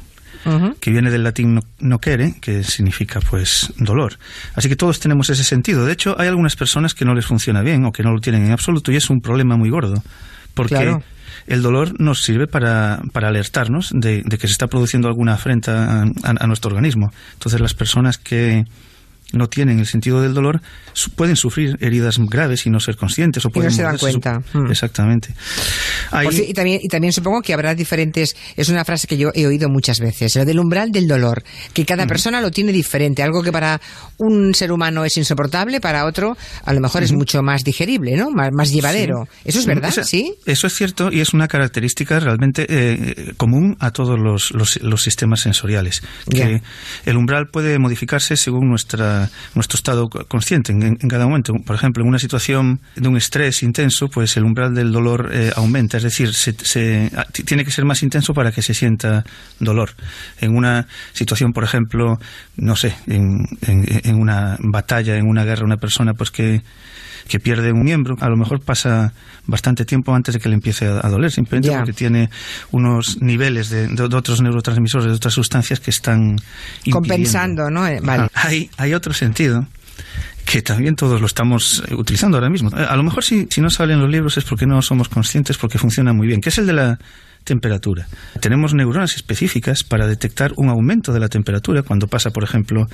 que viene del latín no- nocere, que significa pues dolor. Así que todos tenemos ese sentido. De hecho, hay algunas personas que no les funciona bien o que no lo tienen en absoluto y es un problema muy gordo. Porque Claro. El dolor nos sirve para, para alertarnos de, de que se está produciendo alguna afrenta a, a- a nuestro organismo. Entonces, las personas que no tienen el sentido del dolor su- pueden sufrir heridas graves y no ser conscientes o Y no pueden se dan su- cuenta. Mm. Exactamente. Ahí- Por ci- y, también, y también supongo que habrá diferentes. Es una frase que yo he oído muchas veces, la del umbral del dolor, que cada persona lo tiene diferente. Algo que para un ser humano es insoportable, para otro a lo mejor es mucho más digerible, ¿no? Más, más llevadero. Sí. ¿Eso es verdad? ¿Sí? Eso es cierto y es una característica realmente eh, común a todos los, los- los sistemas sensoriales. Que el umbral puede modificarse según nuestra, nuestro estado co- consciente en, cada momento. Por ejemplo, en una situación de un estrés intenso, pues el umbral del dolor eh, aumenta. Es decir, se, se- ah, tiene que ser más intenso para que se sienta dolor. En una situación, por ejemplo, no sé, en- en una batalla, en una guerra, una persona pues que que pierde un miembro, a lo mejor pasa bastante tiempo antes de que le empiece a, a doler, simplemente porque tiene unos niveles de, de- de otros neurotransmisores, de otras sustancias que están. Compensando, ¿no? Eh, Vale. Ajá. Hay, hay otro sentido que también todos lo estamos eh, utilizando ahora mismo. Eh, A lo mejor si, si no salen los libros es porque no somos conscientes, porque funciona muy bien, que es el de la temperatura. Tenemos neuronas específicas para detectar un aumento de la temperatura. Cuando pasa, por ejemplo,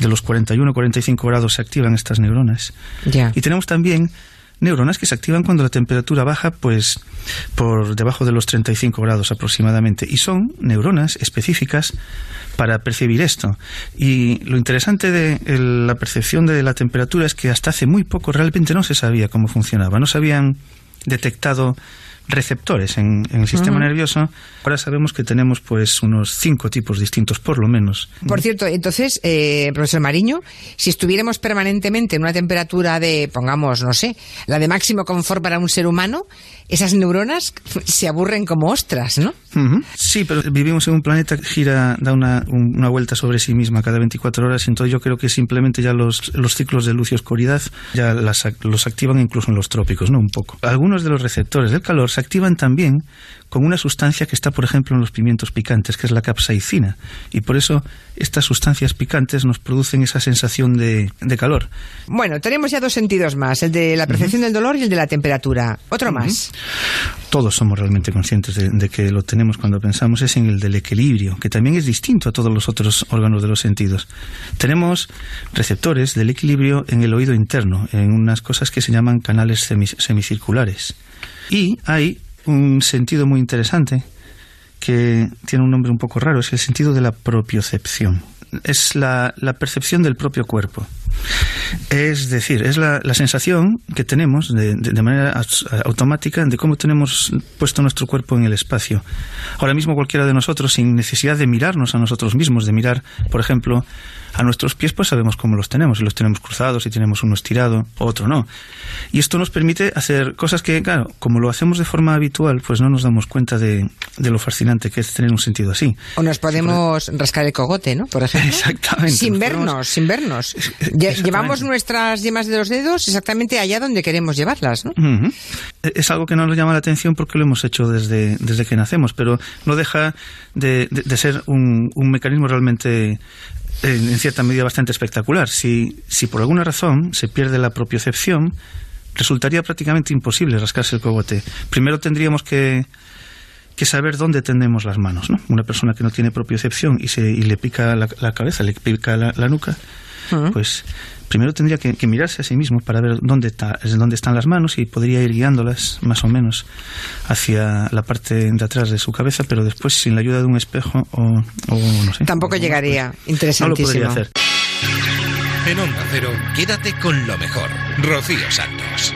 de los 41 45 grados se activan estas neuronas. Ya. Y tenemos también neuronas que se activan cuando la temperatura baja pues por debajo de los 35 grados aproximadamente y son neuronas específicas para percibir esto y lo interesante de la percepción de la temperatura es que hasta hace muy poco realmente no se sabía cómo funcionaba no se habían detectado receptores en, en el sistema nervioso. Ahora sabemos que tenemos pues unos cinco tipos distintos, por lo menos. Por cierto, entonces, eh, profesor Mariño, si estuviéramos permanentemente en una temperatura de, pongamos, no sé, la de máximo confort para un ser humano, esas neuronas se aburren como ostras, ¿no? Sí, pero vivimos en un planeta que gira, da una, un- una vuelta sobre sí misma cada 24 horas, y entonces yo creo que simplemente ya los, los ciclos de luz y oscuridad ya las los activan incluso en los trópicos, ¿no? Un poco. Algunos de los receptores del calor se activan también con una sustancia que está, por ejemplo, en los pimientos picantes, que es la capsaicina, y por eso estas sustancias picantes nos producen esa sensación de, de calor. Bueno, tenemos ya dos sentidos más, el de la percepción del dolor y el de la temperatura. Otro más. Todos somos realmente conscientes de, que lo tenemos cuando pensamos, es en el del equilibrio, que también es distinto a todos los otros órganos de los sentidos. Tenemos receptores del equilibrio en el oído interno, en unas cosas que se llaman canales semicirculares. Y hay un sentido muy interesante que tiene un nombre un poco raro, es el sentido de la propiocepción. Es la percepción del propio cuerpo. Es decir, es la, la sensación que tenemos de, de- de manera automática de cómo tenemos puesto nuestro cuerpo en el espacio. Ahora mismo cualquiera de nosotros, sin necesidad de mirarnos a nosotros mismos, de mirar, por ejemplo, a nuestros pies, pues sabemos cómo los tenemos. Si los tenemos cruzados, si tenemos uno estirado, otro no. Y esto nos permite hacer cosas que, claro, como lo hacemos de forma habitual, pues no nos damos cuenta de, de lo fascinante que es tener un sentido así. O nos podemos rascar el cogote, ¿no? Por ejemplo. Exactamente. Sin Nos vernos, podemos- sin vernos. Llevamos nuestras yemas de los dedos exactamente allá donde queremos llevarlas, ¿no? Ujú. Es algo que no nos llama la atención porque lo hemos hecho desde, desde que nacemos, pero no deja de, de- de ser un, un mecanismo realmente, en cierta medida, bastante espectacular. Si, si por alguna razón se pierde la propiocepción, resultaría prácticamente imposible rascarse el cogote. Primero tendríamos que, que saber dónde tendemos las manos. ¿no? Una persona que no tiene propiocepción y, se, y le pica la, la cabeza, le pica la, la nuca, pues primero tendría que, que mirarse a sí mismo para ver dónde, está, es dónde están las manos y podría ir guiándolas más o menos hacia la parte de atrás de su cabeza, pero después sin la ayuda de un espejo o, o no sé. Tampoco llegaría. No lo Interesantísimo. podría hacer. En Onda Cero, quédate con lo mejor. Rocío Santos.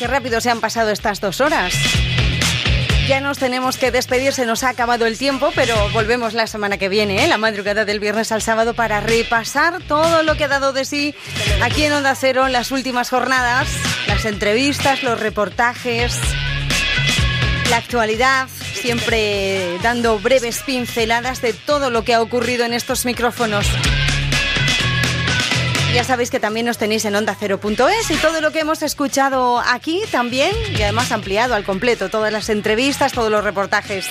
Qué rápido se han pasado estas dos horas! Ya nos tenemos que despedir, se nos ha acabado el tiempo, pero volvemos la semana que viene, ¿eh? la madrugada del viernes al sábado, para repasar todo lo que ha dado de sí aquí en Onda Cero las últimas jornadas, las entrevistas, los reportajes, la actualidad, siempre dando breves pinceladas de todo lo que ha ocurrido en estos micrófonos. Ya sabéis que también nos tenéis en onda0.es y todo lo que hemos escuchado aquí también y además ampliado al completo, todas las entrevistas, todos los reportajes.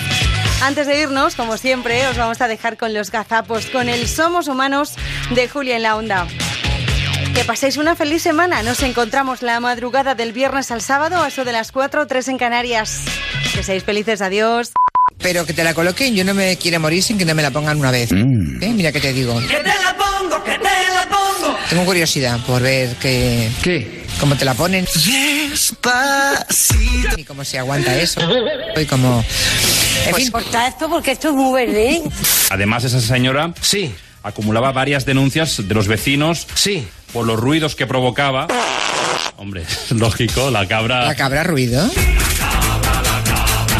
Antes de irnos, como siempre, os vamos a dejar con los gazapos, con el Somos Humanos de Julia en la Onda. Que paséis una feliz semana. Nos encontramos la madrugada del viernes al sábado, a eso de las 4 3 en Canarias. Que seáis felices, adiós. Pero que te la coloquen, yo no me quiero morir sin que no me la pongan una vez. ¿Eh? Mira que te digo. Que te la pongo, que te la pongo. Tengo curiosidad por ver qué... ¿Qué? ¿Cómo te la ponen? Despacito. Y cómo se aguanta eso. Y cómo... En fin. Corta esto porque esto es muy verde. Además, esa señora sí acumulaba varias denuncias de los vecinos sí por los ruidos que provocaba. Hombre, lógico, la cabra. ¿La cabra ruido?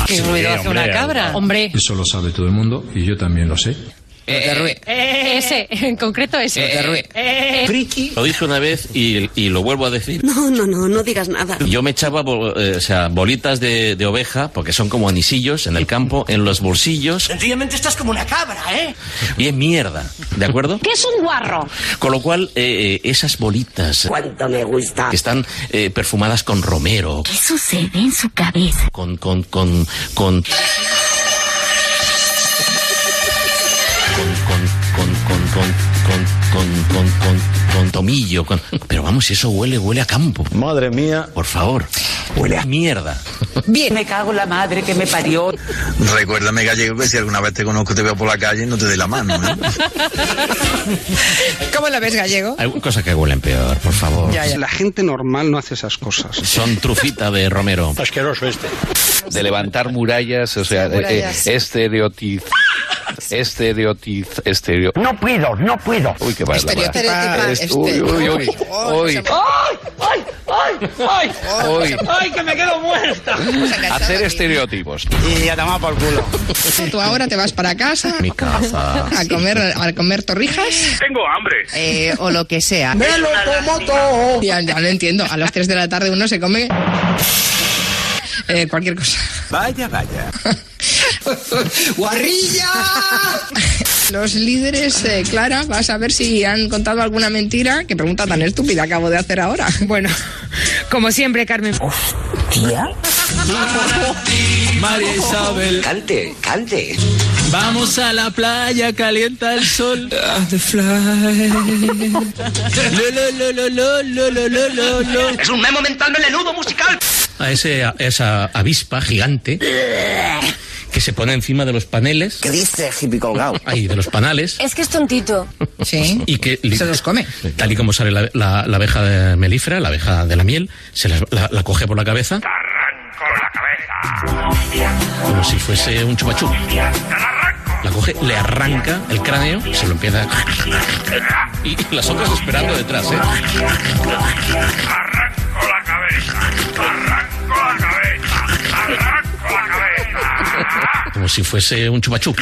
¿Qué Sí, ruido hace hombre, una cabra? Hombre. Eso lo sabe todo el mundo y yo también lo sé. Ese, en concreto ese. Eh, Friki. Lo dije una vez y, y lo vuelvo a decir. No, no, no, no digas nada. Yo me echaba eh, o sea, bolitas de, de oveja, porque son como anisillos en el campo, en los bolsillos, Sencillamente estás como una cabra, ¿eh? y es mierda, ¿de acuerdo? ¿Qué es un guarro? Con lo cual, eh, eh, esas bolitas... Cuánto me gusta. Que están eh, perfumadas con romero, ¿Qué sucede en su cabeza? con... con, con, con con, con, con, con, con, con, tomillo, con... Pero vamos, eso huele, huele a campo. Madre mía. Por favor. Huele a mierda. Bien. Me cago en la madre que me parió. Recuérdame, gallego, que si alguna vez te conozco, te veo por la calle, no te dé la mano. ¿eh? ¿Cómo lo ves, gallego? Hay cosas que huelen peor, por favor. La gente normal no hace esas cosas. Son trufita de Romero. Asqueroso este. De levantar murallas, o sea, murallas. eh, estereotip- Estereotiz, estereo... No puedo, no puedo. Uy, qué mal. Estereotipa, Es- Uy, uy, uy. Uy. ¡Ay, ay, ay, ay! Uy. ¡Ay, que me quedo muerta! Hacer estereotipos. Y a tomar por culo. Tú ahora te vas para casa Mi casa. a comer, a comer torrijas. Tengo hambre. eh, o lo que sea. ¡Me lo como todo! Ya, ya lo entiendo. A las 3 de la tarde uno se come eh, cualquier cosa. Vaya, vaya. ¡Guarrilla! Los líderes, eh, Clara, vas a ver si han contado alguna mentira. Qué pregunta tan estúpida acabo de hacer ahora. Bueno, como siempre, Carmen. ¿Tía? María Isabel. Cante, cante. Vamos a la playa, calienta el sol. Es un memo mental melenudo musical. A, ese, a esa avispa gigante que se pone encima de los paneles. ¿Qué dice, hippie colgado? Ahí, de los panales. Es que es tontito. Sí. Y que Se los come. Tal y como sale la, la- la abeja de melífera, la abeja de la miel, se las- la, la coge por la cabeza. Como si fuese un chupachú. La coge, le arranca el cráneo, se lo empieza. a- Y las otras esperando detrás, ¿eh? Como si fuese un chupachú.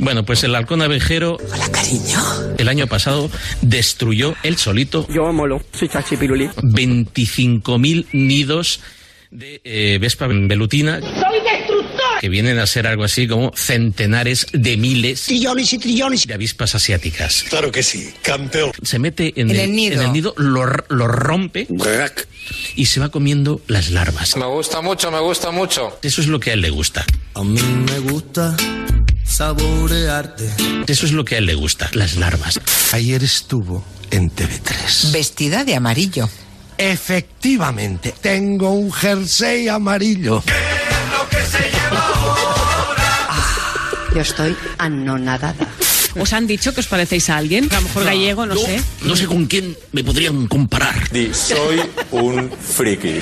Bueno, pues el halcón abejero. Hola, cariño. El año pasado destruyó él solito. Yo molo, soy chachipiruli. 25.000 nidos de eh, Vespa velutina. Que vienen a ser algo así como centenares de miles Trillones y trillones. de avispas asiáticas. Claro que sí, campeón. Se mete en, En el, el nido. en el nido, lo, lo rompe y se va comiendo las larvas. Me gusta mucho, me gusta mucho. Eso es lo que a él le gusta. A mí me gusta saborearte. Eso es lo que a él le gusta, las larvas. Ayer estuvo en TV3. Vestida de amarillo. Efectivamente, tengo un jersey amarillo. Yo estoy anonadada. ¿Os han dicho que os parecéis a alguien? A lo mejor gallego, no, sé. No sé con quién me podrían comparar. soy un friki.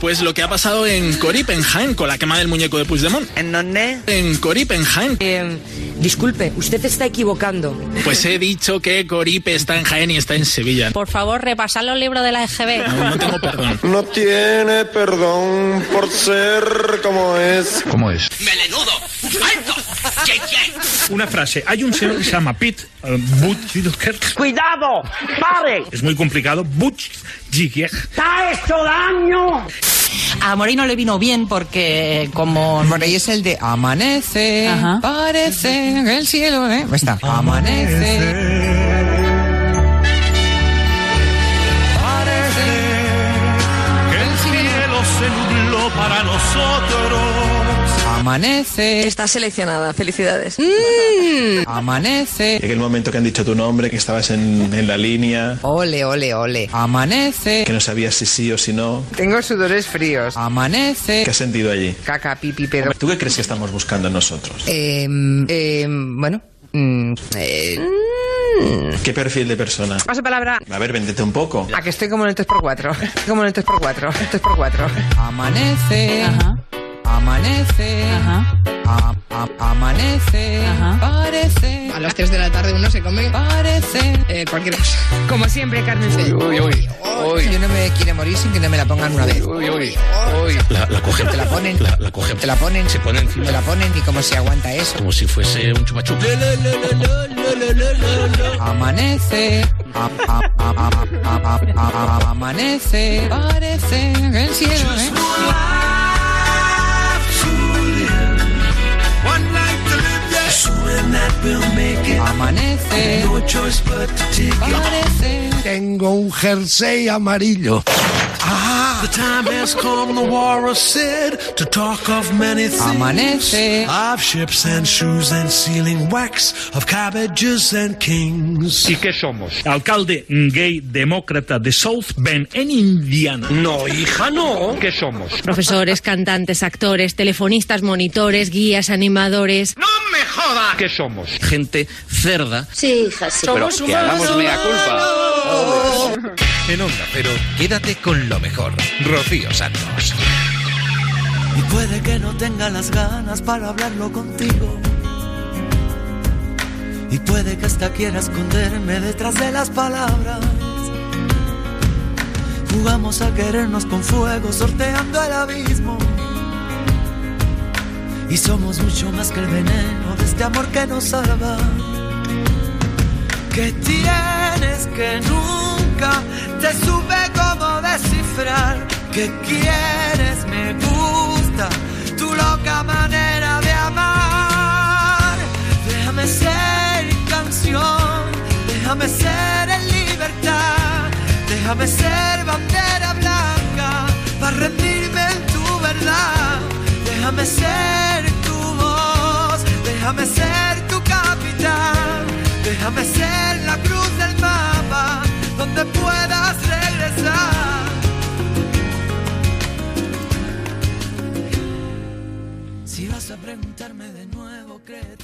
Pues lo que ha pasado en Corip, en Jaén, con la quema del muñeco de Puigdemont. ¿En dónde? En Corip, en Jaén. disculpe, usted está equivocando. Pues he dicho que Corip está en Jaén y está en Sevilla. Por favor, repasad los libros de la EGB. No, no tengo perdón. No tiene perdón por ser como es. ¿Cómo es? ¡Melenudo! ¡Alto! Una frase. Hay un señor que se llama Pete Buttigieg. ¡Cuidado! ¡Pare! Es muy complicado. Buttigieg. ¡Te ha hecho daño! A Moreno le vino bien porque como... Bueno, y es el de amanece, Ajá. parece el cielo, ¿eh? Está, amanece. Amanece. Estás seleccionada, felicidades. Amanece. Llega el momento que han dicho tu nombre, que estabas en, en la línea, Ole, ole, ole. Amanece. que no sabías si sí o si no. Tengo sudores fríos. Amanece. ¿Qué has sentido allí? Caca, pipi, pedo. ¿Tú qué crees que estamos buscando nosotros? Eh, eh, bueno. mm, eh, ¿Qué perfil de persona? paso palabra. A ver, véndete un poco. A que estoy como en el 3x4. Como en el 3x4. 3x4. Amanece. Amanece. A- a- amanece. Parece. A las 3 de la tarde uno se come Parece. eh, cualquier cosa. Como siempre, Carmen. Uy, uy, uy. Yo no me quiere morir sin que no me la pongan una vez. Uy, uy, uy. La, la coge. Te la ponen. La, la coge. Te la ponen. Se pone encima. Te la ponen y cómo se aguanta eso. Como si fuese un chupachú. Amanece. A- Amanece. Parece el cielo. ¿eh? Amanece. Parece. Tengo un jersey amarillo. The time has come, the war is said, to talk of many things. Amanece. Of ships and shoes and sealing wax, of cabbages and kings. ¿Y qué somos? Alcalde gay demócrata de South Bend, en Indiana. No, hija, no. ¿Qué somos? Profesores, cantantes, actores, telefonistas, monitores, guías, animadores. ¡No me jodas! ¿Qué somos? Gente cerda. Sí, hija, sí. Pero que hagamos mea culpa. En Onda Cero, quédate con lo mejor. Rocío Santos. Y puede que no tenga las ganas para hablarlo contigo. Y puede que hasta quiera esconderme detrás de las palabras. Jugamos a querernos con fuego, sorteando el abismo. Y somos mucho más que el veneno de este amor que nos salva. Que tienes que nunca te supe cómo descifrar. Que quieres, me gusta tu loca manera de amar. Déjame ser canción, déjame ser en libertad. Déjame ser bandera Déjame ser tu voz, déjame ser tu capital, déjame ser la cruz del mapa donde puedas regresar. Si vas a preguntarme de